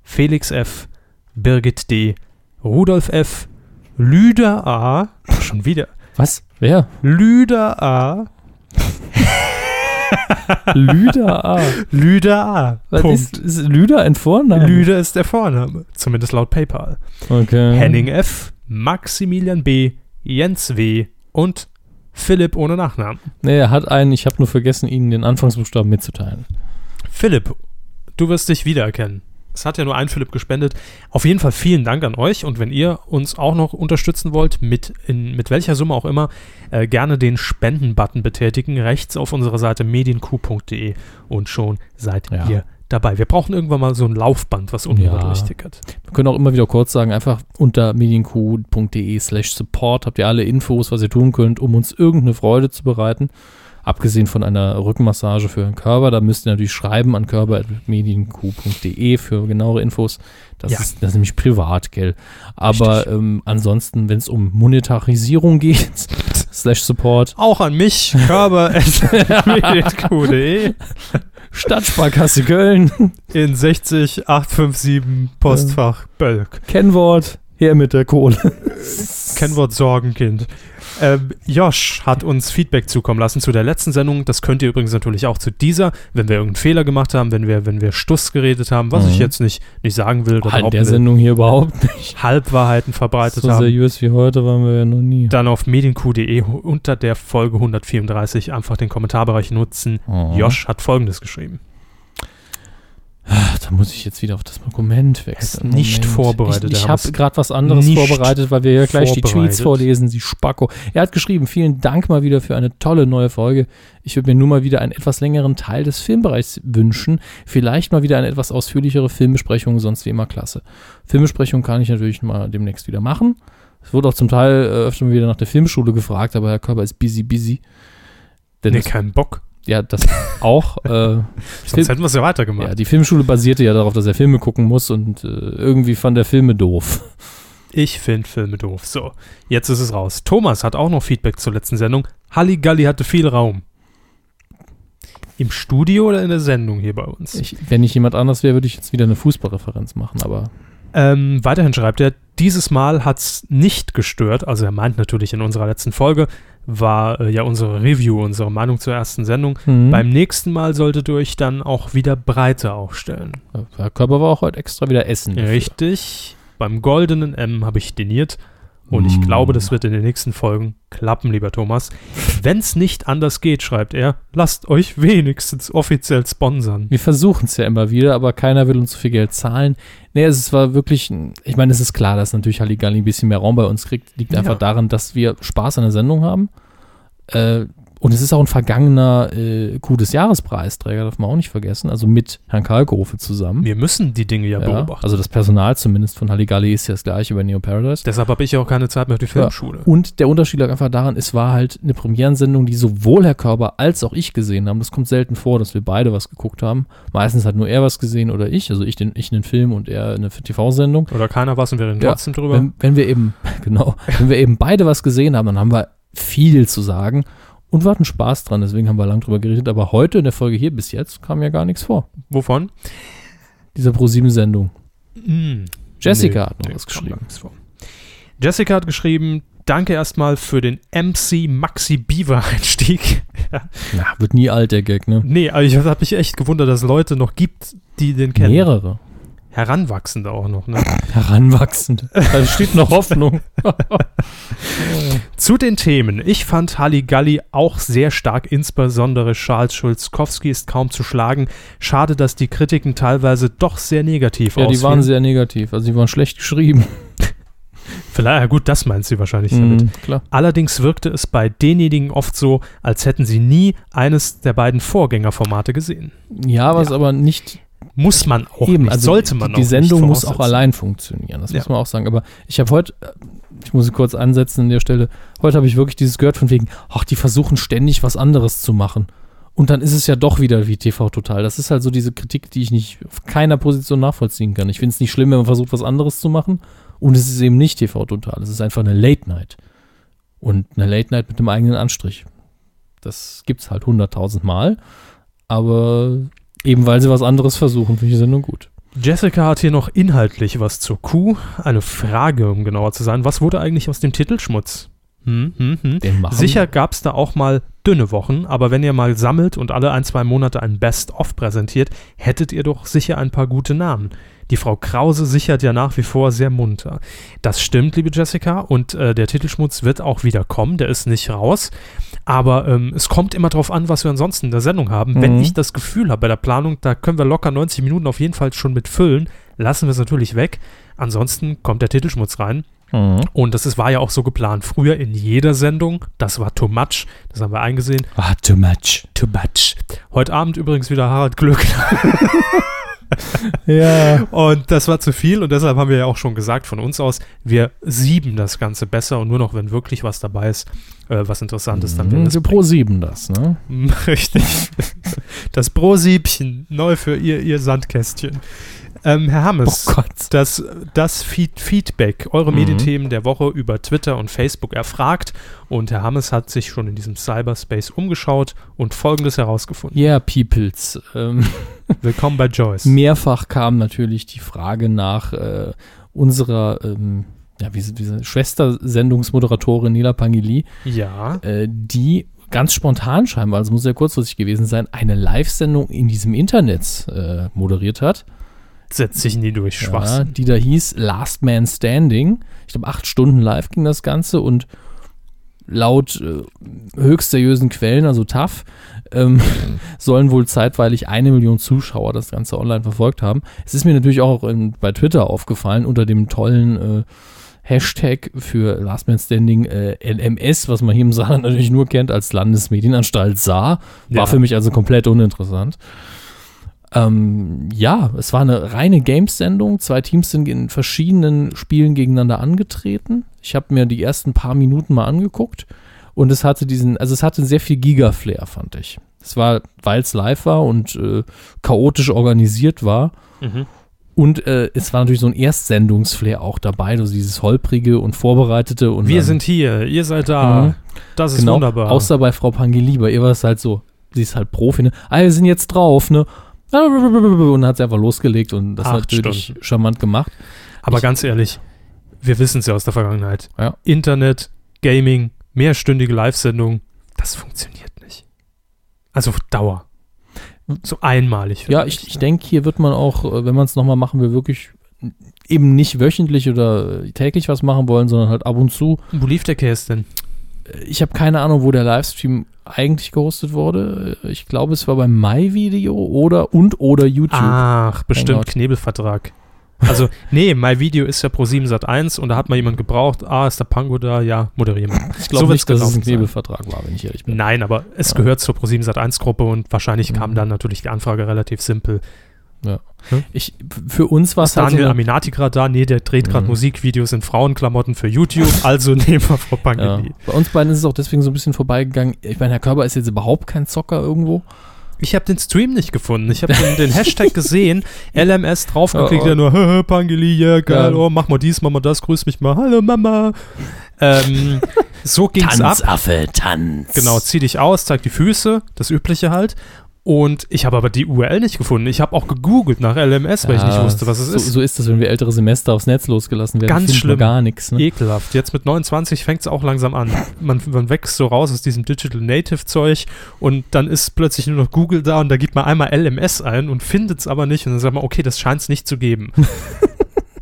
Felix F., Birgit D., Rudolf F., Lüder A., schon wieder, Was? Wer? Lüder A., Lüder A. Lüder A. Was Punkt. ist, ist Lüder ein Vorname? Lüder ist der Vorname, zumindest laut PayPal. Okay. Henning F., Maximilian B., Jens W. und Philipp ohne Nachnamen. Nee, er hat einen, ich habe nur vergessen, Ihnen den Anfangsbuchstaben mitzuteilen. Philipp, du wirst dich wiedererkennen. Es hat ja nur ein Philipp gespendet. Auf jeden Fall vielen Dank an euch. Und wenn ihr uns auch noch unterstützen wollt, mit, in, mit welcher Summe auch immer, äh, gerne den Spenden-Button betätigen. Rechts auf unserer Seite medienq.de und schon seid Ja. ihr dabei. Wir brauchen irgendwann mal so ein Laufband, was unten Ja. durchtickert. Wir können auch immer wieder kurz sagen, einfach unter medienq.de slash support habt ihr alle Infos, was ihr tun könnt, um uns irgendeine Freude zu bereiten. Abgesehen von einer Rückenmassage für den Körper, da müsst ihr natürlich schreiben an körper.medienq.de für genauere Infos. Das, Ja. ist, das ist nämlich privat, gell? Aber ähm, ansonsten, wenn es um Monetarisierung geht, slash support, Auch an mich, körper.medienq.de Stadtsparkasse Köln, in 60 857 Postfach Bölk. Kennwort, her mit der Kohle. Kennwort Sorgenkind. Ähm, Josh hat uns Feedback zukommen lassen zu der letzten Sendung. Das könnt ihr übrigens natürlich auch zu dieser, wenn wir irgendeinen Fehler gemacht haben, wenn wir, wenn wir Stuss geredet haben, was Mhm. ich jetzt nicht, nicht sagen will oder in der Sendung hier überhaupt nicht. Halbwahrheiten verbreitet So haben. seriös wie heute waren wir ja noch nie. Dann auf medienq.de unter der Folge 134 einfach den Kommentarbereich nutzen. Oh. Josh hat folgendes geschrieben. Da muss ich jetzt wieder auf das Dokument wechseln. Nicht vorbereitet, Ich, ich habe gerade was anderes vorbereitet, weil wir ja gleich die. Tweets vorlesen, sie Spacko. Er hat geschrieben, vielen Dank mal wieder für eine tolle neue Folge. Ich würde mir nur mal wieder einen etwas längeren Teil des Filmbereichs wünschen. Vielleicht mal wieder eine etwas ausführlichere Filmbesprechung, sonst wie immer klasse. Filmbesprechung kann ich natürlich mal demnächst wieder machen. Es wurde auch zum Teil äh, öfter mal wieder nach der Filmschule gefragt, aber Herr Körper ist busy, busy. Denn Nee, keinen Bock. Ja, das auch. äh, Sonst hätten wir es ja weitergemacht. ja, die Filmschule basierte ja darauf, dass er Filme gucken muss und äh, irgendwie fand er Filme doof. Ich finde Filme doof. So, jetzt ist es raus. Thomas hat auch noch Feedback zur letzten Sendung. Halligalli hatte viel Raum. Im Studio oder in der Sendung hier bei uns? Ich, wenn ich jemand anders wäre, würde ich jetzt wieder eine Fußballreferenz machen, aber Ähm, weiterhin schreibt er, dieses Mal hat es nicht gestört, also er meint natürlich in unserer letzten Folge, war äh, ja unsere Review, unsere Meinung zur ersten Sendung. hm, Beim nächsten Mal solltet ihr euch dann auch wieder breiter aufstellen. Herr Körper war auch heute extra wieder essen. dafür. Richtig. Beim goldenen M habe ich diniert. Und ich glaube, das wird in den nächsten Folgen klappen, lieber Thomas. Wenn es nicht anders geht, schreibt er, lasst euch wenigstens offiziell sponsern. Wir versuchen es ja immer wieder, aber keiner will uns so viel Geld zahlen. Nee, es war wirklich, ich meine, es ist klar, dass natürlich Halligalli ein bisschen mehr Raum bei uns kriegt. Liegt einfach Ja. daran, dass wir Spaß an der Sendung haben. Äh, und es ist auch ein vergangener äh, Coup des Jahrespreisträger, darf man auch nicht vergessen. Also mit Herrn Kalkofe zusammen. Wir müssen die Dinge ja, Ja, beobachten. also das Personal zumindest von Halligalli ist ja das gleiche bei Neo Paradise. Deshalb habe ich ja auch keine Zeit mehr auf die Filmschule. Und der Unterschied lag einfach daran, es war halt eine Premierensendung, die sowohl Herr Körber als auch ich gesehen haben. Das kommt selten vor, dass wir beide was geguckt haben. Meistens hat nur er was gesehen oder ich, also ich, den, ich einen Film und er eine TV-Sendung. Oder keiner was und wir reden Ja, trotzdem drüber. Wenn, wenn wir eben, genau, wenn wir eben beide was gesehen haben, dann haben wir viel zu sagen und wir hatten Spaß dran, deswegen haben wir lang drüber geredet. Aber heute in der Folge hier bis jetzt kam ja gar nichts vor. Wovon? Dieser Pro-7-Sendung. Mm. Jessica Nee, hat noch nee, was geschrieben. Jessica hat geschrieben, danke erstmal für den MC Maxi Beaver Einstieg. Ja, wird nie alt, der Gag, ne? nee, aber ich habe mich echt gewundert, dass es Leute noch gibt, die den kennen. Mehrere. Heranwachsende auch noch, ne? Heranwachsend. Da steht noch Hoffnung. Zu den Themen. Ich fand Halligalli auch sehr stark, insbesondere Charles Schulzkowski ist kaum zu schlagen. Schade, dass die Kritiken teilweise doch sehr negativ Ja, die ausfielen. waren sehr negativ. Also die waren schlecht geschrieben. Vielleicht, ja gut, das meint sie wahrscheinlich damit. Mhm, klar. Allerdings wirkte es bei denjenigen oft so, als hätten sie nie eines der beiden Vorgängerformate gesehen. Ja, was Ja. aber nicht Muss man auch eben. nicht, Also sollte man die, auch die Sendung muss auch allein funktionieren. Das Ja. muss man auch sagen. Aber ich habe heute, ich muss kurz ansetzen an der Stelle. Heute habe ich wirklich dieses gehört von wegen, ach, die versuchen ständig was anderes zu machen. Und dann ist es ja doch wieder wie TV Total. Das ist halt so diese Kritik, die ich nicht auf keiner Position nachvollziehen kann. Ich finde es nicht schlimm, wenn man versucht, was anderes zu machen. Und es ist eben nicht TV Total. Es ist einfach eine Late Night. Und eine Late Night mit einem eigenen Anstrich. Das gibt's halt hunderttausend Mal. Aber eben weil sie was anderes versuchen, finde ich die Sendung gut. Jessica hat hier noch inhaltlich was zur Kuh. Eine Frage, um genauer zu sein. Was wurde eigentlich aus dem Titelschmutz? Hm, hm, hm. Den machen Sicher gab es da auch mal dünne Wochen, aber wenn ihr mal sammelt und alle ein, zwei Monate ein Best-of präsentiert, hättet ihr doch sicher ein paar gute Namen. Die Frau Krause sichert ja nach wie vor sehr munter. Das stimmt, liebe Jessica, und äh, der Titelschmutz wird auch wieder kommen, der ist nicht raus. Aber ähm, es kommt immer darauf an, was wir ansonsten in der Sendung haben. Wenn Mhm. ich das Gefühl habe bei der Planung, da können wir locker 90 Minuten auf jeden Fall schon mit füllen, lassen wir es natürlich weg. Ansonsten kommt der Titelschmutz rein. Mhm. Und das ist, war ja auch so geplant. Früher in jeder Sendung. Das war too much. Das haben wir eingesehen. Ah, too much. Too much. Heute Abend übrigens wieder Harald Glück. Ja. Und das war zu viel und deshalb haben wir ja auch schon gesagt von uns aus, wir sieben das Ganze besser und nur noch, wenn wirklich was dabei ist, äh, was interessant ist, dann werden wir Mhm, Pro 7 das, ne? Richtig. Das Pro-Siebchen, neu für ihr, ihr Sandkästchen. Ähm, Herr Hammes, Oh Gott. das, das Feed Feedback, eure Mhm. Medienthemen der Woche über Twitter und Facebook erfragt und Herr Hammes hat sich schon in diesem Cyberspace umgeschaut und Folgendes herausgefunden. Yeah, Peoples. Ähm, Willkommen bei Joyce. mehrfach kam natürlich die Frage nach äh, unserer ähm, ja, wie, wie, Schwester-Sendungsmoderatorin Nila Pangili, Ja, äh, die ganz spontan scheinbar, also muss sehr kurzfristig gewesen sein, eine Live-Sendung in diesem Internet äh, moderiert hat. setzt sich nie durch. Ja, Schwachsinn. die da hieß Last Man Standing. Ich glaube, acht Stunden live ging das Ganze und laut äh, höchst seriösen Quellen, also TAF, ähm, sollen wohl zeitweilig eine Million Zuschauer das Ganze online verfolgt haben. Es ist mir natürlich auch in, bei Twitter aufgefallen, unter dem tollen äh, Hashtag für Last Man Standing äh, LMS, was man hier im Saarland natürlich nur kennt als Landesmedienanstalt Saar, war Ja. für mich also komplett uninteressant. Ähm, ja, es war eine reine Games-Sendung. Zwei Teams sind in verschiedenen Spielen gegeneinander angetreten. Ich habe mir die ersten paar Minuten mal angeguckt und es hatte diesen, also es hatte sehr viel Giga-Flair, fand ich. Es war, weil es live war und äh, chaotisch organisiert war. Mhm. Und äh, es war natürlich so ein Erstsendungsflair auch dabei, also dieses holprige und vorbereitete. Und Wir dann- sind hier, ihr seid da. Mhm. Das ist genau, wunderbar. außer bei Frau Pangeli, bei ihr war es halt so, sie ist halt Profi, ne? Ah, wir sind jetzt drauf, ne? Und dann hat sie einfach losgelegt und das Acht natürlich Stunden. charmant gemacht. Aber ich- ganz ehrlich, wir wissen es ja aus der Vergangenheit. Ja. Internet, Gaming, mehrstündige Live-Sendung, das funktioniert nicht. Also auf Dauer. So einmalig. Ja, ich, ich denke, hier wird man auch, äh, wenn man es nochmal machen will, wirklich eben nicht wöchentlich oder täglich was machen wollen, sondern halt ab und zu. Wo lief der Case denn? Äh, Ich habe keine Ahnung, wo der Livestream eigentlich gehostet wurde. Ich glaube, es war beim MyVideo oder und oder YouTube. Ach, bestimmt Hangout. Knebelvertrag. Also, nee, mein Video ist ja pro 7 Sat 1 und da hat mal jemand gebraucht, ah, ist der Pango da? Ja, moderieren wir. ich glaube so nicht, dass es ein. Knebelvertrag war, wenn ich ehrlich bin. Nein, aber es Ja. gehört zur Pro7 Sat 1 Gruppe und wahrscheinlich kam Mhm. dann natürlich die Anfrage relativ simpel. Ich, für uns war es halt so Daniel eine- Aminati gerade da? Nee, der dreht gerade Mhm. Musikvideos in Frauenklamotten für YouTube, also nehmen wir Frau Ja. Pangeli. Bei uns beiden ist es auch deswegen so ein bisschen vorbeigegangen. Ich meine, Herr Körber ist jetzt überhaupt kein Zocker irgendwo. Ich habe den Stream nicht gefunden. Ich habe den, den Hashtag gesehen, LMS draufgeklickt, Ja, oh. der nur, "Hä, hä, Pangeli, ja, geil, Ja. oh, mach mal dies, mach mal das, grüß mich mal, hallo Mama. ähm, so ging's ab. Affe, Tanz. Genau, zieh dich aus, zeig die Füße, das Übliche halt. Und ich habe aber die URL nicht gefunden. Ich habe auch gegoogelt nach LMS, weil ich nicht Ja, wusste, was es so, ist. So ist das, wenn wir ältere Semester aufs Netz losgelassen werden. Ganz schlimm. gar nichts. Ne? Ekelhaft. Jetzt mit 29 fängt es auch langsam an. Man, man wächst so raus aus diesem Digital Native Zeug und dann ist plötzlich nur noch Google da und da gibt man einmal LMS ein und findet es aber nicht und dann sagt man, okay, das scheint es nicht zu geben.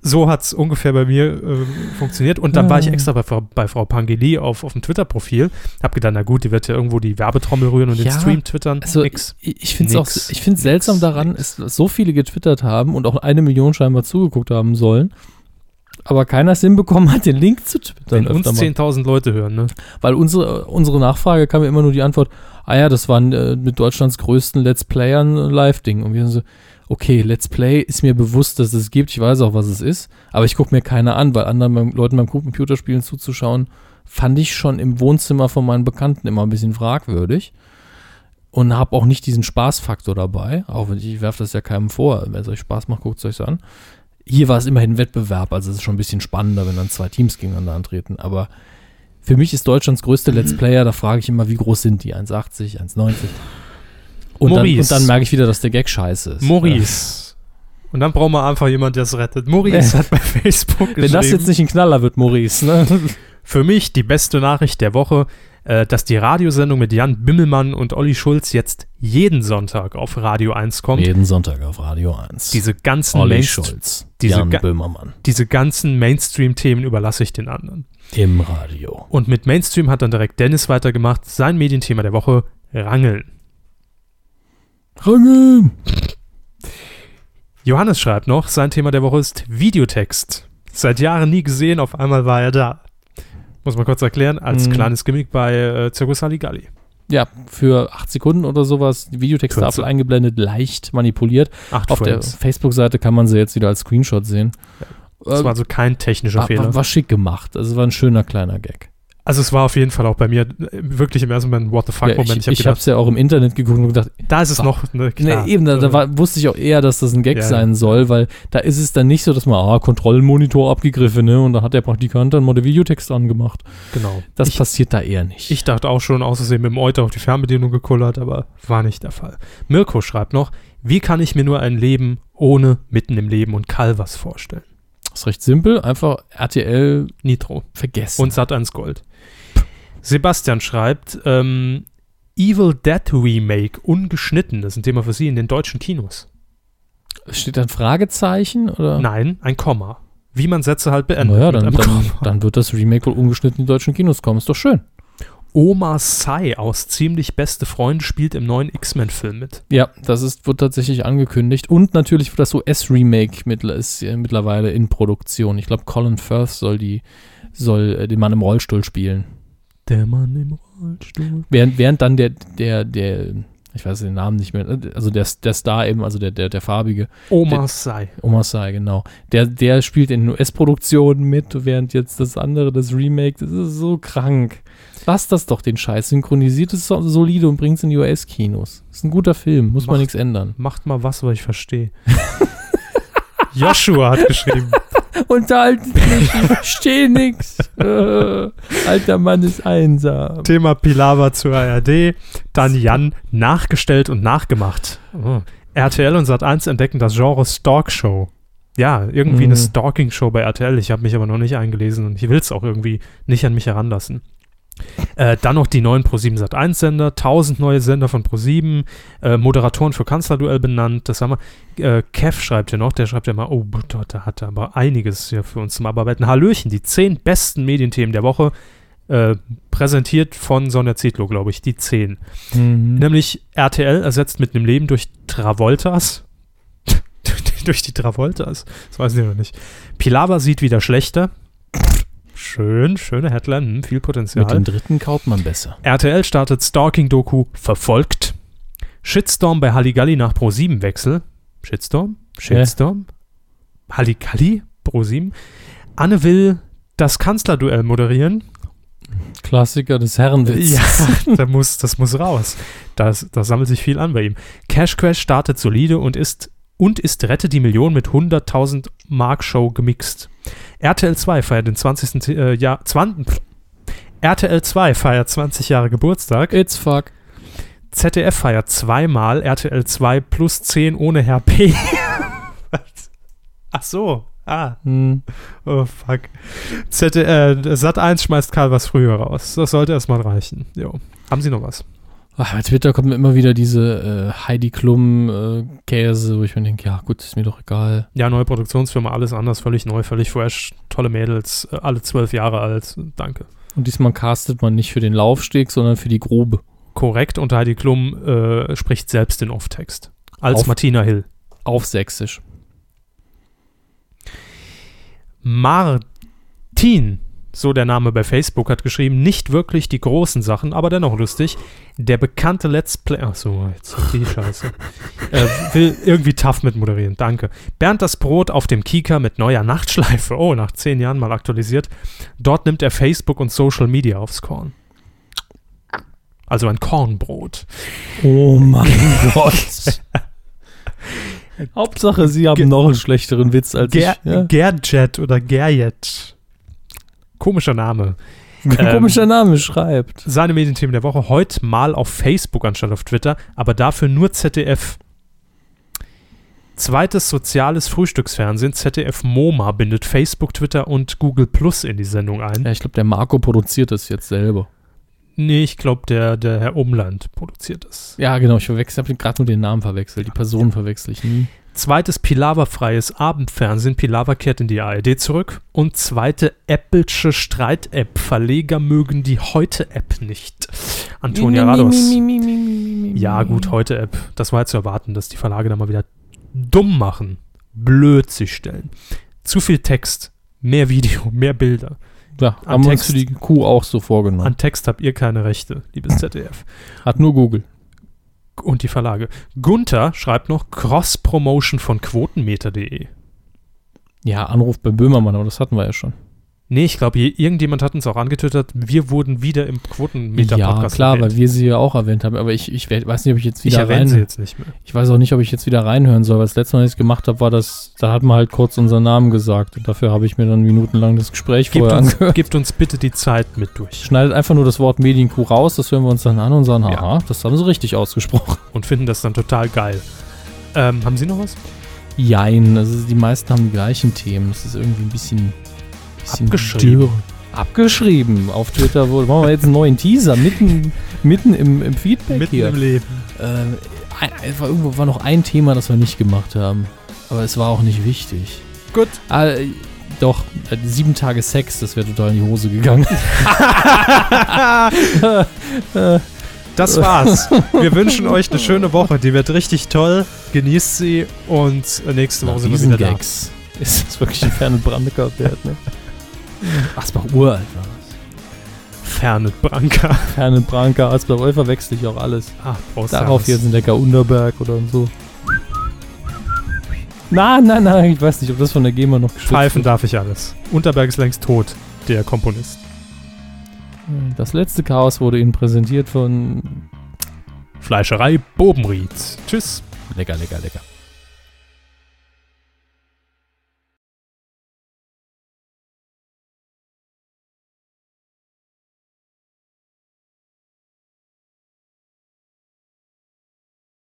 so hat es ungefähr bei mir äh, funktioniert und dann war ich Ah. extra bei, Frau- bei Frau Pangeli auf, auf dem Twitter-Profil. Hab gedacht, na gut, die wird ja irgendwo die Werbetrommel rühren und den Ja, Stream twittern. Also Nix. ich, finde es auch, Nix. ich finde seltsam Nix. daran, ist, dass so viele getwittert haben und auch eine Million scheinbar zugeguckt haben sollen, aber keiner es hinbekommen hat, den Link zu twittern. Wenn uns öfter mal. 10.000 Leute hören, ne? Weil unsere, unsere Nachfrage kam ja immer nur die Antwort, ah ja, das waren äh, mit Deutschlands größten Let's Playern ein Live-Ding. Und wir so, okay, Let's Play ist mir bewusst, dass es gibt, ich weiß auch, was es ist, aber ich gucke mir keine an, weil anderen beim, Leuten beim Computerspielen zuzuschauen, fand ich schon im Wohnzimmer von meinen Bekannten immer ein bisschen fragwürdig. Und habe auch nicht diesen Spaßfaktor dabei, auch wenn ich, werfe das ja keinem vor. Wenn es euch Spaß macht, guckt es euch an. Hier war es immerhin Wettbewerb, also es ist schon ein bisschen spannender, wenn dann zwei Teams gegeneinander antreten. Aber für mich ist Deutschlands größte Let's. Player, da frage ich immer, wie groß sind die? 1,80, 1,90? Und dann, und dann merke ich wieder, dass der Gag scheiße ist. Maurice. Und dann brauchen wir einfach jemanden, der es rettet. Maurice hat bei Facebook Wenn das jetzt nicht ein Knaller wird, Maurice, ne? Für mich die beste Nachricht der Woche, äh, dass die Radiosendung mit Jan Bimmelmann und Olli Schulz jetzt jeden Sonntag auf Radio 1 kommt. Jeden Sonntag auf Radio 1. Diese ganzen, Olli Mainst Schulz, diese Jan Böhmermann diese ganzen Mainstream-Themen überlasse ich den anderen. im Radio. Und mit Mainstream hat dann direkt Dennis weitergemacht. Sein Medienthema der Woche, Rangeln. Rangeln! Johannes schreibt noch, sein Thema der Woche ist Videotext. Seit Jahren nie gesehen, auf einmal war er da. Muss man kurz erklären, als Mhm. kleines Gimmick bei äh, Circus Halligalli. Ja, für acht Sekunden oder sowas, die Videotexttafel 14. eingeblendet, leicht manipuliert. Acht Auf der Frames. Facebook-Seite kann man sie jetzt wieder als Screenshot sehen. Das Äh, war also kein technischer war, Fehler. war, war schick gemacht. Also war ein schöner kleiner Gag. Also es war auf jeden Fall auch bei mir äh, wirklich im ersten Moment ein What the Ja, fuck-Moment. ich hab ich habe es ja auch im Internet geguckt und gedacht, da ist es war- noch, ne, klar. nee, eben, da, da war, wusste ich auch eher, dass das ein Gag Ja, ja. sein soll, weil da ist es dann nicht so, dass man, ah, Kontrollmonitor abgegriffen, ne? Und da hat der Praktikant dann mal den Videotext angemacht. genau. Das ich, passiert da eher nicht. ich dachte auch schon, außersehen mit dem Euter auf die Fernbedienung gekullert, aber war nicht der Fall. Mirko schreibt noch, wie kann ich mir nur ein Leben ohne mitten im Leben und Calvas vorstellen? Das ist recht simpel, einfach RTL Nitro. vergessen. Und Sat 1 Gold. Sebastian schreibt, ähm, Evil Dead Remake, ungeschnitten, das ist ein Thema für Sie in den deutschen Kinos. Steht da ein Fragezeichen? Oder? Nein, ein Komma. Wie man Sätze halt beendet. Naja, dann, dann, dann wird das Remake wohl ungeschnitten in die deutschen Kinos kommen. Ist doch schön. Oma Sai aus Ziemlich Beste Freunde spielt im neuen X-Men-Film mit. Ja, das ist, wird tatsächlich angekündigt. Und natürlich wird das US-Remake mit, ist äh, mittlerweile in Produktion. Ich glaube, Colin Firth soll, die, soll äh, den Mann im Rollstuhl spielen. Der Mann im Rollstuhl. Während, während dann der, der, der, ich weiß den Namen nicht mehr, also der, der Star eben, also der, der, der farbige, Oma Sai. Omar Sy, genau. Der, der spielt in US-Produktionen mit, während jetzt das andere, das Remake, das ist so krank. Lass das doch den Scheiß. Synchronisiert es so- solide und bringt es in die US-Kinos. Ist ein guter Film, muss man Macht- nichts ändern. Macht mal was, was ich verstehe. Joshua hat geschrieben. Unterhalten mich, ich verstehe nix. Äh, alter Mann ist einsam. Thema Pilava zur ARD. Dann Jan nachgestellt und nachgemacht. Oh. RTL und Sat1 entdecken das Genre Stalk Show. Ja, irgendwie eine Mhm. Stalking-Show bei RTL. Ich habe mich aber noch nicht eingelesen und ich will es auch irgendwie nicht an mich heranlassen. Äh, dann noch die neuen Pro7 Sat1-Sender, 1000 neue Sender von Pro7, äh, Moderatoren für Kanzlerduell benannt. Das haben wir. Äh, Kev schreibt hier noch, der schreibt ja mal, oh, dort, da hat er aber einiges hier für uns zum Abarbeiten. Hallöchen, die 10 besten Medienthemen der Woche, äh, präsentiert von Sonja Zietlow, glaube ich, die 10. Mhm. Nämlich RTL ersetzt mit einem Leben durch Travoltas. durch die Travoltas. Das weiß ich noch nicht. Pilava sieht wieder schlechter. Schön, schöne Headline, hm, viel Potenzial. Mit dem dritten kaut man besser. RTL startet Stalking-Doku verfolgt. Shitstorm bei Halligalli nach Pro7-Wechsel. Shitstorm? Shitstorm? Halligalli? Pro7? Anne will das Kanzlerduell moderieren. Klassiker des Herrenwitzes. Ja, da muss, das muss raus. Das, das sammelt sich viel an bei ihm. Cash Crash startet solide und ist und ist Rette die Million mit 100.000 Mark Show gemixt. RTL 2 feiert den 20. Äh, Jahr 20, pff. RTL 2 feiert 20 Jahre Geburtstag. It's fuck. ZDF feiert zweimal RTL 2 plus 10 ohne Herr P. Ach so. Ah, Hm. oh fuck. ZD, äh, Sat 1 schmeißt Karl was früher raus. Das sollte erstmal reichen. Jo. Haben Sie noch was? Ach, bei Twitter kommt mir immer wieder diese äh, Heidi Klum äh, wo ich mir denke, ja gut, ist mir doch egal. Ja, neue Produktionsfirma, alles anders, völlig neu, völlig fresh, tolle Mädels, äh, alle zwölf Jahre alt. Danke. Und diesmal castet man nicht für den Laufsteg, sondern für die Grube. Korrekt und Heidi Klum äh, spricht selbst den Off-Text. Als Auf- Martina Hill. Auf Sächsisch. Martin, so der Name bei Facebook, hat geschrieben, nicht wirklich die großen Sachen, aber dennoch lustig. Der bekannte Let's Play. Ach so, jetzt die Scheiße. äh, will irgendwie tough mit moderieren. Danke. Bernd das Brot auf dem Kika mit neuer Nachtschleife. Oh, nach zehn Jahren mal aktualisiert. Dort nimmt er Facebook und Social Media aufs Korn. Also ein Kornbrot. Oh mein Gott. Hauptsache, sie haben Ge- noch einen schlechteren Witz als Ger ich. Ja? Gerjet oder Gerjet. Komischer Name. Komischer Name schreibt. Seine Medienthemen der Woche heute mal auf Facebook anstatt auf Twitter, aber dafür nur ZDF. Zweites soziales Frühstücksfernsehen, ZDF MoMA, bindet Facebook, Twitter und Google Plus in die Sendung ein. Ja, ich glaube, der Marco produziert das jetzt selber. Nee, ich glaube, der, der Herr Umland produziert das. Ja, genau, ich verwechsel, habe gerade nur den Namen verwechselt. Die Person verwechsel ich nie. Zweites Pilawa-freies Abendfernsehen, Pilawa kehrt in die ARD zurück. Und zweite Apple'sche Streit-App, Verleger mögen die Heute-App nicht. Antonia Rados. Ja, gut, Heute-App. Das war ja zu erwarten, dass die Verlage da mal wieder dumm machen. blöd sich stellen. Zu viel Text, mehr Video, mehr Bilder. Ja, An haben wir uns Text. für die Kuh auch so vorgenommen. An Text habt ihr keine Rechte, liebes ZDF. Hat nur Google. Und die Verlage. Gunther schreibt noch Cross-Promotion von Quotenmeter.de. Ja, Anruf bei Böhmermann, aber das hatten wir ja schon. Nee, ich glaube, irgendjemand hat uns auch angetwittert, wir wurden wieder im Ja, Quotenmeter-Podcast klar, erwähnt. weil wir sie ja auch erwähnt haben. Aber ich, ich we- weiß nicht, ob ich jetzt Ich wieder sie rein. jetzt nicht mehr. Ich weiß auch nicht, ob ich jetzt wieder reinhören soll. weil Das letzte Mal, als ich es gemacht habe, war das, da hat man halt kurz unseren Namen gesagt. Und dafür habe ich mir dann minutenlang das Gespräch Gebt vorher uns, angehört. gebt uns bitte die Zeit mit durch Schneidet einfach nur das Wort Medienkuh raus, das hören wir uns dann an und sagen, Ja. aha, das haben sie richtig ausgesprochen. und finden das dann total geil. Ähm, haben Sie noch was? Jein, also die meisten haben die gleichen Themen. Das ist irgendwie ein bisschen Abgeschrieben. Abgeschrieben. Auf Twitter wohl. Machen wir jetzt einen neuen Teaser mitten, mitten im, im Feedback Mitten hier. im Leben. Es war, irgendwo war noch ein Thema, das wir nicht gemacht haben. Aber es war auch nicht wichtig. Gut. Ah, äh, doch, äh, sieben Tage Sex, das wäre total in die Hose gegangen. Das war's. Wir wünschen euch eine schöne Woche. Die wird richtig toll. Genießt sie und äh, nächste Woche sind wir wieder da. Gags. Ist das wirklich ein Ferne Brandecker wert, ne? Asbach uralt war das. Ferne Branka. Ferne Branca, Asbach Euler verwechsel ich auch alles. Ah, Prost, Darauf jetzt ein Decker Unterberg oder so. Nein, nein, nein, ich weiß nicht, ob das von der GEMA noch geschützt Pfeifen wird. darf ich alles. Unterberg ist längst tot, der Komponist. Das letzte Chaos wurde Ihnen präsentiert von Fleischerei Bobenried. Tschüss. Lecker, lecker, lecker.